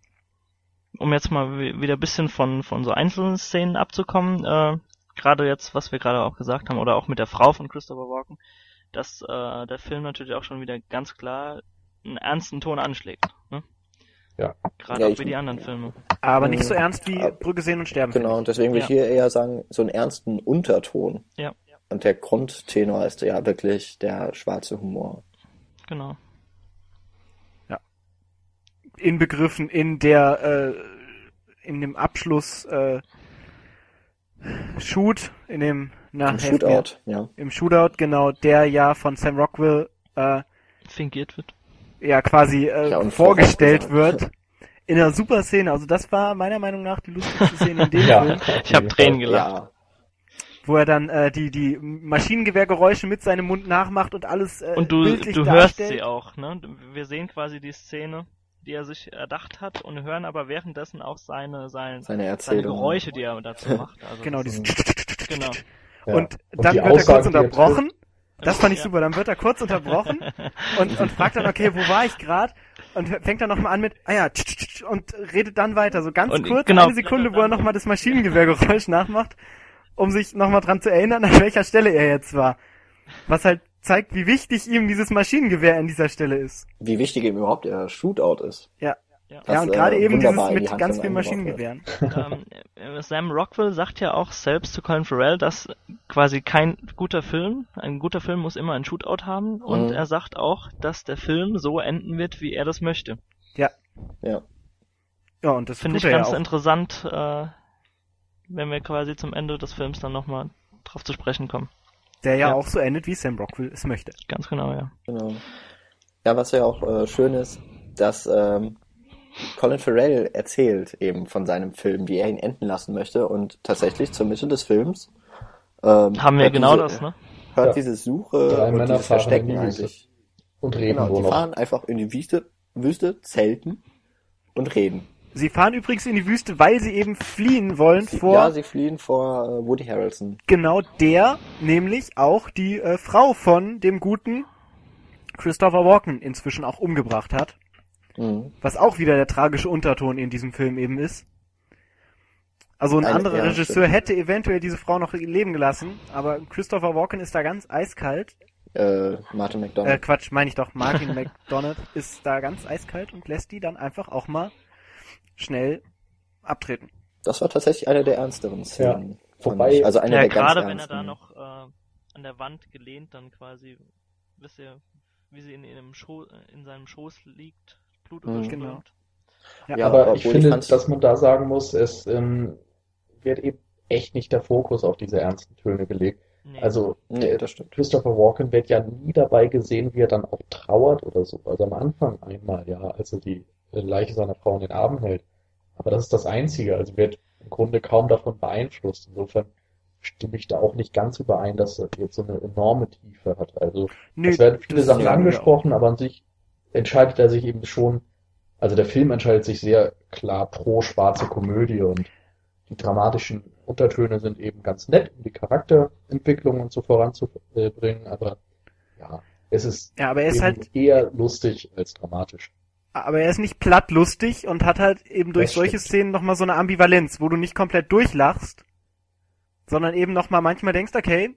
um jetzt mal wi- wieder ein bisschen von, von so einzelnen Szenen abzukommen, äh, gerade jetzt, was wir gerade auch gesagt haben, oder auch mit der Frau von Christopher Walken, dass äh, der Film natürlich auch schon wieder ganz klar einen ernsten Ton anschlägt. Ne? Ja. Gerade Ja, auch wie die anderen Filme. Aber nicht Mhm. so ernst wie Brücke sehen und sterben. Genau, und deswegen will ich Ja. hier eher sagen, so einen ernsten Unterton. Ja, Und der Grundtenor ist ja wirklich der schwarze Humor. genau. Inbegriffen in der, äh, in dem Abschluss, äh, Shoot, in dem, na, Im helft mir. Shootout, ja. Im Shootout, genau, der ja von Sam Rockwell, äh, Fingiert wird. Ja quasi äh, Ja, und vorgestellt wird. In einer super Szene. Also das war meiner Meinung nach die lustigste Szene in dem Ja. Film, Ich habe Tränen gelacht. Ja, wo er dann äh, die die Maschinengewehrgeräusche mit seinem Mund nachmacht und alles äh, Und du, bildlich du hörst darstellt. sie auch, ne? Wir sehen quasi die Szene, die er sich erdacht hat und hören aber währenddessen auch seine, sein, seine seine Erzählung. Geräusche, die er dazu macht. Also Genau, ist, genau. Ja. Und dann die wird er kurz Aussagen, die er unterbrochen. Das fand ich Ja. super. Dann wird er kurz unterbrochen und, und fragt dann, okay, wo war ich gerade? Und fängt dann nochmal an mit, ah ja, tsch, tsch, tsch, und redet dann weiter. So ganz Und kurz, genau. eine Sekunde, wo er nochmal das Maschinengewehrgeräusch nachmacht, um sich nochmal dran zu erinnern, an welcher Stelle er jetzt war. Was halt zeigt, wie wichtig ihm dieses Maschinengewehr an dieser Stelle ist. Wie wichtig ihm überhaupt der Shootout ist. Ja. Ja. Das, ja, und gerade äh, eben dieses mit ganz vielen. Maschinengewehren. ähm, äh, Sam Rockwell sagt ja auch selbst zu Colin Farrell, dass quasi kein guter Film, ein guter Film muss immer ein Shootout haben und Mhm. er sagt auch, dass der Film so enden wird, wie er das möchte. Ja. Ja, und das Finde ich er ganz ja auch. interessant, äh, wenn wir quasi zum Ende des Films dann nochmal drauf zu sprechen kommen. Der ja, Ja. auch so endet, wie Sam Rockwell es möchte. Ganz genau, ja. Genau. Ja, was ja auch äh, schön ist, dass ähm, Colin Farrell erzählt eben von seinem Film, wie er ihn enden lassen möchte und tatsächlich zur Mitte des Films ähm, Haben wir hört genau diese, das, ne? Hört Ja. diese Suche Drei und Männer dieses Verstecken eigentlich. Und reden Genau, wohl die noch. fahren einfach in die Wüste, Wüste, zelten und reden. Sie fahren übrigens in die Wüste, weil sie eben fliehen wollen vor Ja, sie fliehen vor äh, Woody Harrelson. genau der, nämlich auch die äh, Frau von dem guten Christopher Walken inzwischen auch umgebracht hat. Mhm. Was auch wieder der tragische Unterton in diesem Film eben ist. Also ein Eine- anderer ja, Regisseur stimmt. hätte eventuell diese Frau noch leben gelassen, aber Christopher Walken ist da ganz eiskalt. Äh, Martin Äh, McDonald. Quatsch, meine ich doch, Martin McDonald ist da ganz eiskalt und lässt die dann einfach auch mal schnell abtreten. das war tatsächlich eine der ernsteren Szenen. fand Wobei- also eine Ja, der ganz gerade wenn er da noch äh, an der Wand gelehnt dann quasi, wisst ihr, wie sie in, in, einem Scho in seinem Schoß liegt, Blut Mhm. überströmt. Genau. Ja, Ja, aber ich ich finde, fand's- dass man da sagen muss, es ähm, wird eben echt nicht der Fokus auf diese ernsten Töne gelegt. Nee. Also Nee, stimmt. Christopher Walken wird ja nie dabei gesehen, wie er dann auch trauert oder so. Also am Anfang einmal, ja, als er die äh, Leiche seiner Frau in den Armen hält. Aber das ist das Einzige. Also wird im Grunde kaum davon beeinflusst. Insofern stimme ich da auch nicht ganz überein, dass er jetzt so eine enorme Tiefe hat. Also Nö, es werden viele Sachen angesprochen, aber an sich entscheidet er sich eben schon, also der Film entscheidet sich sehr klar pro schwarze Komödie und die dramatischen Untertöne sind eben ganz nett, um die Charakterentwicklung und so voranzubringen, aber ja, es ist. Ja, aber er ist halt, eher lustig als dramatisch. aber er ist nicht platt lustig und hat halt eben durch Das solche stimmt. Szenen nochmal so eine Ambivalenz, wo du nicht komplett durchlachst, sondern eben nochmal manchmal denkst, okay,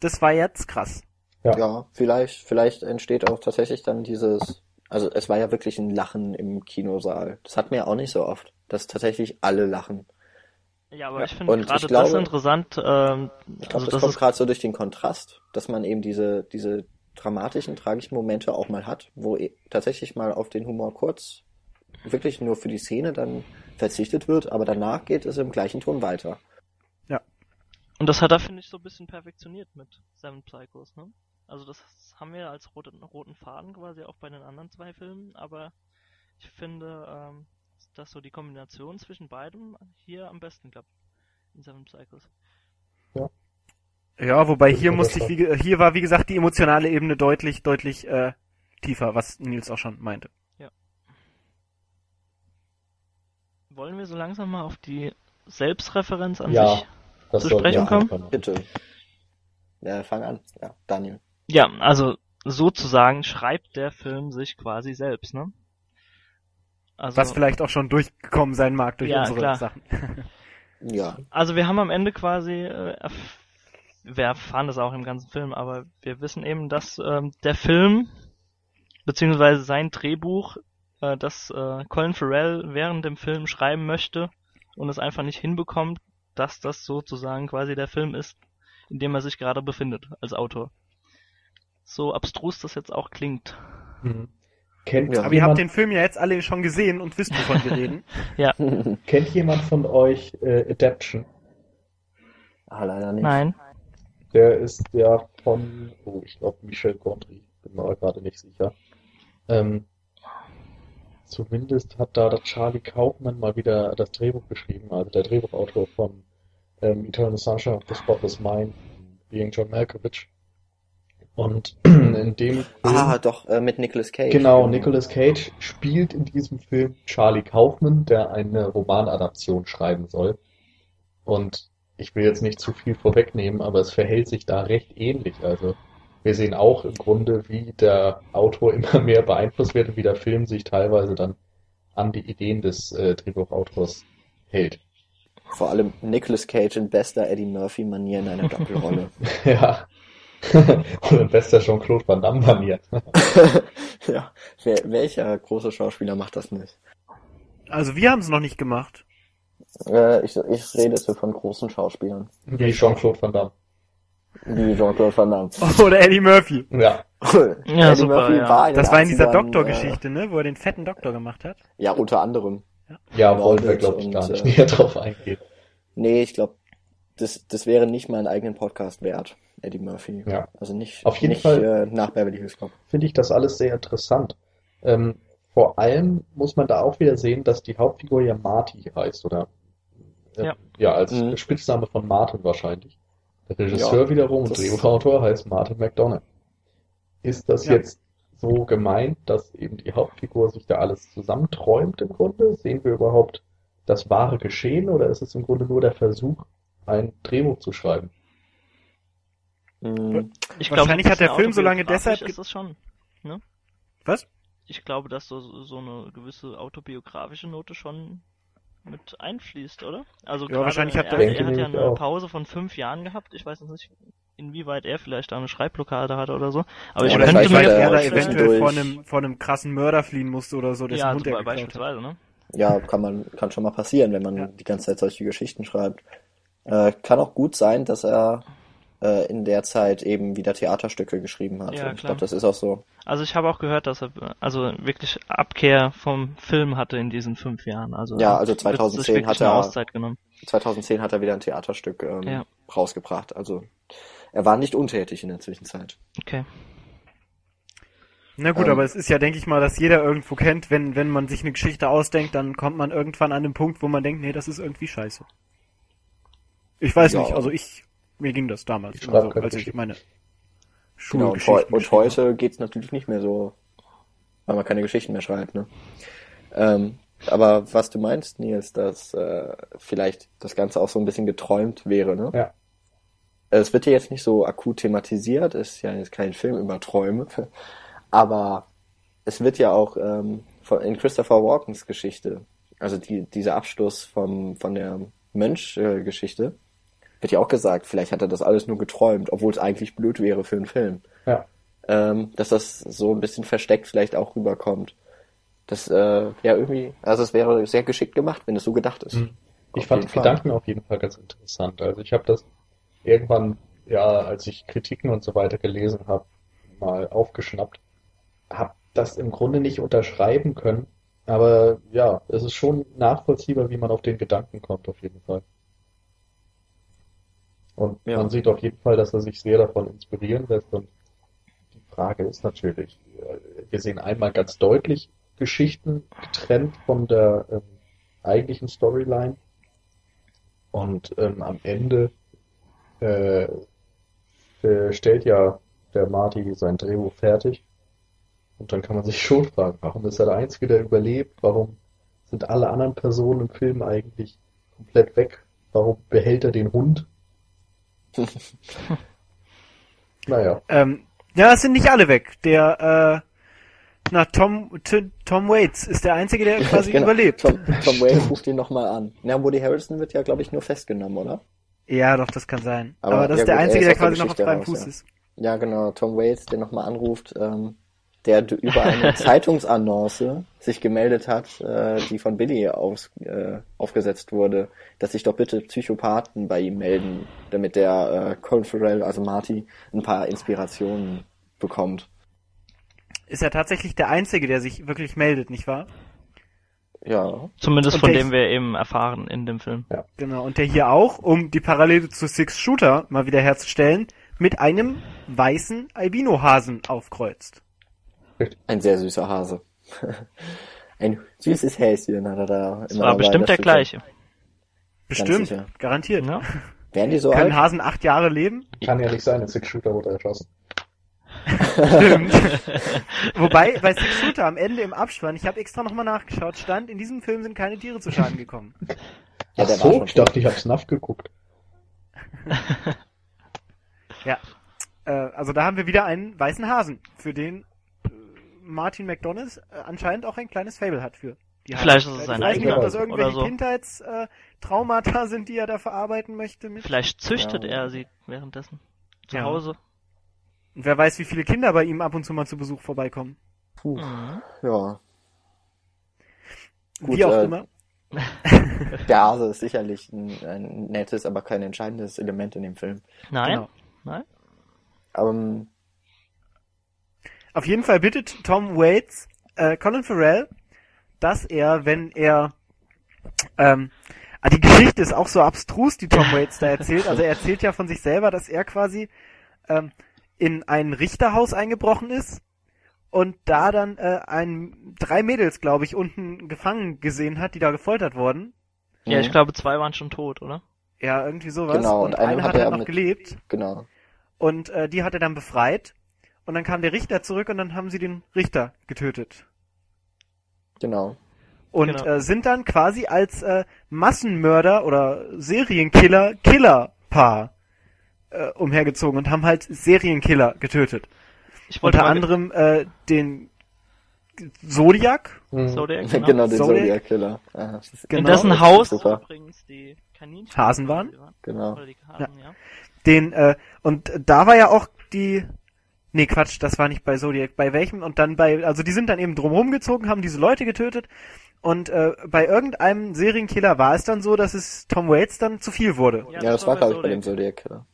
das war jetzt krass. Ja. Ja, vielleicht, vielleicht entsteht auch tatsächlich dann dieses, also es war ja wirklich ein Lachen im Kinosaal. Das hat man ja auch nicht so oft, dass tatsächlich alle lachen. ja, aber ja, ich finde gerade das interessant, ähm, Ich glaube, also das, das kommt ist gerade so durch den Kontrast, dass man eben diese, diese dramatischen, tragischen Momente auch mal hat, wo eh- tatsächlich mal auf den Humor kurz wirklich nur für die Szene dann verzichtet wird, aber danach geht es im gleichen Ton weiter. Und das hat er, finde ich, so ein bisschen perfektioniert mit Seven Psychos, ne? Also das haben wir als roten, roten Faden quasi auch bei den anderen zwei Filmen, aber ich finde, ähm, dass so die Kombination zwischen beidem hier am besten klappt. In Seven Psychos. Ja, wobei Würde ich hier musste ich, wie, hier war wie gesagt die emotionale Ebene deutlich, deutlich äh, tiefer, was Nils auch schon meinte. Wollen wir so langsam mal auf die Selbstreferenz an Ja. sich? Das Zu sprechen kommen? Bitte. Ja, fang an. Ja, Daniel. Ja, also sozusagen schreibt der Film sich quasi selbst, ne? Also, Was vielleicht auch schon durchgekommen sein mag durch Ja, unsere klar. Sachen. Ja. also wir haben am Ende quasi, äh, wir erfahren das auch im ganzen Film, aber wir wissen eben, dass ähm, der Film beziehungsweise sein Drehbuch, äh, das äh, Colin Farrell während dem Film schreiben möchte und es einfach nicht hinbekommt, dass das sozusagen quasi der Film ist, in dem er sich gerade befindet als Autor. So abstrus das jetzt auch klingt. Mhm. Kennt Ja. Aber ihr habt jemand, den Film ja jetzt alle schon gesehen und wisst, wovon wir reden. kennt jemand von euch äh, Adaption? ah, leider nicht. Nein. Der ist ja von, oh, ich glaube Michel Gondry, bin mir gerade nicht sicher. Ähm, zumindest hat da der Charlie Kaufman mal wieder das Drehbuch geschrieben, also der Drehbuchautor von ähm, Eternal Sunshine of the Spotless Mind, Being John Malkovich. Und in dem Film, Ah, doch, äh, mit Nicolas Cage. genau, Nicolas Cage spielt in diesem Film Charlie Kaufman, der eine Romanadaption schreiben soll. Und ich will jetzt nicht zu viel vorwegnehmen, aber es verhält sich da recht ähnlich. Also wir sehen auch im Grunde, wie der Autor immer mehr beeinflusst wird und wie der Film sich teilweise dann an die Ideen des äh, Drehbuchautors hält. Vor allem Nicolas Cage in bester Eddie Murphy-Manier in einer Doppelrolle. Ja. Und bester Jean-Claude Van Damme-Manier. ja. Wer, welcher große Schauspieler macht das nicht? Also wir haben es noch nicht gemacht. Äh, ich, ich rede jetzt von großen Schauspielern. Wie Jean-Claude Van Damme. Wie Jean-Claude Van Damme. Oder Eddie Murphy. Ja. Ja, Eddie super, Murphy ja. war in Das war in dieser 80ern, Doktorgeschichte, ne, wo er den fetten Doktor gemacht hat. Äh, ja, unter anderem. Ja, wollen wir, glaube ich, gar nicht äh, näher drauf eingehen. Nee, ich glaube, das, das wäre nicht mal einen eigenen Podcast wert, Eddie Murphy. Ja. Also nicht, Auf jeden nicht Fall- Äh, nach Beverly Hills Cop. finde ich das alles sehr interessant. Ähm, vor allem muss man da auch wieder sehen, dass die Hauptfigur ja Marty heißt, oder? Äh, Ja. Ja, als Mhm. Spitzname von Martin wahrscheinlich. Der Regisseur Ja, wiederum und Drehbuchautor heißt Martin McDonagh. Ist das Ja. jetzt so gemeint, dass eben die Hauptfigur sich da alles zusammenträumt im Grunde? Sehen wir überhaupt das wahre Geschehen oder ist es im Grunde nur der Versuch, ein Drehbuch zu schreiben? Mhm. Ich Wahrscheinlich so ein hat der Film so lange deshalb ist es schon. Ne? Was? Ich glaube, dass so, so eine gewisse autobiografische Note schon mit einfließt, oder? Also Ja, wahrscheinlich hat er, er hat ja eine ich auch. Pause von fünf Jahren gehabt. Ich weiß nicht, inwieweit er vielleicht da eine Schreibblockade hatte oder so. Aber Ja, ich oder könnte mir hat er da eventuell vor einem, vor einem krassen Mörder fliehen musste oder so, ja, Hund er hat. beispielsweise, ne? Ja, kann man, kann schon mal passieren, wenn man Ja. die ganze Zeit solche Geschichten schreibt. Äh, kann auch gut sein, dass er äh, in der Zeit eben wieder Theaterstücke geschrieben hat. Ja, ich glaube, das ist auch so. Also ich habe auch gehört, dass er also wirklich Abkehr vom Film hatte in diesen fünf Jahren. Also Ja, also wird 2010 sich wirklich hat er- Auszeit genommen. 2010 hat er wieder ein Theaterstück ähm, Ja. rausgebracht. Also er war nicht untätig in der Zwischenzeit. Okay. Na gut, Ähm. aber es ist ja, denke ich mal, dass jeder irgendwo kennt, wenn, wenn man sich eine Geschichte ausdenkt, dann kommt man irgendwann an den Punkt, wo man denkt, nee, das ist irgendwie scheiße. Ich weiß Ja. nicht, also ich, mir ging das damals, Ich immer so, schreib keine als ich meine Genau, und, und heute geht's natürlich nicht mehr so, weil man keine Geschichten mehr schreibt. Ne? Ähm, aber was du meinst, Nils, dass äh, vielleicht das Ganze auch so ein bisschen geträumt wäre, ne? Ja. Es wird ja jetzt nicht so akut thematisiert, ist ja jetzt kein Film über Träume, aber es wird ja auch ähm, von, in Christopher Walkens Geschichte, also die, dieser Abschluss vom, von der Mönch-Geschichte, wird ja auch gesagt, vielleicht hat er das alles nur geträumt, obwohl es eigentlich blöd wäre für einen Film Ja. ähm, dass das so ein bisschen versteckt vielleicht auch rüberkommt. Das, äh, ja, irgendwie, also es wäre sehr geschickt gemacht, wenn es so gedacht ist. Mhm. Ich Auf fand die. Gedanken auf jeden Fall ganz interessant. Also ich habe das irgendwann, ja, als ich Kritiken und so weiter gelesen habe, mal aufgeschnappt. Hab das im Grunde nicht unterschreiben können, aber ja, es ist schon nachvollziehbar, wie man auf den Gedanken kommt, auf jeden Fall. Und Ja. man sieht auf jeden Fall, dass er sich sehr davon inspirieren lässt. Und die Frage ist natürlich, äh, wir sehen einmal ganz deutlich Geschichten getrennt von der ähm, eigentlichen Storyline. Und ähm, am Ende äh, äh, stellt ja der Marty sein Drehbuch fertig. Und dann kann man sich schon fragen, warum ist er der Einzige, der überlebt? Warum sind alle anderen Personen im Film eigentlich komplett weg? Warum behält er den Hund? Naja, Ähm, ja, es sind nicht alle weg. Der, äh, na, Tom, Tom Waits ist der Einzige, der quasi Genau. überlebt. Tom, Tom Waits ruft ihn nochmal an. Na, Woody Harrelson wird ja, glaube ich, nur festgenommen, oder? Ja, doch, das kann sein. Aber- Aber, das ja ist der gut, Einzige, der quasi noch auf freiem Fuß ja. ist. Ja, genau, Tom Waits, der nochmal anruft, ähm, der über eine Zeitungsannonce sich gemeldet hat, äh, die von Billy aus, äh, aufgesetzt wurde, dass sich doch bitte Psychopathen bei ihm melden, damit der äh, Colin Farrell, also Marty, ein paar Inspirationen bekommt. Ist er tatsächlich der Einzige, der sich wirklich meldet, nicht wahr? Ja, Zumindest Und von dem wir eben erfahren in dem Film. Genau, und der hier auch, um die Parallele zu Six Shooter mal wieder herzustellen, mit einem weißen Albinohasen aufkreuzt. Ein sehr süßer Hase. ein süßes Häschen hat er da. Das immer war bestimmt der gleiche. Bestimmt, garantiert. Ja? Wären die so Kann alt? Hasen acht Jahre leben? kann ja nicht sein, ein Six-Shooter wurde erschossen. Stimmt. Wobei, bei Six Shooter am Ende im Abspann, ich habe extra nochmal nachgeschaut, stand, in diesem Film sind keine Tiere zu Schaden gekommen. Ja, Ach so, ich dachte, ich habe Snuff geguckt. Ja. Äh, also da haben wir wieder einen weißen Hasen, für den Martin McDonalds äh, anscheinend auch ein kleines Fable hat für. Die Vielleicht ist es sein Ich weiß nicht, ob das eigener irgendwelche so. Kindheitstraumata sind, die er da verarbeiten möchte mit. Vielleicht züchtet Ja. er sie währenddessen. Zu Ja. Hause. Und wer weiß, wie viele Kinder bei ihm ab und zu mal zu Besuch vorbeikommen. Puh, Mhm. ja. Gut, wie auch äh, immer. Der Hase ist sicherlich ein, ein nettes, aber kein entscheidendes Element in dem Film. Nein? Genau. Nein? Aber ähm, Auf jeden Fall bittet Tom Waits äh, Colin Farrell, dass er, wenn er ähm, ah, die Geschichte ist auch so abstrus, die Tom Waits da erzählt. Also er erzählt ja von sich selber, dass er quasi ähm, in ein Richterhaus eingebrochen ist und da dann äh, ein drei Mädels, glaube ich, unten gefangen gesehen hat, die da gefoltert wurden. Ja, ich Mhm. glaube, zwei waren schon tot, oder? Ja, irgendwie sowas. Genau, und und eine eine hat hat halt er noch mit- gelebt. genau. Und äh, die hat er dann befreit. Und dann kam der Richter zurück und dann haben sie den Richter getötet. Genau. Und Genau. äh, sind dann quasi als äh, Massenmörder oder Serienkiller Killerpaar äh, umhergezogen und haben halt Serienkiller getötet. Ich wollte Unter anderem äh, den Zodiac. Mhm. Zodiac, Genau, genau. den Zodiac. Zodiac Killer. Aha, Genau. In dessen das ist Haus super. übrigens die Kaninchen Hasen waren? Genau. Oder die Hasen, ja. Den, äh, und da war ja auch die. Nee, Quatsch, das war nicht bei Zodiac. Bei welchem? Und dann bei, also die sind dann eben drumherum gezogen, haben diese Leute getötet. Und äh, bei irgendeinem Serienkiller war es dann so, dass es Tom Waits dann zu viel wurde. Ja, das war, glaube ich, bei dem Zodiac Killer.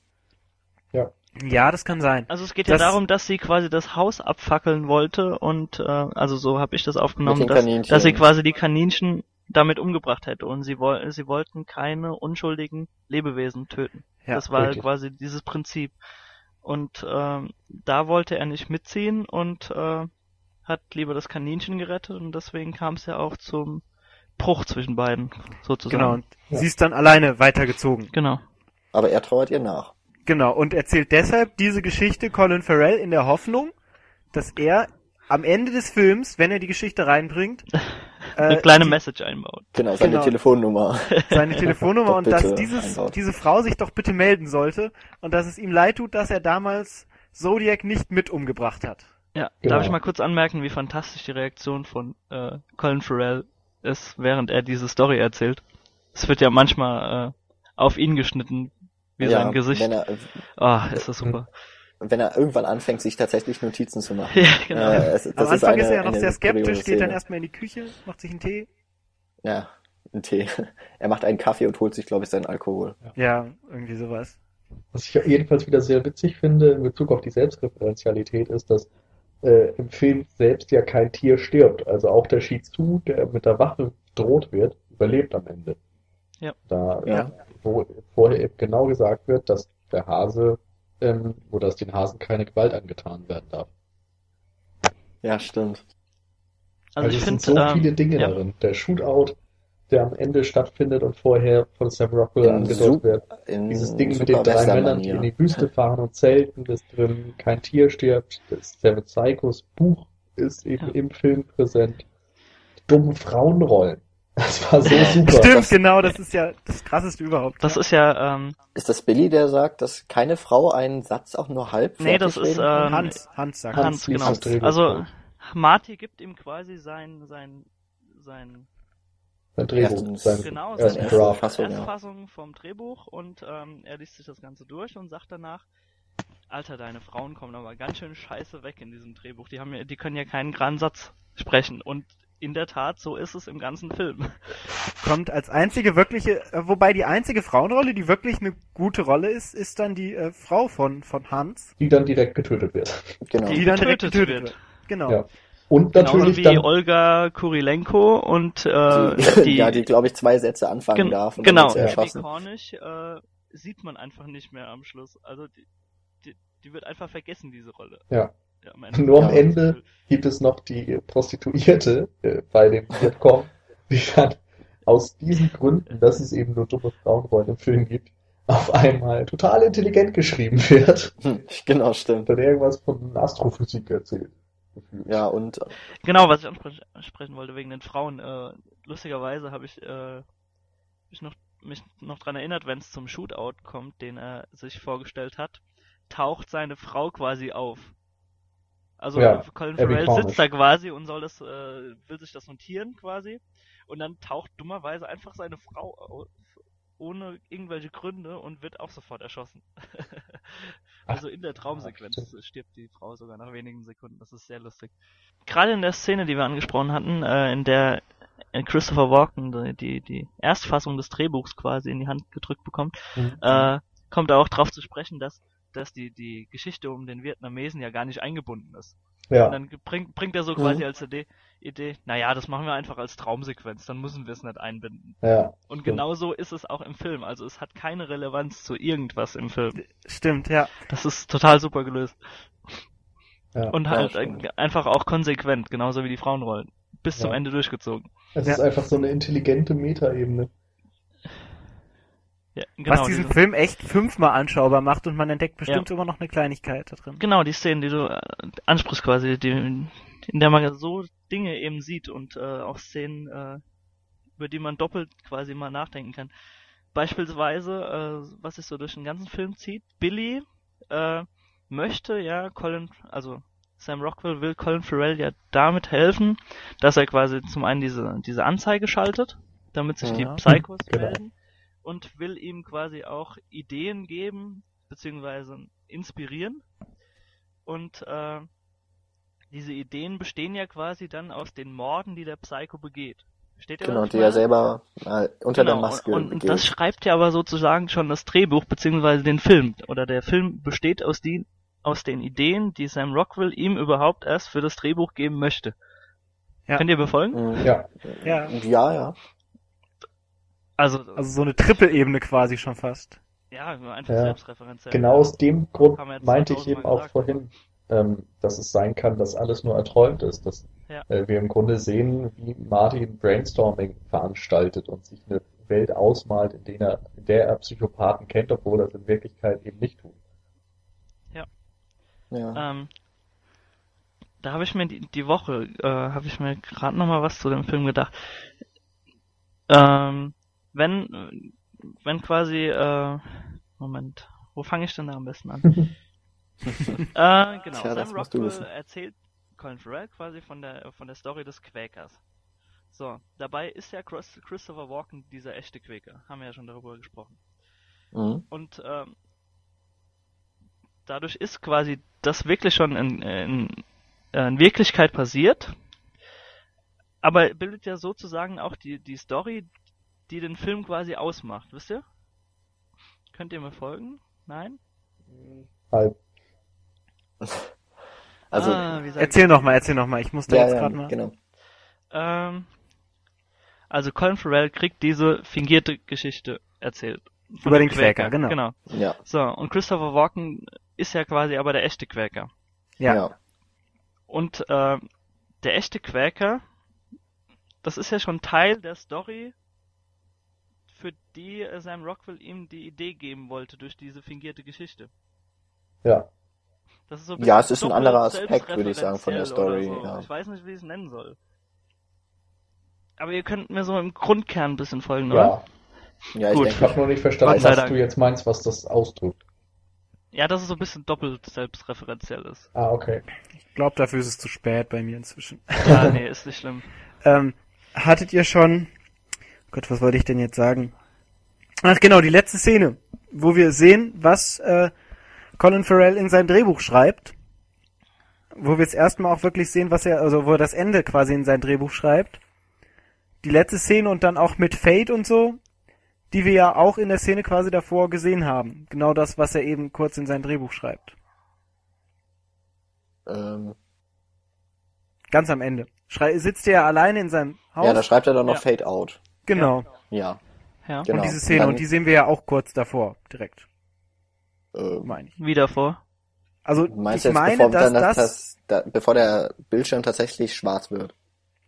Ja, das kann sein. Also es geht ja Das- darum, dass sie quasi das Haus abfackeln wollte und äh, also so habe ich das aufgenommen, dass, dass sie quasi die Kaninchen damit umgebracht hätte und sie woll sie wollten keine unschuldigen Lebewesen töten. Ja, das war richtig. quasi dieses Prinzip. Und ähm, da wollte er nicht mitziehen und äh, hat lieber das Kaninchen gerettet und deswegen kam es ja auch zum Bruch zwischen beiden, sozusagen. Genau. Und Ja. sie ist dann alleine weitergezogen. Genau. Aber er trauert ihr nach. Genau. Und erzählt deshalb diese Geschichte Colin Farrell in der Hoffnung, dass er am Ende des Films, wenn er die Geschichte reinbringt, Eine äh, kleine die- Message einbaut. Genau, seine Genau. Telefonnummer. seine Telefonnummer und dass dieses, diese Frau sich doch bitte melden sollte und dass es ihm leid tut, dass er damals Zodiac nicht mit umgebracht hat. Ja, Genau. darf ich mal kurz anmerken, wie fantastisch die Reaktion von äh, Colin Farrell ist, während er diese Story erzählt. Es wird ja manchmal äh, auf ihn geschnitten, wie ja, sein Gesicht. Er, Ah, ist das super. Wenn er irgendwann anfängt, sich tatsächlich Notizen zu machen. ja, genau. Äh, es, das Am Anfang eine, ist, er ja noch sehr skeptisch, geht dann erstmal in die Küche, macht sich einen Tee. Ja, einen Tee. Er macht einen Kaffee und holt sich, glaube ich, seinen Alkohol. Ja, irgendwie sowas. Was ich jedenfalls wieder sehr witzig finde in Bezug auf die Selbstreferenzialität ist, dass äh, im Film selbst ja kein Tier stirbt. Also auch der Shizu, der mit der Waffe bedroht wird, überlebt am Ende. Ja. Da, Ja. wo vorher eben genau gesagt wird, dass der Hase, ähm, oder dass den Hasen keine Gewalt angetan werden darf. Ja, stimmt. Also, ich es finde, sind so ähm, viele Dinge ja. darin. Der Shootout, der am Ende stattfindet und vorher von Sam Rockwell angedeutet wird. Dieses Ding mit den drei Männern, die in die Wüste fahren und zelten, ist drin. Kein Tier stirbt. Das Seven Psychos Buch ist eben Ja. im Film präsent. Die dummen Frauenrollen. Das war so super. Stimmt, das- genau, das ist ja das krasseste überhaupt. Das ja. ist ja, ähm, Ist das Billy, der sagt, dass keine Frau einen Satz auch nur halb Nee, das ist, ähm, Hans, Hans sagt Hans Hans, genau. das Drehbuch Also. Marty gibt ihm quasi sein, sein, sein, Sein Drehbuch, Erstens- sein genau, seine erste Draft. Erstfassung vom Drehbuch und ähm, er liest sich das Ganze durch und sagt danach, Alter, deine Frauen kommen aber ganz schön scheiße weg in diesem Drehbuch. Die haben ja, die können ja keinen geraden Satz sprechen. Und in der Tat, so ist es im ganzen Film. kommt als einzige wirkliche, äh, wobei die einzige Frauenrolle, die wirklich eine gute Rolle ist, ist dann die äh, Frau von, von Hans, Die dann direkt getötet wird. Genau. die dann direkt getötet wird. wird. Genau. Ja. Und Genauso natürlich wie dann, Olga Kurilenko und äh, Die, die, ja, die, glaube ich, zwei Sätze anfangen Gen- darf und genau, erschossen. Cornish äh, sieht man einfach nicht mehr am Schluss. Also die, die, die wird einfach vergessen, diese Rolle. Ja. Am Ende. Nur am. Ende gibt es noch die Prostituierte äh, bei dem Vietcong, die dann aus diesen Gründen, dass es eben nur dumme Frauenrollen im Film gibt, auf einmal total intelligent geschrieben wird Hm, genau, stimmt. dann irgendwas von Astrophysik erzählt. Ja, und Genau, was ich anspre- ansprechen wollte wegen den Frauen. Äh, lustigerweise habe ich äh, mich noch mich noch dran erinnert, wenn es zum Shootout kommt, den er sich vorgestellt hat, taucht seine Frau quasi auf. Also Ja, Colin Farrell sitzt da quasi und soll das, äh, will sich das notieren quasi. Und dann taucht dummerweise einfach seine Frau auf, ohne irgendwelche Gründe und wird auch sofort erschossen. also in der Traumsequenz stimmt. stirbt die Frau sogar nach wenigen Sekunden. Das ist sehr lustig. Gerade in der Szene, die wir angesprochen hatten, äh, in der äh, Christopher Walken die, die, die Erstfassung des Drehbuchs quasi in die Hand gedrückt bekommt, Mhm. äh, kommt er auch drauf zu sprechen, dass dass die, die Geschichte um den Vietnamesen ja gar nicht eingebunden ist. Und Ja, dann bringt, bringt er so Mhm. quasi als Idee, Idee, naja, das machen wir einfach als Traumsequenz, dann müssen wir es nicht einbinden. ja. Und genau so ist es auch im Film. Also es hat keine Relevanz zu irgendwas im Film. Stimmt, ja. Das ist total super gelöst. ja. Und Ja, halt äh, einfach auch konsequent, genauso wie die Frauenrollen. Bis zum Ja. Ende durchgezogen. Es Ja. ist einfach so eine intelligente Metaebene. Ja, genau, was diesen diese- Film echt fünfmal anschaubar macht und man entdeckt bestimmt immer noch eine Kleinigkeit da drin. Genau, die Szenen, die du äh, ansprichst quasi, die, in der man so Dinge eben sieht und äh, auch Szenen, äh, über die man doppelt quasi mal nachdenken kann. Beispielsweise, äh, was sich so durch den ganzen Film zieht, Billy äh, möchte ja Colin, also Sam Rockwell will Colin Farrell ja damit helfen, dass er quasi zum einen diese, diese Anzeige schaltet, damit sich die Ja. Psychos Genau. melden und will ihm quasi auch Ideen geben, beziehungsweise inspirieren. Und äh, diese Ideen bestehen ja quasi dann aus den Morden, die der Psycho begeht. Steht Genau, die er selber äh, unter Genau, der Maske und, und begeht. das schreibt ja aber sozusagen schon das Drehbuch beziehungsweise den Film. Oder der Film besteht aus, die, aus den Ideen, die Sam Rockwell ihm überhaupt erst für das Drehbuch geben möchte. Ja. Könnt ihr befolgen? Mhm. Ja, Ja. Ja, ja. Also, Also so eine Triple-Ebene quasi schon fast. ja, einfach Ja. selbstreferenziell. genau aus dem Grund meinte ich 2000 eben auch vorhin, ähm, dass es sein kann, dass alles nur erträumt ist, dass Ja. äh, wir im Grunde sehen, wie Martin Brainstorming veranstaltet und sich eine Welt ausmalt, in der er, in der er Psychopathen kennt, obwohl er es in Wirklichkeit eben nicht tut. ja. Ähm, da habe ich mir die, die Woche, äh, habe ich mir gerade noch mal was zu dem Film gedacht. Ähm, wenn, wenn quasi, äh, Moment, wo fange ich denn da am besten an? äh, genau, Tja, Sam Rockwell erzählt Colin Farrell quasi von der, von der Story des Quäkers. So, dabei ist ja Chris- Christopher Walken dieser echte Quäker. Haben wir ja schon darüber gesprochen. Mhm. Und ähm, dadurch ist quasi das wirklich schon in, in, in Wirklichkeit passiert. Aber bildet ja sozusagen auch die, die Story, die den Film quasi ausmacht, wisst ihr? Könnt ihr mir folgen? Nein? Halb. Also, ah, Erzähl noch mal, erzähl noch mal. Ich muss da ja, jetzt ja, gerade mal. genau. Ähm, also Colin Farrell kriegt diese fingierte Geschichte erzählt. Über den Quäker, genau. genau. Ja, So, und Christopher Walken ist ja quasi aber der echte Quäker. Ja. ja. Und äh, der echte Quäker, das ist ja schon Teil der Story, für die äh, Sam Rockwell ihm die Idee geben wollte durch diese fingierte Geschichte. Ja. Das ist so ein Ja, es ist ein anderer Aspekt, würde ich sagen, von der Story, So. ja. Ich weiß nicht, wie ich es nennen soll. Aber ihr könnt mir so im Grundkern ein bisschen folgen, oder? Ja. Ja, ich Gut. Ich denke, habe nur nicht verstanden, was du jetzt meinst, was das ausdrückt. Ja, dass es so ein bisschen doppelt selbstreferenziell ist. Ah, okay. Ich glaube, dafür ist es zu spät bei mir inzwischen. Ja, nee, ist nicht schlimm. Ähm, hattet ihr schon, Gott, was wollte ich denn jetzt sagen? Ach genau, die letzte Szene, wo wir sehen, was äh, Colin Farrell in sein Drehbuch schreibt. Wo wir jetzt erstmal auch wirklich sehen, was er, also wo er das Ende quasi in sein Drehbuch schreibt. Die letzte Szene und dann auch mit Fate und so, die wir ja auch in der Szene quasi davor gesehen haben. Genau das, was er eben kurz in sein Drehbuch schreibt. ähm, Ganz am Ende. Schrei sitzt er ja alleine in seinem Haus. ja, da schreibt er dann noch Ja. Fade Out. Genau. Ja, Ja, Genau. Und diese Szene, Dann- und die sehen wir ja auch kurz davor, direkt, äh, meine ich. wieder vor. Also du meinst ich jetzt, meine, bevor, dass dann das, das, da, bevor der Bildschirm tatsächlich schwarz wird.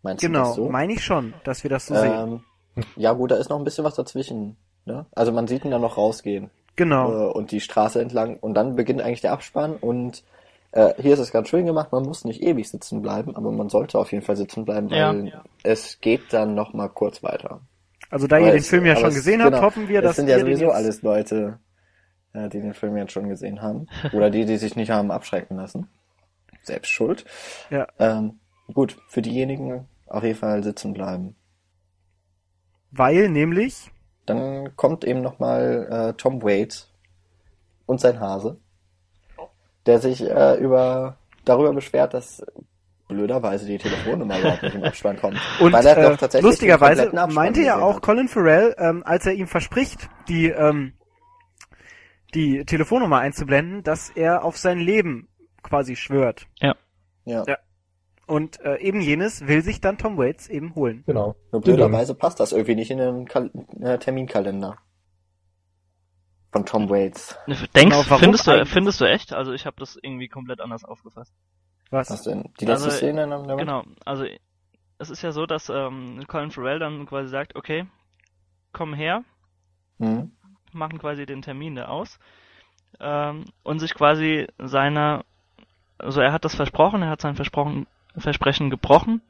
Meinst du genau, das so? meine ich schon, dass wir das so sehen. ähm, ja gut, da ist noch ein bisschen was dazwischen. Ne? Also man sieht ihn dann noch rausgehen Genau. äh, und die Straße entlang und dann beginnt eigentlich der Abspann und äh, hier ist es ganz schön gemacht, man muss nicht ewig sitzen bleiben, aber man sollte auf jeden Fall sitzen bleiben, weil Ja. es geht dann noch mal kurz weiter. Also da ihr Aber den es- Film ja schon es- gesehen genau, habt, hoffen wir, dass sind ja ihr den sowieso alles Leute, äh, die den Film jetzt schon gesehen haben. Oder die, die sich nicht haben abschrecken lassen. Selbst schuld. Ja. Ähm, gut, für diejenigen auf jeden Fall sitzen bleiben. weil nämlich, Dann kommt eben nochmal äh, Tom Waits und sein Hase, der sich äh, über darüber beschwert, dass blöderweise die Telefonnummer überhaupt nicht im Abspann kommt. und Weil er äh, doch tatsächlich lustigerweise meinte ja auch hat. Colin Farrell, ähm, als er ihm verspricht, die, ähm, die Telefonnummer einzublenden, dass er auf sein Leben quasi schwört. Ja. Ja. Und äh, eben jenes will sich dann Tom Waits eben holen. Genau. Nur blöderweise passt das irgendwie nicht in den Kal äh, Terminkalender von Tom Waits. Denkst, Genau, warum findest du, eigentlich? findest du echt? Also ich habe das irgendwie komplett anders aufgefasst. Was? Was denn? Die letzte Also, Szene? in der- Genau, also es ist ja so, dass ähm, Colin Farrell dann quasi sagt, okay, komm her, Mhm. machen quasi den Termin da aus ähm, und sich quasi seiner, also er hat das versprochen, er hat sein Versprochen, Versprechen gebrochen,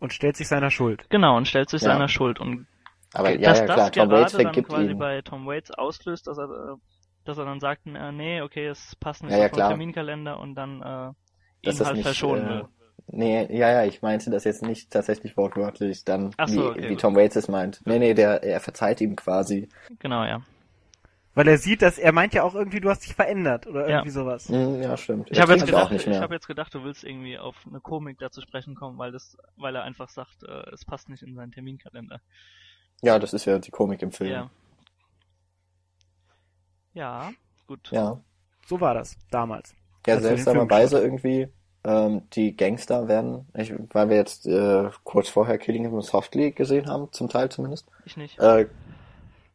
Und stellt sich seiner Schuld. genau, und stellt sich Ja. seiner Schuld. Und Aber ja, dass ja das klar, Tom gerade Waits dann vergibt quasi ihn. bei Tom Waits auslöst, dass er, äh, dass er dann sagt, nee, okay, es passt nicht Ja, so ja, klar. Terminkalender und dann äh, Dass das halt nicht, verschonen äh, will. Nee, ja, ja, ich meinte das jetzt nicht tatsächlich wortwörtlich, dann, Ach so, wie, okay, wie. Tom Waits es meint. Nee, nee, der, er verzeiht ihm quasi. Genau, ja. Weil er sieht, dass er meint ja auch irgendwie, du hast dich verändert oder Ja. irgendwie sowas. Hm, ja, stimmt. Ich habe jetzt gedacht, ich habe jetzt gedacht, du willst irgendwie auf eine Komik da zu sprechen kommen, weil das, weil er einfach sagt, äh, es passt nicht in seinen Terminkalender. Ja, das ist ja die Komik im Film. Ja. Ja, gut. Ja. So war das damals. Ja, seltsamerweise irgendwie, ähm, die Gangster werden, ich, weil wir jetzt äh, kurz vorher Killing Him Softly gesehen haben, zum Teil zumindest, Ich nicht. äh,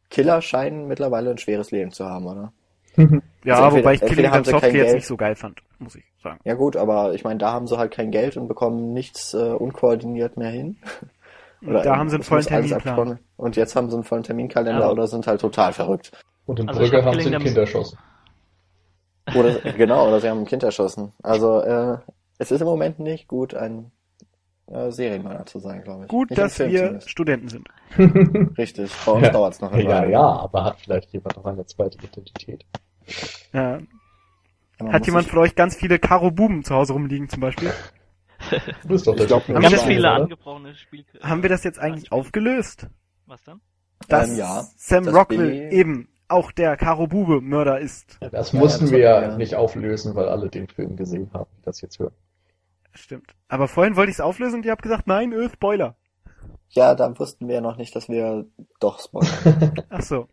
Killer scheinen mittlerweile ein schweres Leben zu haben, oder? Ja, Also entweder- wobei ich Killing sie Softly jetzt nicht so geil fand, muss ich sagen. Ja gut, aber ich meine, da haben sie halt kein Geld und bekommen nichts äh, unkoordiniert mehr hin. da haben sie einen vollen abgesprochen. Und jetzt haben sie einen vollen Terminkalender Aber- oder sind halt total verrückt. Und in Also Brügge hab haben sie ein Killing Kind Them- erschossen. Oder genau, oder sie haben ein Kind erschossen. Also äh, es ist im Moment nicht gut, ein äh, Serienmörder zu sein, glaube ich. Gut, nicht dass wir zumindest. Studenten sind. Richtig, bei uns Ja. dauert's noch eine Ja, Weile. ja, aber hat vielleicht jemand noch eine zweite Identität? Ja. Hat jemand von euch ganz viele Karo Buben zu Hause rumliegen zum Beispiel? Du bist doch Ich glaub, Haben Ganz viele angebrochene Spiel. Haben wir das jetzt eigentlich aufgelöst? Was dann? Dass Ähm, ja. Sam Dass Rockwell Billy- eben auch der Karo Bube Mörder ist. Das Ja, mussten das wir ja nicht auflösen, weil alle den Film gesehen haben, die das jetzt hören. Stimmt. Aber vorhin wollte ich es auflösen und ihr habt gesagt, nein, äh, Spoiler. Ja, da wussten wir ja noch nicht, dass wir doch spoilern. Ach so.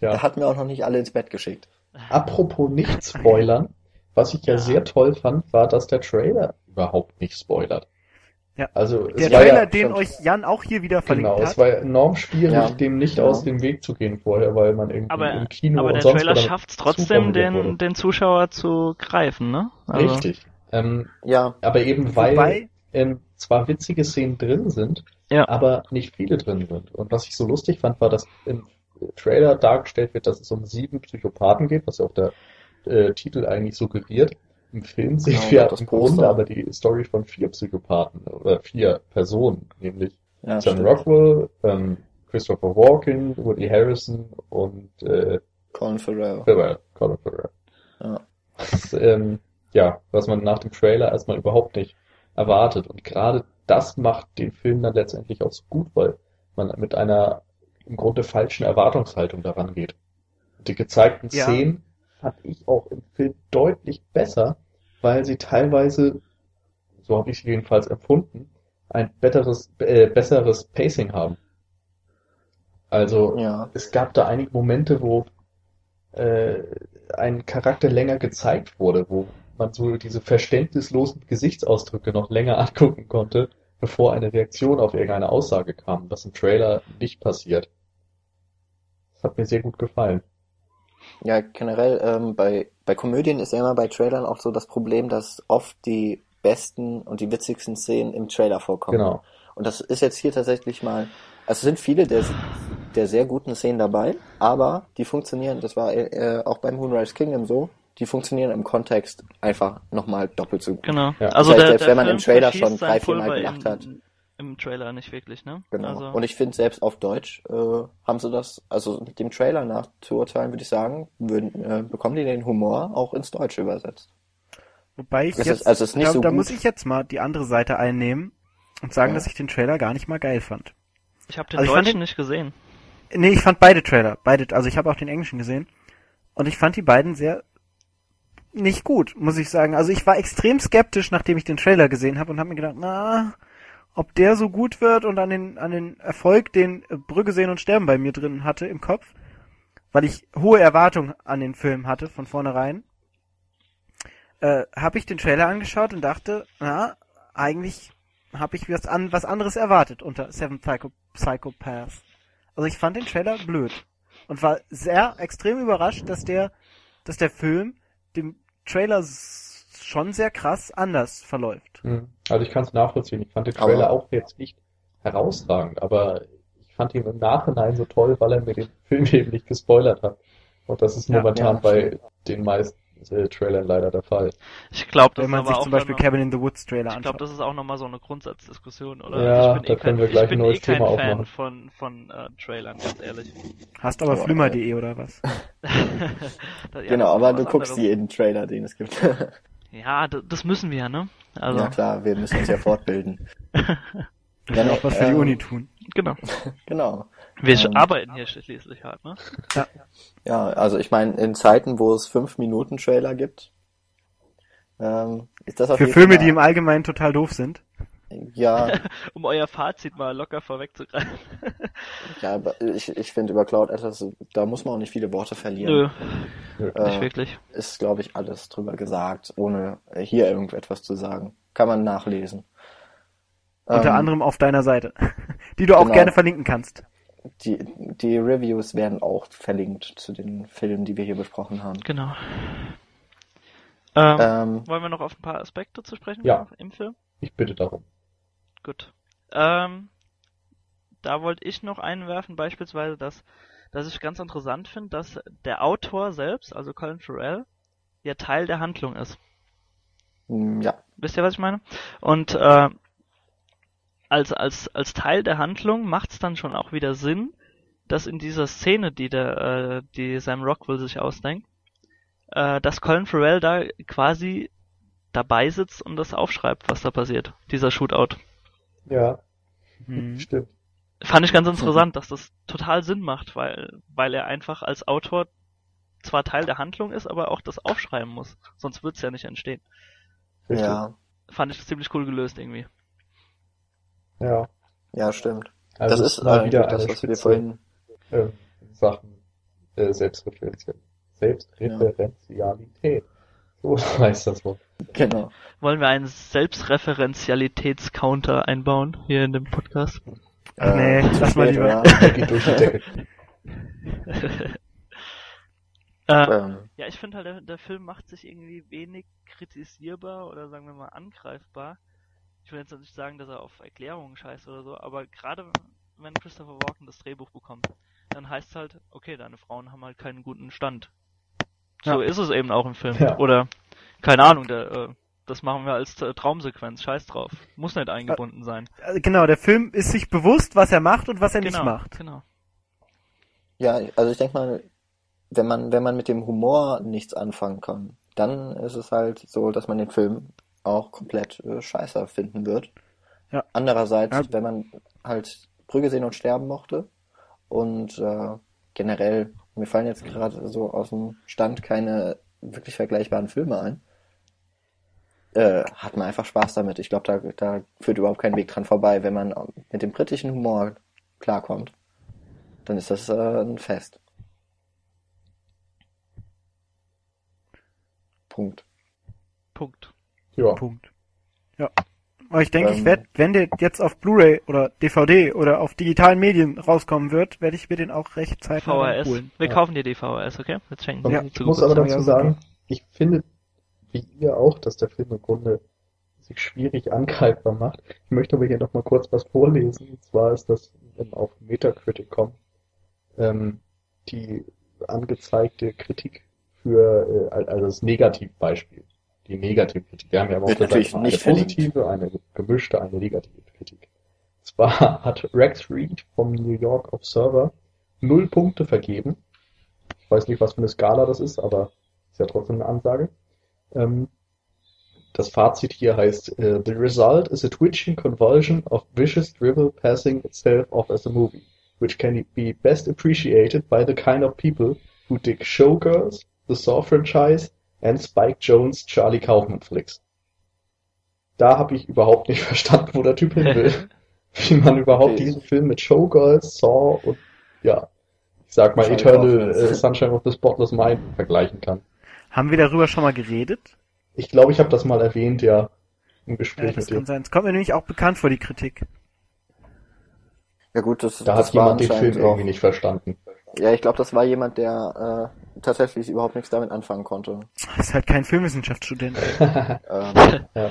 Ja. Er hat mir auch noch nicht alle ins Bett geschickt. Apropos nicht spoilern, was ich ja, Ja. sehr toll fand, war, dass der Trailer überhaupt nicht spoilert. Ja. Also Der es war Trailer, ja, den euch Jan auch hier wieder verlinkt genau, hat. es war ja enorm schwierig, Ja. dem nicht Genau. aus dem Weg zu gehen vorher, weil man irgendwie Aber, im Kino aber und der sonst Trailer schafft es trotzdem, den, den Zuschauer zu greifen, ne? Also, Richtig. Ähm, Ja, aber eben weil Wobei, ähm, zwar witzige Szenen drin sind, Ja. aber nicht viele drin sind. Und was ich so lustig fand, war, dass im Trailer dargestellt wird, dass es um sieben Psychopathen geht, was ja auch der äh, Titel eigentlich suggeriert. Im Film sehen Genau, wir das im Poster. Grunde aber die Story von vier Psychopathen oder vier Personen, nämlich ja John stimmt. Rockwell, ähm, Christopher Walken, Woody Harrison und äh, Colin Farrell. Farrell, Colin Farrell. Ja. Das, ähm, ja, was man nach dem Trailer erstmal überhaupt nicht erwartet. Und gerade das macht den Film dann letztendlich auch so gut, weil man mit einer im Grunde falschen Erwartungshaltung daran geht. Die gezeigten Ja. Szenen fand ich auch im Film deutlich besser, weil sie teilweise, so habe ich sie jedenfalls empfunden, ein betteres, äh, besseres Pacing haben. Also Ja, es gab da einige Momente, wo äh, ein Charakter länger gezeigt wurde, wo man so diese verständnislosen Gesichtsausdrücke noch länger angucken konnte, bevor eine Reaktion auf irgendeine Aussage kam, was im Trailer nicht passiert. Das hat mir sehr gut gefallen. Ja, generell ähm, bei bei Komödien ist ja immer bei Trailern auch so das Problem, dass oft die besten und die witzigsten Szenen im Trailer vorkommen. Genau. Und das ist jetzt hier tatsächlich mal, also es sind viele der, der sehr guten Szenen dabei, aber die funktionieren, das war äh, auch beim Moonrise Kingdom so, die funktionieren im Kontext einfach nochmal doppelt so gut. Genau. Ja. Also Das heißt, der, selbst der wenn man Film im Trailer schon drei, vier Mal gelacht hat. Im Trailer nicht wirklich, ne? Genau. Also, Und ich finde selbst auf Deutsch äh, haben sie das, also mit dem Trailer nach zu urteilen, würde ich sagen, würden, äh, bekommen die den Humor auch ins Deutsche übersetzt. wobei ich Es ist- jetzt, also es ist nicht da, so da gut. muss ich jetzt mal die andere Seite einnehmen und sagen, Ja. dass ich den Trailer gar nicht mal geil fand. ich habe den also Deutschen den- nicht gesehen. Nee, ich fand beide Trailer, beide, also ich habe auch den englischen gesehen und ich fand die beiden sehr nicht gut, muss ich sagen. Also ich war extrem skeptisch, nachdem ich den Trailer gesehen habe und habe mir gedacht, na, ob der so gut wird und an den an den Erfolg, den äh, Brügge sehen und sterben bei mir drin hatte im Kopf, weil ich hohe Erwartungen an den Film hatte von vornherein, äh, habe ich den Trailer angeschaut und dachte, na, eigentlich habe ich was, an, was anderes erwartet unter Seven Psycho Psychopaths. Also ich fand den Trailer blöd und war sehr extrem überrascht, dass der, dass der Film dem Trailer schon sehr krass anders verläuft. Hm. Also ich kann es nachvollziehen. Ich fand den Trailer Aber- auch jetzt nicht herausragend, aber ich fand ihn im Nachhinein so toll, weil er mir den Film eben nicht gespoilert hat. Und das ist Ja, momentan ja, bei den meisten äh, Trailern leider der Fall. Ich glaube, Wenn man ist sich aber zum auch Beispiel noch, Cabin in the Woods Trailer ich glaube, anschaut. das ist auch nochmal so eine Grundsatzdiskussion, oder? Ja, ich bin da eh können kein, wir gleich ein neues eh Thema Fan aufmachen. von, von äh, Trailern, ganz ehrlich. Hast aber Aber, flimmer.de oder was? Ja, genau, aber du guckst anderes. jeden Trailer, den es gibt. Ja, d- das müssen wir, ne? Also, ja klar, wir müssen uns ja fortbilden. Wir Ja, müssen auch was für die ähm, Uni tun. genau. Genau. Wir ähm, arbeiten hier schließlich halt, ne? Ja, also ich meine, in Zeiten, wo es 5-Minuten-Trailer gibt, ähm, ist das auf Für jeden Filme, Fall- die im Allgemeinen total doof sind. Ja, Um euer Fazit mal locker vorwegzugreifen. ja, aber ich, ich finde über Cloud Atlas, da muss man auch nicht viele Worte verlieren. Nö, Äh, nicht wirklich. ist, glaube ich, alles drüber gesagt, ohne hier irgendetwas zu sagen. Kann man nachlesen. Unter Ähm, anderem auf deiner Seite. Die du auch genau. gerne verlinken kannst. Die, die Reviews werden auch verlinkt zu den Filmen, die wir hier besprochen haben. Genau. Ähm, Ähm, wollen wir noch auf ein paar Aspekte zu sprechen Ja. im Film? Ich bitte darum. Gut. Ähm, da wollte ich noch einwerfen, beispielsweise, dass, dass ich ganz interessant finde, dass der Autor selbst, also Colin Farrell, ja Teil der Handlung ist. ja, Wisst ihr, was ich meine? Und äh, als, als, als Teil der Handlung macht es dann schon auch wieder Sinn, dass in dieser Szene, die der, äh, die Sam Rockwell sich ausdenkt, äh, dass Colin Farrell da quasi dabei sitzt und das aufschreibt, was da passiert, dieser Shootout. Ja, Mhm. stimmt. Fand ich ganz interessant, dass das total Sinn macht, weil, weil er einfach als Autor zwar Teil der Handlung ist, aber auch das aufschreiben muss. Sonst wird's ja nicht entstehen. Richtig. ja, Fand ich ziemlich cool gelöst irgendwie. Ja. ja, stimmt. Also das es ist mal äh, wieder das, was wir Spitze vorhin, in Sachen äh, Selbstreferenzial Selbstreferenzialität. So heißt das Wort. genau. Wollen wir einen Selbstreferenzialitätscounter einbauen hier in dem Podcast? Ach nee, Äh, zu lass mal lieber. geht durch die Decke. äh, ähm, ja, ich finde halt, der, der Film macht sich irgendwie wenig kritisierbar oder sagen wir mal angreifbar. Ich will jetzt nicht sagen, dass er auf Erklärungen scheißt oder so, aber gerade wenn Christopher Walken das Drehbuch bekommt, dann heißt es halt, okay, deine Frauen haben halt keinen guten Stand. So Ja. ist es eben auch im Film. Ja. Oder, keine Ahnung, der, äh, das machen wir als äh, Traumsequenz, scheiß drauf. Muss nicht eingebunden sein. Also Genau, der Film ist sich bewusst, was er macht und was er genau, nicht macht. genau. ja, also ich denke mal, wenn man, wenn man mit dem Humor nichts anfangen kann, dann ist es halt so, dass man den Film auch komplett äh, scheiße finden wird. Ja. Andererseits, Ja. wenn man halt Brügge sehen und sterben mochte und äh, generell, mir fallen jetzt gerade so aus dem Stand keine wirklich vergleichbaren Filme ein, äh, hat man einfach Spaß damit. Ich glaube, da, da führt überhaupt kein Weg dran vorbei. Wenn man mit dem britischen Humor klarkommt, dann ist das äh, ein Fest. Punkt. Punkt. Ja. Punkt. Ja. Aber ich denke, ich Ähm. werde, wenn der jetzt auf Blu-ray oder DVD oder auf digitalen Medien rauskommen wird, werde ich mir den auch recht zeitnah VHS. holen. Wir Ja. kaufen dir die VHS, okay? Jetzt schenken die ich muss aber dazu Ja, sagen, ich finde, wie ihr auch, dass der Film im Grunde sich schwierig angreifbar macht. Ich möchte aber hier noch mal kurz was vorlesen. Und zwar ist das auf Metacritic.com ähm, die angezeigte Kritik für, äh, also das Negativbeispiel. Die Negativkritik. Wir haben ja auf Wird der natürlich eine positive, eine gemischte, eine negative Kritik. Zwar hat Rex Reed vom New York Observer null Punkte vergeben. Ich weiß nicht, was für eine Skala das ist, aber ist ja trotzdem eine Ansage. Ähm, das Fazit hier heißt, äh, The result is a twitching convulsion of vicious dribble passing itself off as a movie, which can be best appreciated by the kind of people who dig Showgirls, the Saw franchise and Spike Jones Charlie Kaufman Flicks. Da habe ich überhaupt nicht verstanden, wo der Typ hin will. Wie man überhaupt Okay. diesen Film mit Showgirls, Saw und ja, ich sag mal Charlie Eternal äh, Sunshine of the Spotless Mind vergleichen kann. Haben wir darüber schon mal geredet? Ich glaube, ich habe das mal erwähnt, ja, im Ja, Gespräch das mit dir. kann sein. Es kommt mir nämlich auch bekannt vor, die Kritik. Ja gut, das, Da das hat jemand den Film irgendwie nicht verstanden. Ja, ich glaube, das war jemand, der äh, tatsächlich überhaupt nichts damit anfangen konnte. Ist halt kein Filmwissenschaftsstudent. Ähm, Ja.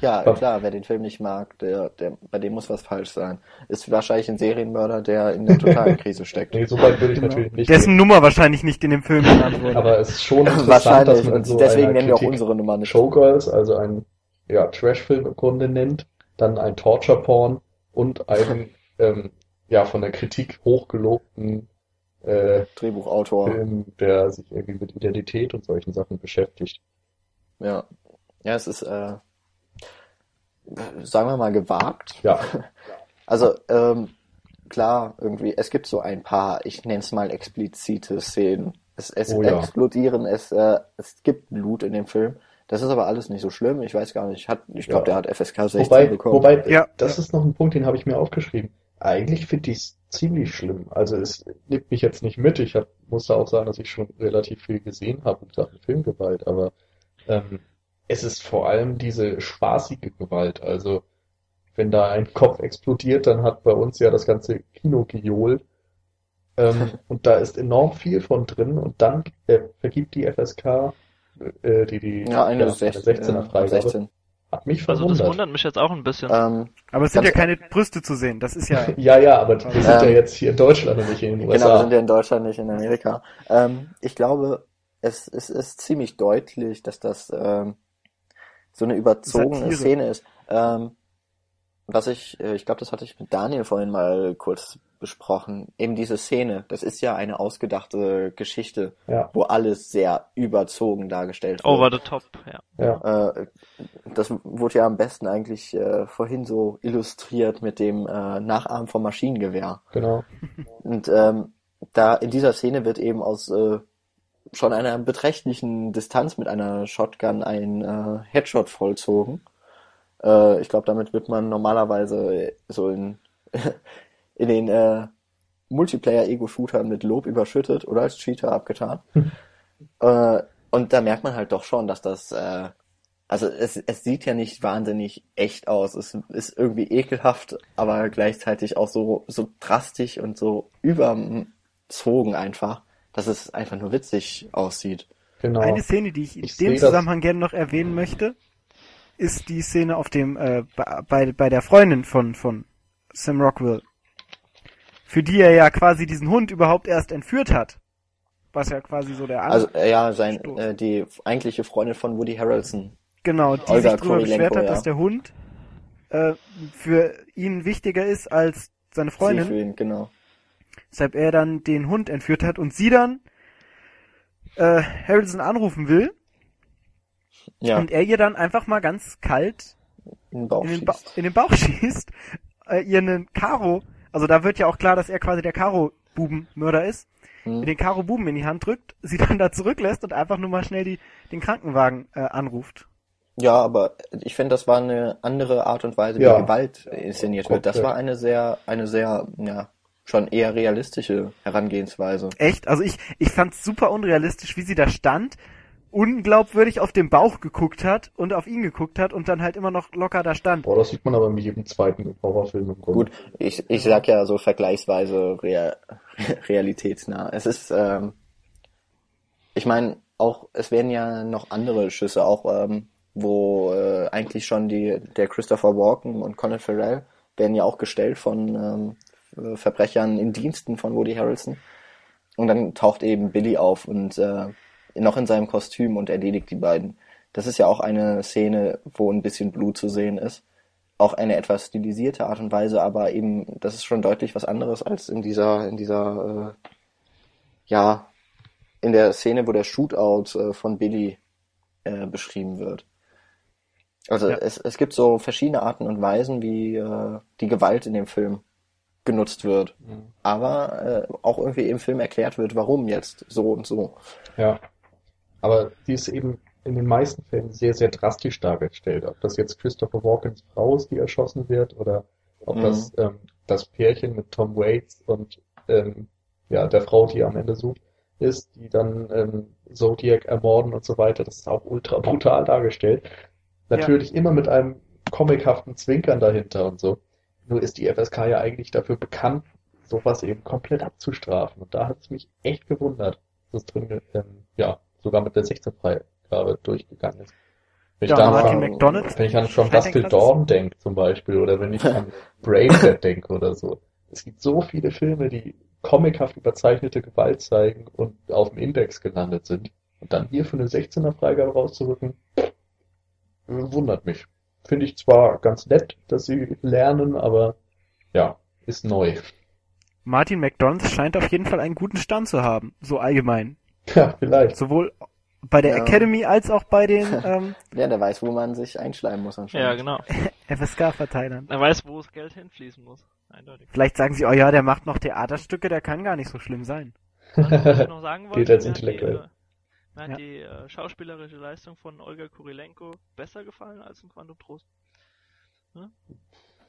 ja, Aber- klar, wer den Film nicht mag, der, der, bei dem muss was falsch sein. Ist wahrscheinlich ein Serienmörder, der in der totalen Krise steckt. Nee, so weit würde ich natürlich nicht Dessen gehen. Nummer wahrscheinlich nicht in dem Film genannt wurde. Aber es ist schon interessant, dass Wahrscheinlich. man in Und so deswegen nennen wir auch unsere Nummer nicht. Showgirls, also ein ja, Trash-Film im Grunde nennt, dann ein Torture-Porn und einen ähm, ja von der Kritik hochgelobten äh, Drehbuchautor. Film, der sich irgendwie mit Identität und solchen Sachen beschäftigt. Ja. Ja, es ist, äh, sagen wir mal, gewagt. Ja, Also, ähm, klar, irgendwie, es gibt so ein paar, ich nenne es mal explizite Szenen. Es, es Oh ja. explodieren, es, äh, es gibt Blut in dem Film. Das ist aber alles nicht so schlimm. Ich weiß gar nicht. Hat, ich glaube, Ja. der hat FSK 16 wobei, bekommen. wobei Ja. das ist noch ein Punkt, den habe ich mir aufgeschrieben. Eigentlich finde ich es ziemlich schlimm. Also es nimmt mich jetzt nicht mit. Ich hab, muss da auch sagen, dass ich schon relativ viel gesehen habe in Sachen Filmgewalt, aber ähm, es ist vor allem diese spaßige Gewalt. Also wenn da ein Kopf explodiert, dann hat bei uns ja das ganze Kino gejohlt. Ähm, und da ist enorm viel von drin und dann äh, vergibt die FSK äh, die, die ja, eine, ja, 16, 16er ja, Freigabe. 16. Hat mich Also das verwundert. wundert mich jetzt auch ein bisschen. Ähm, Aber es sind ja keine Brüste zu sehen. Das ist ja. Ja, ja, aber wir sind ja Ähm, jetzt hier in Deutschland und nicht in den Genau, wir USA. sind ja in Deutschland, nicht in Amerika. Ähm, ich glaube, es, es ist ziemlich deutlich, dass das ähm, so eine überzogene Satire. Szene ist. Ähm, was ich, äh, ich glaube, das hatte ich mit Daniel vorhin mal kurz besprochen. Eben diese Szene, das ist ja eine ausgedachte Geschichte, Ja, wo alles sehr überzogen dargestellt wird. Over the top, ja. ja, Äh, das wurde ja am besten eigentlich äh, vorhin so illustriert mit dem äh, Nachahmen vom Maschinengewehr. genau. Und ähm, da in dieser Szene wird eben aus äh, schon einer beträchtlichen Distanz mit einer Shotgun ein äh, Headshot vollzogen. Äh, ich glaube, damit wird man normalerweise so in, in den äh, Multiplayer-Ego-Shootern mit Lob überschüttet oder als Cheater abgetan. äh, und da merkt man halt doch schon, dass das, äh, also es, es sieht ja nicht wahnsinnig echt aus. Es ist irgendwie ekelhaft, aber gleichzeitig auch so, so drastisch und so überzogen einfach, dass es einfach nur witzig aussieht. Genau. Eine Szene, die ich in Ich dem sehe das- Zusammenhang gerne noch erwähnen möchte, ist die Szene auf dem äh, bei, bei der Freundin von von Sam Rockwell, für die er ja quasi diesen Hund überhaupt erst entführt hat, was ja quasi so der Also äh, ja, sein Stoß. äh, die eigentliche Freundin von Woody Harrelson. genau, die Olga sich darüber beschwert hat, ja. dass der Hund äh, für ihn wichtiger ist als seine Sie Freundin, für ihn, genau. weshalb er dann den Hund entführt hat und sie dann äh, Harrelson anrufen will Ja, und er ihr dann einfach mal ganz kalt in den Bauch in den, ba schießt. in den Bauch schießt, äh, ihr einen Karo, also da wird ja auch klar, dass er quasi der Karo-Bubenmörder ist, Hm. den Karo-Buben in die Hand drückt, sie dann da zurücklässt und einfach nur mal schnell die, den Krankenwagen äh, anruft. Ja, aber ich finde, das war eine andere Art und Weise, wie Ja. Gewalt inszeniert wird. Das war eine sehr, eine sehr, ja, schon eher realistische Herangehensweise. Echt? Also ich, ich fand's super unrealistisch, wie sie da stand, unglaubwürdig auf den Bauch geguckt hat und auf ihn geguckt hat und dann halt immer noch locker da stand. Boah, das sieht man aber in jedem zweiten Horrorfilm im Grunde. Gut, ich, ich sag ja so vergleichsweise real, realitätsnah. Es ist, ähm, ich meine, auch, es werden ja noch andere Schüsse, auch ähm, wo äh, eigentlich schon die, der Christopher Walken und Colin Farrell werden ja auch gestellt von ähm, Verbrechern in Diensten von Woody Harrelson. Und dann taucht eben Billy auf und äh, noch in seinem Kostüm und erledigt die beiden. Das ist ja auch eine Szene, wo ein bisschen Blut zu sehen ist. Auch eine etwas stilisierte Art und Weise, aber eben, das ist schon deutlich was anderes als in dieser, in dieser, äh, ja, in der Szene, wo der Shootout äh, von Billy äh, beschrieben wird. Also Ja. es, es gibt so verschiedene Arten und Weisen, wie äh, die Gewalt in dem Film genutzt wird. Mhm. Aber äh, auch irgendwie im Film erklärt wird, warum jetzt so und so. Ja. Aber die ist eben in den meisten Fällen sehr, sehr drastisch dargestellt. Ob das jetzt Christopher Walkens Frau ist, die erschossen wird, oder ob Mhm. das ähm, das Pärchen mit Tom Waits und ähm, ja, der Frau, die er am Ende sucht, ist, die dann ähm, Zodiac ermorden und so weiter. Das ist auch ultra brutal dargestellt. Natürlich immer mit einem comichaften Zwinkern dahinter und so. Nur ist die FSK ja eigentlich dafür bekannt, sowas eben komplett abzustrafen. Und da hat es mich echt gewundert, dass drin, ähm, ja, sogar mit der 16 Freigabe durchgegangen ist. Wenn Ja, ich da Martin an, McDonald. wenn ich an From Dusk Till Dawn denke zum Beispiel oder wenn ich an Braindead denke oder so. Es gibt so viele Filme, die comichaft überzeichnete Gewalt zeigen und auf dem Index gelandet sind. Und dann hier für eine 16er Freigabe rauszurücken, wundert mich. Finde ich zwar ganz nett, dass sie lernen, aber ja, ist neu. Martin McDonald scheint auf jeden Fall einen guten Stand zu haben, so allgemein. Ja, vielleicht. Sowohl bei der Ja. Academy als auch bei den ähm, Ja, der weiß, wo man sich einschleimen muss anscheinend. Ja, genau. FSK-Verteilern. Er weiß, wo das Geld hinfließen muss. Eindeutig. Vielleicht sagen sie, oh ja, der macht noch Theaterstücke, der kann gar nicht so schlimm sein. Was ich noch sagen wollte, Gilt als mir hat die, intellektuell. äh, Mir hat Ja. die äh, schauspielerische Leistung von Olga Kurilenko besser gefallen als in Quantum Trost.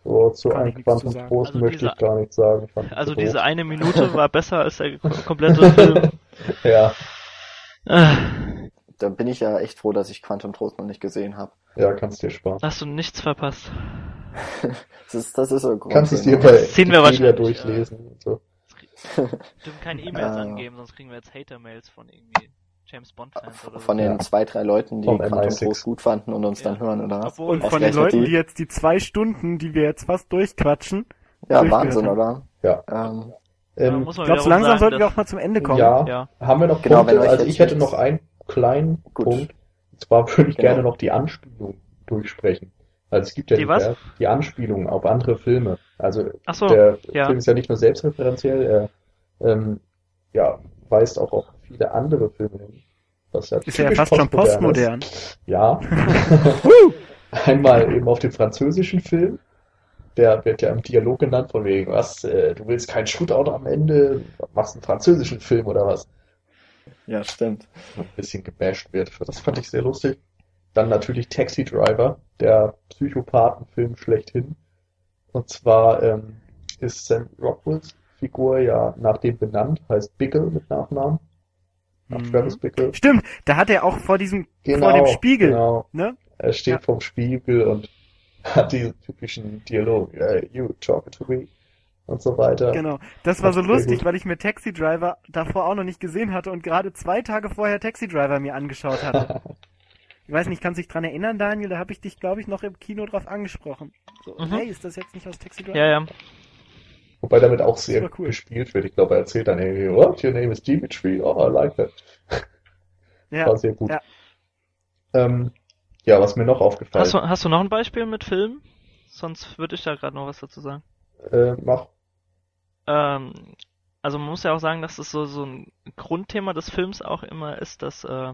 So, zu Kann einem Quantum. Trost Also möchte diese- ich gar nichts sagen. Also so diese doof. eine Minute war besser als der kom- komplette Film. Ja, Ah, Da bin ich ja echt froh, dass ich Quantum Trost noch nicht gesehen habe. ja, kannst dir sparen. Hast du nichts verpasst. Das ist, das ist so ein Grund. Kannst es dir ne? bei Wikipedia durchlesen und so. Dürfen keine E-Mails Ah. angeben, sonst kriegen wir jetzt Hater-Mails von irgendwie James Bond-Fans oder so. Von den Ja. zwei, drei Leuten, die Quantum MI6. Trost gut fanden und uns dann Ja. hören, oder was? Und von den Leuten, die- die jetzt die zwei Stunden, die wir jetzt fast durchquatschen. Ja, Wahnsinn, oder? Ja. Ähm, Ähm, Glaubst du, wiederum langsam sagen, sollten wir auch mal zum Ende kommen? ja, Ja. haben wir noch Genau, Punkte? Also ich hätte noch einen kleinen Gut. Punkt. Und zwar würde ich Genau. gerne noch die Anspielung durchsprechen. Also es gibt ja Die was? diverse- die Anspielung auf andere Filme. Also Ach so, der ja. Film ist ja nicht nur selbstreferenziell, er ähm, ja, weist auch auf viele andere Filme hin. Was ja Ist ja fast schon postmodern postmodern. ist. Ja. Einmal eben auf den französischen Film. Der wird ja im Dialog genannt, von wegen, was, äh, du willst keinen Shootout am Ende, machst einen französischen Film oder was? ja, stimmt. ein bisschen gebasht wird. Das fand ich sehr lustig. Dann natürlich Taxi Driver, der Psychopathenfilm schlechthin. Und zwar ähm, ist Sam Rockwells Figur ja nach dem benannt, heißt Bickle mit Nachnamen. Nach Mhm. Travis Bickle. Stimmt, da hat er auch vor diesem, Genau, vor dem Spiegel, Genau. ne? Er steht Ja. vorm Spiegel und hat diesen typischen Dialog, äh, you talking to me und so weiter. Genau. Das war so lustig, weil ich mir Taxi Driver davor auch noch nicht gesehen hatte und gerade zwei Tage vorher Taxi Driver mir angeschaut hatte. Ich weiß nicht, kannst du dich dran erinnern, Daniel? Da habe ich dich, glaube ich, noch im Kino drauf angesprochen. So, Mhm. hey, ist das jetzt nicht aus Taxi Driver? Ja, ja. Wobei damit auch sehr cool. gespielt wird. Ich glaube, er erzählt dann irgendwie, what, your name is Dimitri? Oh, I like that. Ja. War sehr gut. ja. Ähm, ja, was mir noch aufgefallen Hast du, hast du noch ein Beispiel mit Film? Sonst würde ich da gerade noch was dazu sagen. äh, mach. Ähm, also man muss ja auch sagen, dass das so, so ein Grundthema des Films auch immer ist, dass äh,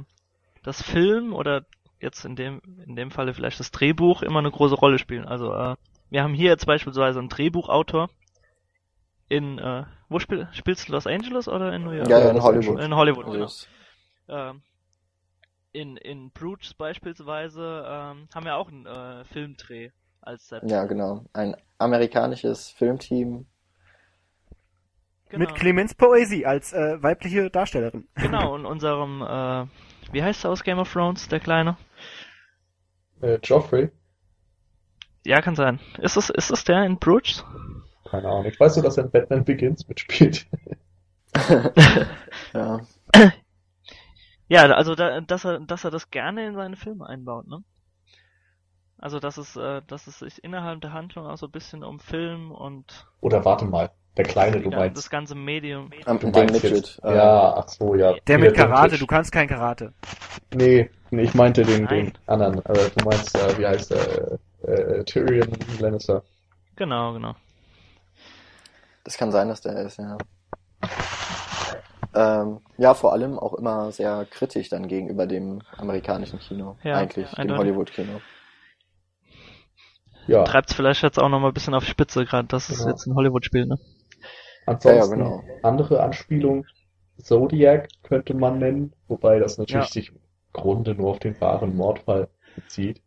das Film oder jetzt in dem, in dem Falle vielleicht das Drehbuch immer eine große Rolle spielen. Also äh, wir haben hier jetzt beispielsweise einen Drehbuchautor in, äh, wo spiel, spielst du Los Angeles oder in New York? Ja, in Hollywood. In Hollywood, genau. Ähm, in, in Bruges beispielsweise ähm, haben wir auch einen äh, Filmdreh als Set. Ja, genau. Ein amerikanisches Filmteam. Genau. Mit Clemens Poesie als äh, weibliche Darstellerin. Genau, und unserem, äh, wie heißt er aus Game of Thrones, der Kleine? Äh, Joffrey? Ja, kann sein. Ist es, ist es der in Bruges? Keine Ahnung. Ich weiß nur, dass er in Batman Begins mitspielt. Ja. Ja, also da, dass er, dass er das gerne in seine Filme einbaut, ne? Also dass es, äh, dass es sich innerhalb der Handlung auch so ein bisschen um Film und Oder warte mal. Der Kleine, du meinst. das ganze Medium. Am, Du meinst Midget. jetzt. äh, Ja, ach so, ja. Der mit Karate, du kannst kein Karate. Nee, nee, ich meinte den, Nein. den anderen. Aber du meinst, äh, wie heißt der? Äh, äh, Tyrion Lannister. Genau, genau. Das kann sein, dass der ist, ja. Ähm, ja, vor allem auch immer sehr kritisch dann gegenüber dem amerikanischen Kino. Ja, eigentlich, dem. Hollywood-Kino. Ja, Treibt's vielleicht jetzt auch nochmal ein bisschen auf die Spitze, gerade, dass es Genau. jetzt in Hollywood spielt, ne? ansonsten Ja, ja, genau. andere Anspielung. Zodiac könnte man nennen, wobei das natürlich Ja. sich im Grunde nur auf den wahren Mordfall bezieht.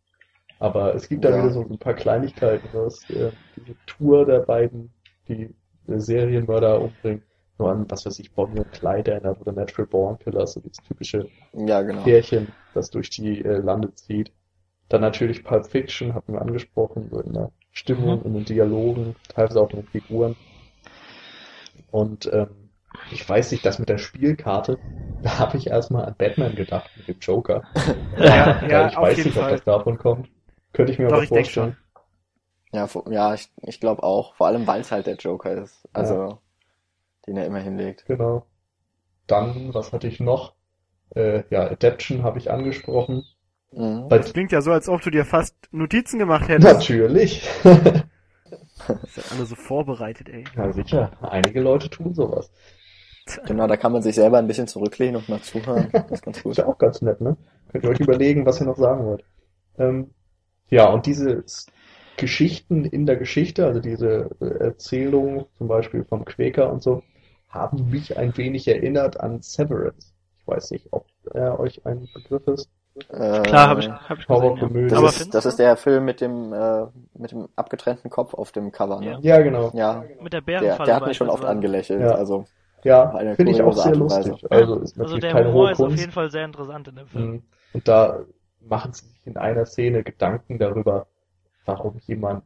Aber es gibt da Ja. wieder so ein paar Kleinigkeiten, was äh, diese Tour der beiden, die äh, Serienmörder umbringen, nur an, was weiß ich, Bonnie und Clyde erinnert oder Natural Born Killer, so dieses typische Ja, genau. Pärchen, das durch die äh, Lande zieht. Dann natürlich Pulp Fiction, hatten wir angesprochen, so in der Stimmung, Mhm. in den Dialogen, teilweise auch in den Figuren. Und ähm, ich weiß nicht, das mit der Spielkarte, da habe ich erstmal an Batman gedacht mit dem Joker. Ja, Ja, ja, ich weiß nicht, ob Fall. das davon kommt. Könnte ich mir Doch, aber vorstellen. Ja, ja, ich, ich glaube auch. Vor allem, weil es halt der Joker ist. Also, den er immer hinlegt. Genau. Dann, was hatte ich noch? Äh, ja, Adaption habe ich angesprochen. Mhm. Das klingt ja so, als ob du dir fast Notizen gemacht hättest. natürlich. Das ist ja alle so vorbereitet, ey. Ja, sicher. Einige Leute tun sowas. Genau, da kann man sich selber ein bisschen zurücklehnen und mal zuhören. Das ist ganz Ist gut. ja auch ganz nett, ne? Könnt ihr euch überlegen, was ihr noch sagen wollt. Ähm, ja, und diese Geschichten in der Geschichte, also diese äh, Erzählungen, zum Beispiel vom Quäker und so, haben mich ein wenig erinnert an Severance. Ich weiß nicht, ob er euch ein Begriff ist. Äh, Klar, habe ich, hab ich gesehen, ja. Das, Aber ist, das ist der Film mit dem, äh, mit dem abgetrennten Kopf auf dem Cover, ne? Ja, genau. Ja, Mit der der, Bärenfalle der hat mich schon oft angelächelt. Ja. Also, Ja, finde ich auch sehr Art und Weise. lustig. Also ist Also der keine Humor ist auf jeden Fall sehr interessant in dem Film. Mhm. Und da machen sie sich in einer Szene Gedanken darüber, warum jemand,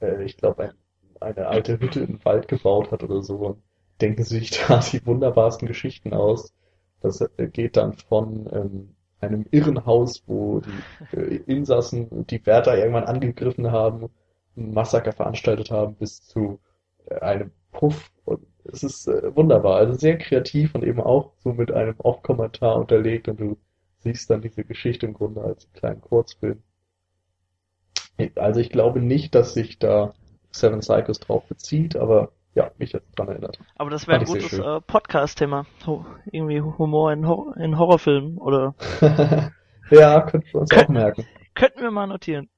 äh, ich glaube, ein, eine alte Hütte im Wald gebaut hat oder so und denken sich da die wunderbarsten Geschichten aus. Das äh, geht dann von ähm, einem Irrenhaus, wo die äh, Insassen die Wärter irgendwann angegriffen haben, ein Massaker veranstaltet haben, bis zu äh, einem Puff. Und es ist äh, wunderbar, also sehr kreativ und eben auch so mit einem Off-Kommentar unterlegt und du siehst dann diese Geschichte im Grunde als kleinen Kurzfilm. Also ich glaube nicht, dass sich da Seven Psychos drauf bezieht, aber ja, mich jetzt dran erinnert. Aber das wäre ein gutes äh, Podcast-Thema. Ho irgendwie Humor in, Hor in Horrorfilmen oder ja, könnten wir uns auch merken. könnten wir mal notieren.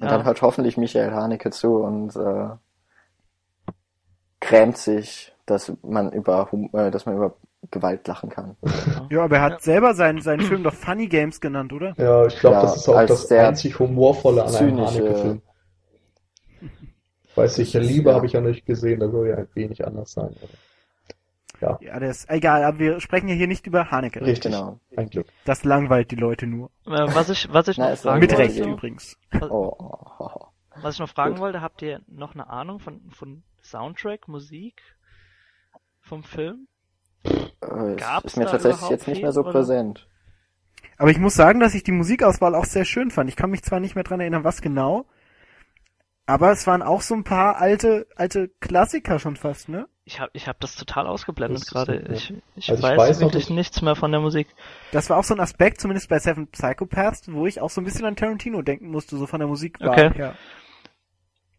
und dann hört hoffentlich Michael Haneke zu und äh, grämt sich, dass man über, Hum- äh, dass man über Gewalt lachen kann. Ja, aber er hat Ja. selber seinen, seinen Film doch Funny Games genannt, oder? Ja, ich glaube, Ja, das ist auch das der einzig Humorvolle an einem zynische- Haneke-Film. Weiß ich, Das ist, Liebe ja. habe ich ja nicht gesehen, da soll ja ein wenig anders sein. Aber Ja, der ist egal, aber wir sprechen ja hier nicht über Haneke. Richtig, Genau. ein Glück. Das langweilt die Leute nur. Äh, was ich, was ich Na, noch fragen Mit Recht wollte, übrigens. Oh, oh, was ich noch fragen Gut. wollte, habt ihr noch eine Ahnung von, von Soundtrack, Musik vom Film? Äh, Gab's ist mir da tatsächlich jetzt nicht mehr so oder? präsent. Aber ich muss sagen, dass ich die Musikauswahl auch sehr schön fand. Ich kann mich zwar nicht mehr dran erinnern, was genau, aber es waren auch so ein paar alte, alte Klassiker schon fast, ne? Ich habe ich hab das total ausgeblendet Das gerade. so, ja. Ich, ich Also ich weiß, weiß noch, wirklich dass- nichts mehr von der Musik. Das war auch so ein Aspekt, zumindest bei Seven Psychopaths, wo ich auch so ein bisschen an Tarantino denken musste, so von der Musik war. Okay. Ja.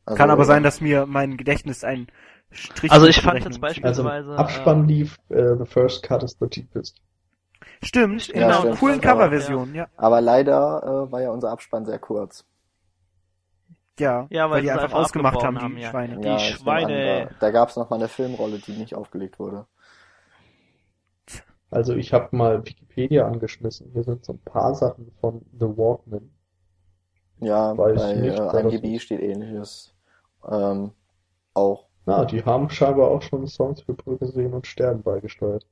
Also, Kann aber sein, dass mir mein Gedächtnis ein Strich Also ich fand jetzt zieht. beispielsweise- Also Abspann lief äh, The First Cut is the Deepest. Stimmt, in Ja, einer stimmt. coolen Aber- Coverversion, ja. Aber leider äh, war ja unser Abspann sehr kurz. Ja, Ja, weil weil die einfach einfach ausgemacht haben, abgebrochen die haben, ja. Schweine. Die ja, Schweine. An, da da gab es noch mal eine Filmrolle, die nicht aufgelegt wurde. Also ich habe mal Wikipedia angeschmissen. Hier sind so ein paar Sachen von The Walkman. Ja, Weiß bei nicht, äh, IMDb steht ähnliches. Ähm, auch. Na, die haben scheinbar auch schon Songs für Brücke sehen und Sterben beigesteuert.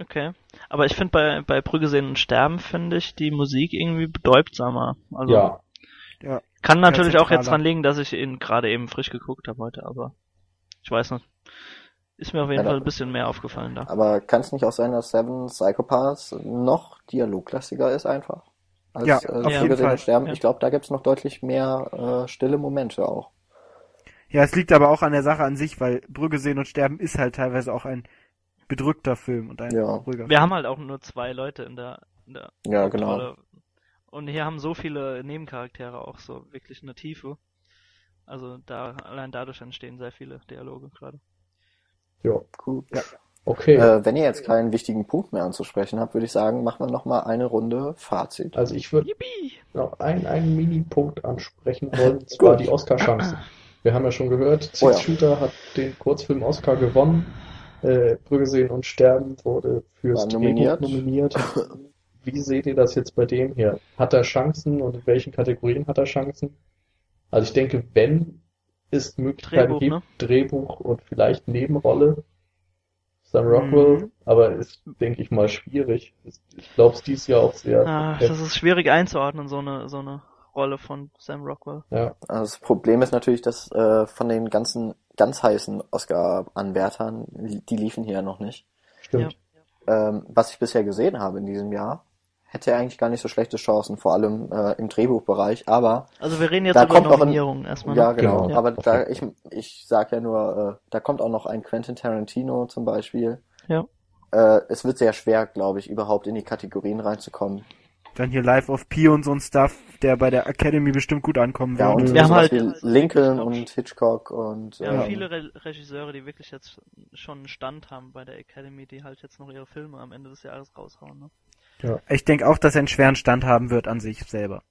Okay. Aber ich finde bei, bei Brügge sehen und sterben finde ich die Musik irgendwie bedeutsamer. Also Ja, Ja. Kann natürlich auch jetzt dran liegen, dass ich ihn gerade eben frisch geguckt habe heute, aber ich weiß nicht. Ist mir auf jeden Ja, Fall ein bisschen mehr aufgefallen da. Aber kann es nicht auch sein, dass Seven Psychopaths noch dialoglastiger ist einfach? Als, Ja, äh, auf Brügge jeden sehen und Fall. Sterben? Ja. Ich glaube, da gibt's noch deutlich mehr äh, stille Momente auch. Ja, es liegt aber auch an der Sache an sich, weil Brügge sehen und sterben ist halt teilweise auch ein bedrückter Film und ein Ja. ruhiger Wir Film. haben halt auch nur zwei Leute in der, in der Ja, genau. Und hier haben so viele Nebencharaktere auch so wirklich eine Tiefe. Also da allein dadurch entstehen sehr viele Dialoge gerade. ja, Cool. Ja. okay. Äh, wenn ihr jetzt keinen wichtigen Punkt mehr anzusprechen habt, würde ich sagen, machen wir noch mal eine Runde Fazit. Also ich würde noch einen, einen Mini-Punkt ansprechen wollen, und zwar die Oscar-Chancen. Wir haben ja schon gehört, Six Oh ja. Shooter hat den Kurzfilm Oscar gewonnen. Äh, Brügge sehen und sterben wurde fürs nominiert. nominiert. Wie seht ihr das jetzt bei dem hier? Hat er Chancen und in welchen Kategorien hat er Chancen? Also ich denke, wenn es Möglichkeiten Drehbuch, gibt, ne? Drehbuch und vielleicht Nebenrolle, Sam Rockwell, Mhm. aber ist, denke ich mal, schwierig. Ich glaube es dieses Jahr auch sehr. Äh, das ist schwierig einzuordnen, so eine, so eine Rolle von Sam Rockwell. Ja, Also das Problem ist natürlich, dass äh, von den ganzen ganz heißen Oscar-Anwärtern, die liefen hier ja noch nicht. stimmt. Ähm, was ich bisher gesehen habe in diesem Jahr, hätte er eigentlich gar nicht so schlechte Chancen, vor allem äh, im Drehbuchbereich. Aber Also wir reden jetzt Da über kommt ein- Nominierungen erstmal. ja, ne? genau. Genau. Aber Ja. da ich ich sag ja nur, äh, da kommt auch noch ein Quentin Tarantino zum Beispiel. Ja. Äh, es wird sehr schwer, glaube ich, überhaupt in die Kategorien reinzukommen. Dann hier Life of Pi und so ein Stuff, der bei der Academy bestimmt gut ankommen Ja, und würde. Wir haben halt- Lincoln und Hitchcock und Wir haben äh, viele Re Regisseure, die wirklich jetzt schon einen Stand haben bei der Academy, die halt jetzt noch ihre Filme am Ende des Jahres raushauen. Ne? Ich denke auch, dass er einen schweren Stand haben wird an sich selber.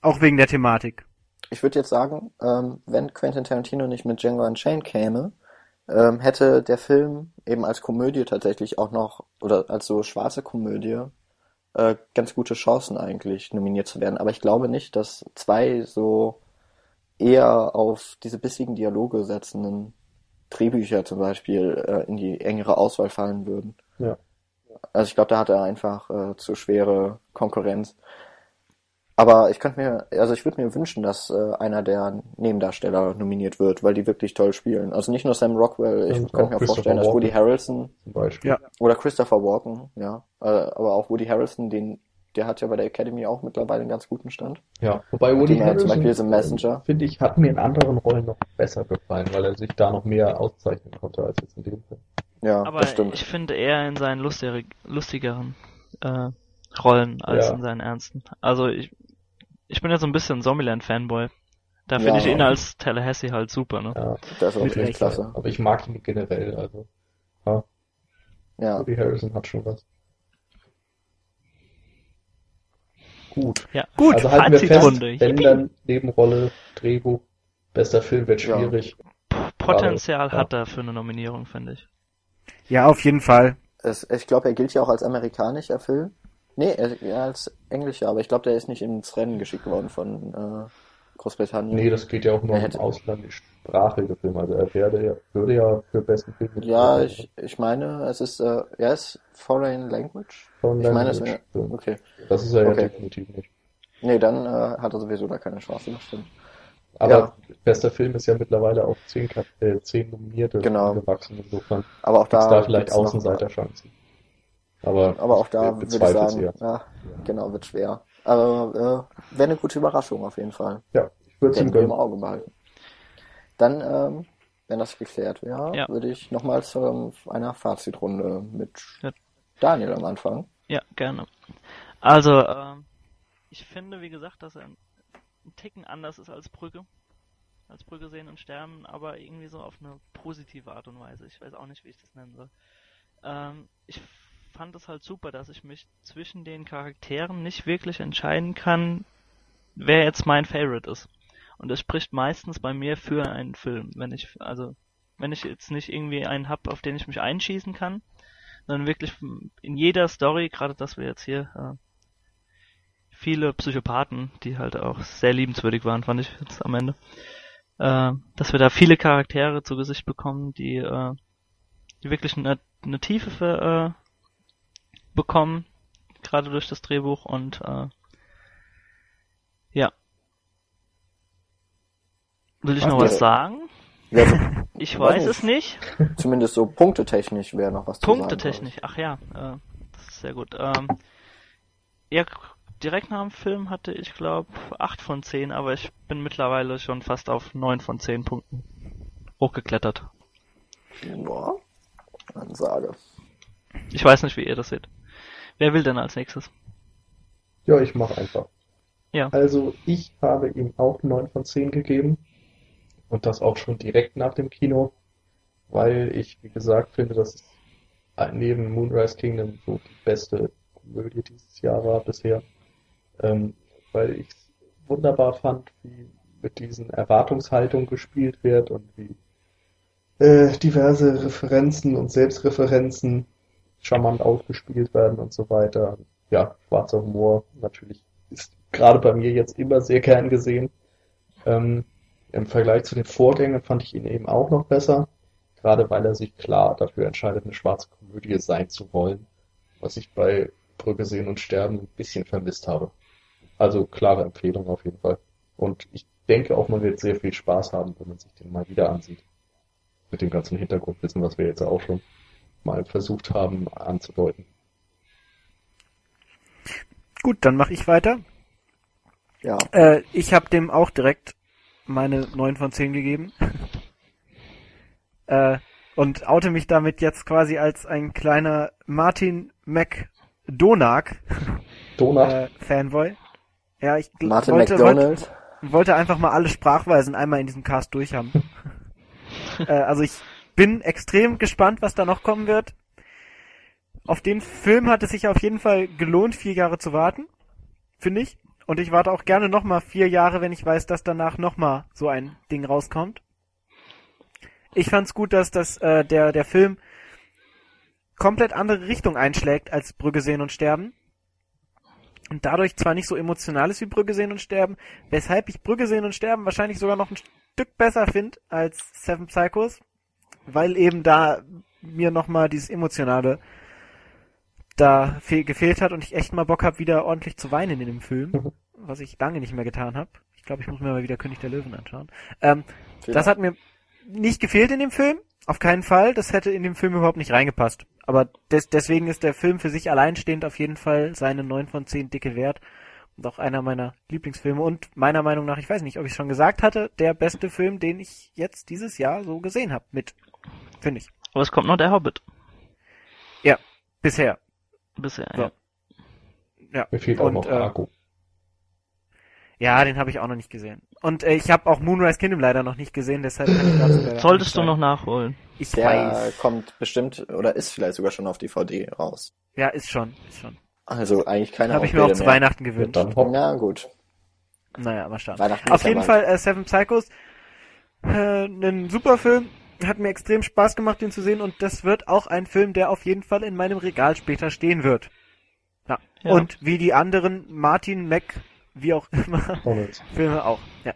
Auch wegen der Thematik. ich würde jetzt sagen, ähm, wenn Quentin Tarantino nicht mit Django Unchained käme, ähm, hätte der Film eben als Komödie tatsächlich auch noch, oder als so schwarze Komödie, äh, ganz gute Chancen eigentlich nominiert zu werden. Aber ich glaube nicht, dass zwei so eher auf diese bissigen Dialoge setzenden Drehbücher zum Beispiel äh, in die engere Auswahl fallen würden. Ja. Also ich glaube, da hat er einfach äh, zu schwere Konkurrenz. Aber ich könnte mir, also ich würde mir wünschen, dass äh, einer der Nebendarsteller nominiert wird, weil die wirklich toll spielen. Also nicht nur Sam Rockwell, ich Und könnte auch mir vorstellen, dass Woody. Harrelson Zum Beispiel. Ja. oder Christopher Walken, ja, äh, aber auch Woody Harrelson, den, der hat ja bei der Academy auch mittlerweile einen ganz guten Stand. Ja, wobei Woody er zum Beispiel Harrelson, The Messenger. finde ich, hat mir in anderen Rollen noch besser gefallen, weil er sich da noch mehr auszeichnen konnte als jetzt in dem Film. Ja, Aber das stimmt. ich finde eher in seinen lustig lustigeren äh, Rollen als Ja. in seinen ernsten. Also ich, ich bin ja so ein bisschen Zombieland-Fanboy. Da finde Ja. ich ihn als Tallahassee halt super, ne? Ja, Das ist auch Recht. klasse. aber ich mag ihn generell, also Ja. Woody Harrelson hat schon was. Gut. Ja. Gut, also halten wir fest, Fazitrunde. wenn dann Nebenrolle, Drehbuch, bester Film wird Ja. schwierig. P- Potenzial Ja. hat er für eine Nominierung, finde ich. Ja, auf jeden Fall. Es, ich glaube, er gilt ja auch als amerikanischer Film. Nee, er, ja, als englischer, aber ich glaube, der ist nicht ins Rennen geschickt worden von äh, Großbritannien. Nee, das geht ja auch nur um hätte- ausländische Film. Also er werde ja, würde ja für besten Film Ja, ich, ich meine, es ist, äh, er ist Foreign Language. Von Ich meine, es Language wäre, Film. okay. Das ist er ja Okay. definitiv nicht. Nee, dann äh, hat er sowieso da keine Chance, das stimmt. Aber Ja. bester Film ist ja mittlerweile auf zehn, äh, zehn Nominierte Genau. gewachsen. Insofern Aber auch da, da vielleicht Außenseiterchancen. Aber, Aber auch da würde ich sagen, eher. ja, genau, wird schwer. Aber äh, wäre eine gute Überraschung auf jeden Fall. Ja, ich würde es im gönnen. Auge behalten. Dann, ähm, wenn das geklärt wäre, Ja. würde ich nochmal zu einer Fazitrunde mit Ja. Daniel am Anfang. Ja, gerne. Also, ähm, ich finde, wie gesagt, dass er ein, ein Ticken anders ist als Brücke. Als Brücke sehen und sterben, aber irgendwie so auf eine positive Art und Weise. Ich weiß auch nicht, wie ich das nennen soll. Ähm, ich fand es halt super, dass ich mich zwischen den Charakteren nicht wirklich entscheiden kann, wer jetzt mein Favorite ist. Und das spricht meistens bei mir für einen Film, wenn ich, also, wenn ich jetzt nicht irgendwie einen hab, auf den ich mich einschießen kann, sondern wirklich in jeder Story, gerade dass wir jetzt hier äh, viele Psychopathen, die halt auch sehr liebenswürdig waren, fand ich jetzt am Ende, äh, dass wir da viele Charaktere zu Gesicht bekommen, die, äh, die wirklich eine, eine Tiefe für, äh, bekommen, gerade durch das Drehbuch und äh, ja. Will ich Ach, noch was sagen? Ja, Ich Weiß weiß es nicht. zumindest so punktetechnisch wäre noch was zu sagen. Punktetechnisch, ach ja, äh, das ist sehr gut. Ähm, ja, direkt nach dem Film hatte ich glaube 8 von 10, aber ich bin mittlerweile schon fast auf 9 von 10 Punkten hochgeklettert. Boah, Ansage. Ich weiß nicht, wie ihr das seht. Wer will denn als nächstes? Ja, ich mache einfach. Ja. Also ich habe ihm auch 9 von 10 gegeben. Und das auch schon direkt nach dem Kino, weil ich, wie gesagt, finde, dass es neben Moonrise Kingdom so die beste Komödie dieses Jahr war bisher. Ähm, weil ich es wunderbar fand, wie mit diesen Erwartungshaltungen gespielt wird und wie äh, diverse Referenzen und Selbstreferenzen charmant ausgespielt werden und so weiter. Ja, schwarzer Humor natürlich ist gerade bei mir jetzt immer sehr gern gesehen. Ähm, Im Vergleich zu den Vorgängern fand ich ihn eben auch noch besser, gerade weil er sich klar dafür entscheidet, eine schwarze Komödie sein zu wollen, was ich bei Brücke sehen und sterben ein bisschen vermisst habe. Also klare Empfehlung auf jeden Fall. Und ich denke auch, man wird sehr viel Spaß haben, wenn man sich den mal wieder ansieht. Mit dem ganzen Hintergrundwissen, was wir jetzt auch schon mal versucht haben anzudeuten. Gut, dann mache ich weiter. Ja. Äh, ich habe dem auch direkt meine 9 von 10 gegeben. äh, und oute mich damit jetzt quasi als ein kleiner Martin McDonagh Donut. äh, Fanboy. Ja, ich Martin wollte, wollte, McDonald. wollte einfach mal alle Sprachweisen einmal in diesem Cast durchhaben. äh, also ich bin extrem gespannt, was da noch kommen wird. Auf den Film hat es sich auf jeden Fall gelohnt, vier Jahre zu warten, finde ich. Und ich warte auch gerne nochmal vier Jahre, wenn ich weiß, dass danach nochmal so ein Ding rauskommt. Ich fand's gut, dass das äh, der der Film komplett andere Richtung einschlägt als Brügge sehen und sterben und dadurch zwar nicht so emotional ist wie Brügge sehen und sterben, weshalb ich Brügge sehen und sterben wahrscheinlich sogar noch ein Stück besser finde als Seven Psychos, weil eben da mir nochmal dieses emotionale da fehl, gefehlt hat und ich echt mal Bock habe, wieder ordentlich zu weinen in dem Film, was ich lange nicht mehr getan habe. Ich glaube, ich muss mir mal wieder König der Löwen anschauen. Ähm, das hat mir nicht gefehlt in dem Film, auf keinen Fall. Das hätte in dem Film überhaupt nicht reingepasst. Aber des, deswegen ist der Film für sich alleinstehend auf jeden Fall seine 9 von 10 dicke wert. Und auch einer meiner Lieblingsfilme. Und meiner Meinung nach, ich weiß nicht, ob ich es schon gesagt hatte, der beste Film, den ich jetzt dieses Jahr so gesehen habe. Mit, finde ich. Aber es kommt noch der Hobbit. Bisher. Bisher, So. ja. Ja. Mir fehlt auch Und, noch äh, Argo. Ja, den habe ich auch noch nicht gesehen. Und äh, ich habe auch Moonrise Kingdom leider noch nicht gesehen, deshalb kann ich dazu Solltest du noch nachholen. Ich Der weiß. kommt bestimmt oder ist vielleicht sogar schon auf DVD raus. Ja, ist schon, ist schon. Also eigentlich keine Habe ich mir auch zu mehr. Weihnachten Ja, gewünscht. dann hopp. Na gut. Naja, mal schauen. Weihnachten Auf ja jeden. Fall äh, Seven Psychos. Äh, ein super Film. Hat mir extrem Spaß gemacht, den zu sehen. Und das wird auch ein Film, der auf jeden Fall in meinem Regal später stehen wird. Ja. Ja. Und wie die anderen Martin Mac, wie auch immer. Filme auch. Ja.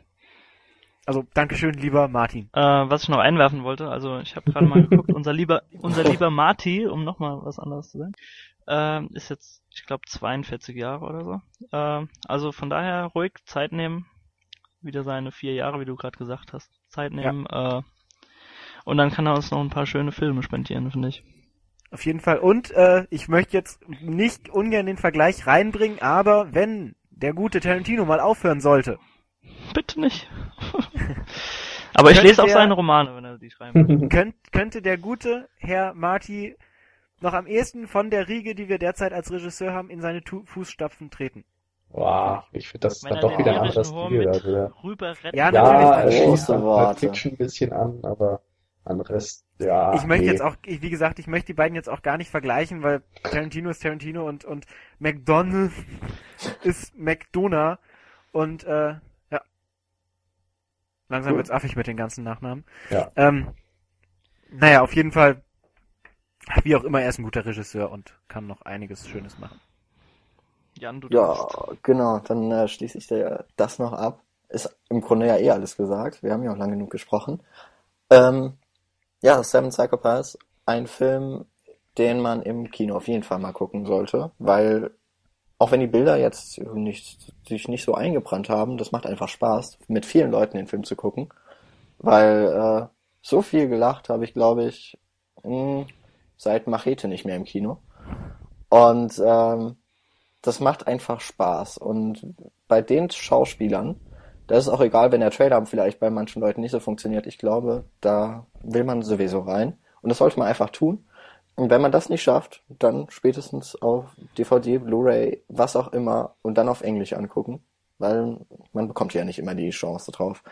Also, Dankeschön, lieber Martin. Äh, was ich noch einwerfen wollte, also ich habe gerade mal geguckt, unser lieber, unser lieber Marty, um nochmal was anderes zu sagen, ähm, ist jetzt, ich glaube, 42 Jahre oder so. Ähm, also von daher ruhig Zeit nehmen, wieder seine vier Jahre, wie du gerade gesagt hast, Zeit nehmen. Äh, und dann kann er uns noch ein paar schöne Filme spendieren, finde ich. Auf jeden Fall. Und äh, ich möchte jetzt nicht ungern den Vergleich reinbringen, aber wenn der gute Tarantino mal aufhören sollte, Bitte nicht. Aber ich Könnte lese auch der- seine Romane, wenn er die schreiben. könnt, könnte der gute Herr Marty noch am ehesten von der Riege, die wir derzeit als Regisseur haben, in seine tu Fußstapfen treten. Wow, ich finde, das ist Wenn dann doch wieder ein Humor Stil. Also, ja, rüber retten Ja, ja natürlich, das schließt Worte. Pulp Fiction ein bisschen an, aber an Rest, ja. ich möchte nee. jetzt auch, ich, wie gesagt, ich möchte die beiden jetzt auch gar nicht vergleichen, weil Tarantino ist Tarantino und, und McDonald ist McDonough und äh, ja. Langsam Cool. wird's affig mit den ganzen Nachnamen. Ja. Ähm, naja, auf jeden Fall, wie auch immer, er ist ein guter Regisseur und kann noch einiges Schönes machen. Jan, du Ja, darfst. genau, dann äh, schließe ich da das noch ab. Ist im Grunde ja eh alles gesagt. Wir haben ja auch lang genug gesprochen. Ähm, ja, Seven Psychopaths, ein Film, den man im Kino auf jeden Fall mal gucken sollte, weil auch wenn die Bilder jetzt nicht, sich nicht so eingebrannt haben, das macht einfach Spaß, mit vielen Leuten den Film zu gucken, weil äh, so viel gelacht habe ich, glaube ich, mh, seit Machete nicht mehr im Kino. Und ähm, das macht einfach Spaß. Und bei den Schauspielern, da ist auch egal, wenn der Trailer vielleicht bei manchen Leuten nicht so funktioniert. Ich glaube, da will man sowieso rein. Und das sollte man einfach tun. Und wenn man das nicht schafft, dann spätestens auf DVD, Blu-ray, was auch immer und dann auf Englisch angucken, weil man bekommt ja nicht immer die Chance drauf.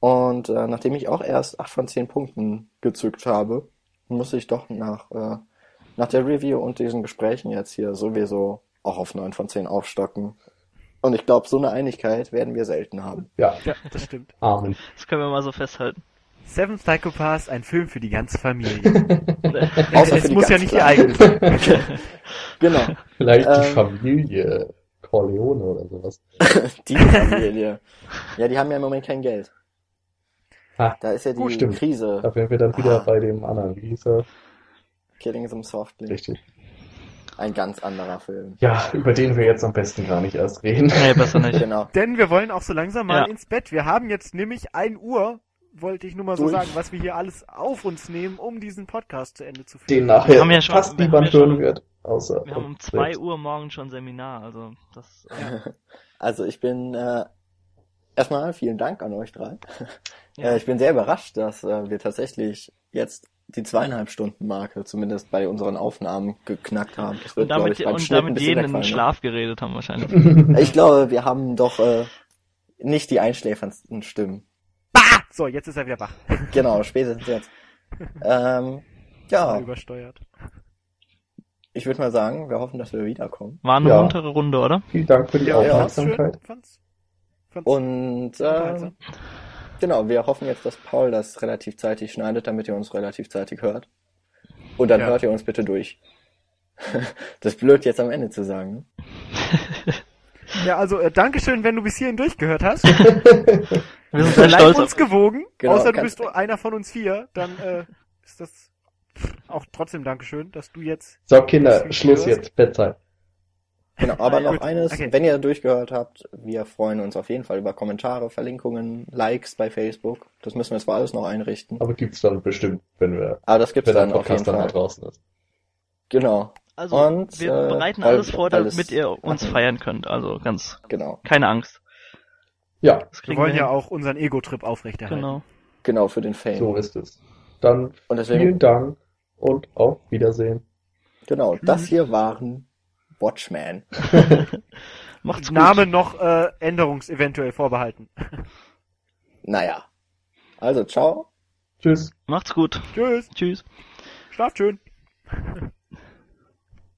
Und äh, nachdem ich auch erst 8 von 10 Punkten gezückt habe, muss ich doch nach, äh, nach der Review und diesen Gesprächen jetzt hier sowieso auch auf 9 von 10 aufstocken. Und ich glaube, so eine Einigkeit werden wir selten haben. Ja, Ja, das stimmt. Amen. Das können wir mal so festhalten. Seven Psychopaths, ein Film für die ganze Familie. Außer es die muss ja nicht die Kleinen. eigene sein. Genau, Vielleicht die Ähm. Familie Corleone oder sowas. die Familie. Ja, die haben ja im Moment kein Geld. Ah, Da ist ja die gut, stimmt. Krise. Da wären wir dann wieder Ah. bei dem anderen. Wie hieß er? Killing them softly. Richtig. ein ganz anderer Film. Ja, über den wir jetzt am besten gar nicht erst reden. Nee, besser nicht. Genau. Denn wir wollen auch so langsam mal Ja. ins Bett. Wir haben jetzt nämlich 1 Uhr, wollte ich nur mal so Durch. sagen, was wir hier alles auf uns nehmen, um diesen Podcast zu Ende zu führen. Den nachher Wir haben ja schon- fast wir haben niemand schon- hören wird. Außer Wir haben um uns zwei selbst. Uhr morgen schon Seminar, also das äh, Also ich bin äh, erstmal vielen Dank an euch drei. Ja. Äh, ich bin sehr überrascht, dass äh, wir tatsächlich jetzt die zweieinhalb Stunden Marke zumindest bei unseren Aufnahmen geknackt haben. Das und glaub damit, ich, und damit jeden in den ne? Schlaf geredet haben wahrscheinlich. Ich glaube, wir haben doch äh, nicht die einschläferndsten Stimmen. So, jetzt ist er wieder wach. Genau, spätestens jetzt. ähm, ja, Übersteuert. ich würde mal sagen, wir hoffen, dass wir wiederkommen. War eine Ja. muntere Runde, oder? Vielen Dank für die Ja, ja. Aufmerksamkeit. Fand's, fand's Und äh, genau, wir hoffen jetzt, dass Paul das relativ zeitig schneidet, damit ihr uns relativ zeitig hört. Und dann Ja. hört ihr uns bitte durch. das ist blöd jetzt am Ende zu sagen. Ne? Ja, also äh, Dankeschön, wenn du bis hierhin durchgehört hast. Wir sind sehr Bleib stolz uns auf gewogen, Genau, außer du bist einer von uns vier, dann äh, ist das auch trotzdem Dankeschön, dass du jetzt So, Kinder, Schluss hierhin. jetzt, Bettzeit. Genau, aber ja, noch gut. eines, Okay. wenn ihr durchgehört habt, wir freuen uns auf jeden Fall über Kommentare, Verlinkungen, Likes bei Facebook. Das müssen wir zwar alles noch einrichten, Aber gibt's dann bestimmt, wenn wir, aber das gibt's wenn der dann auf jeden Podcast dann mal Fall. draußen ist. Genau, Also, Und, wir äh, bereiten alles vor, alles damit ihr uns machen. feiern könnt. Also ganz, genau, keine Angst. Ja, Wir wollen wir ja auch unseren Ego-Trip aufrechterhalten. Genau. genau für den Fame. so ist es. Dann Und deswegen, vielen Dank und auf Wiedersehen. genau, das hier waren Watchmen. Macht's gut. Name noch äh, Änderungs eventuell vorbehalten. Naja, also ciao. Tschüss. Macht's gut. Tschüss, Tschüss. schlaft schön.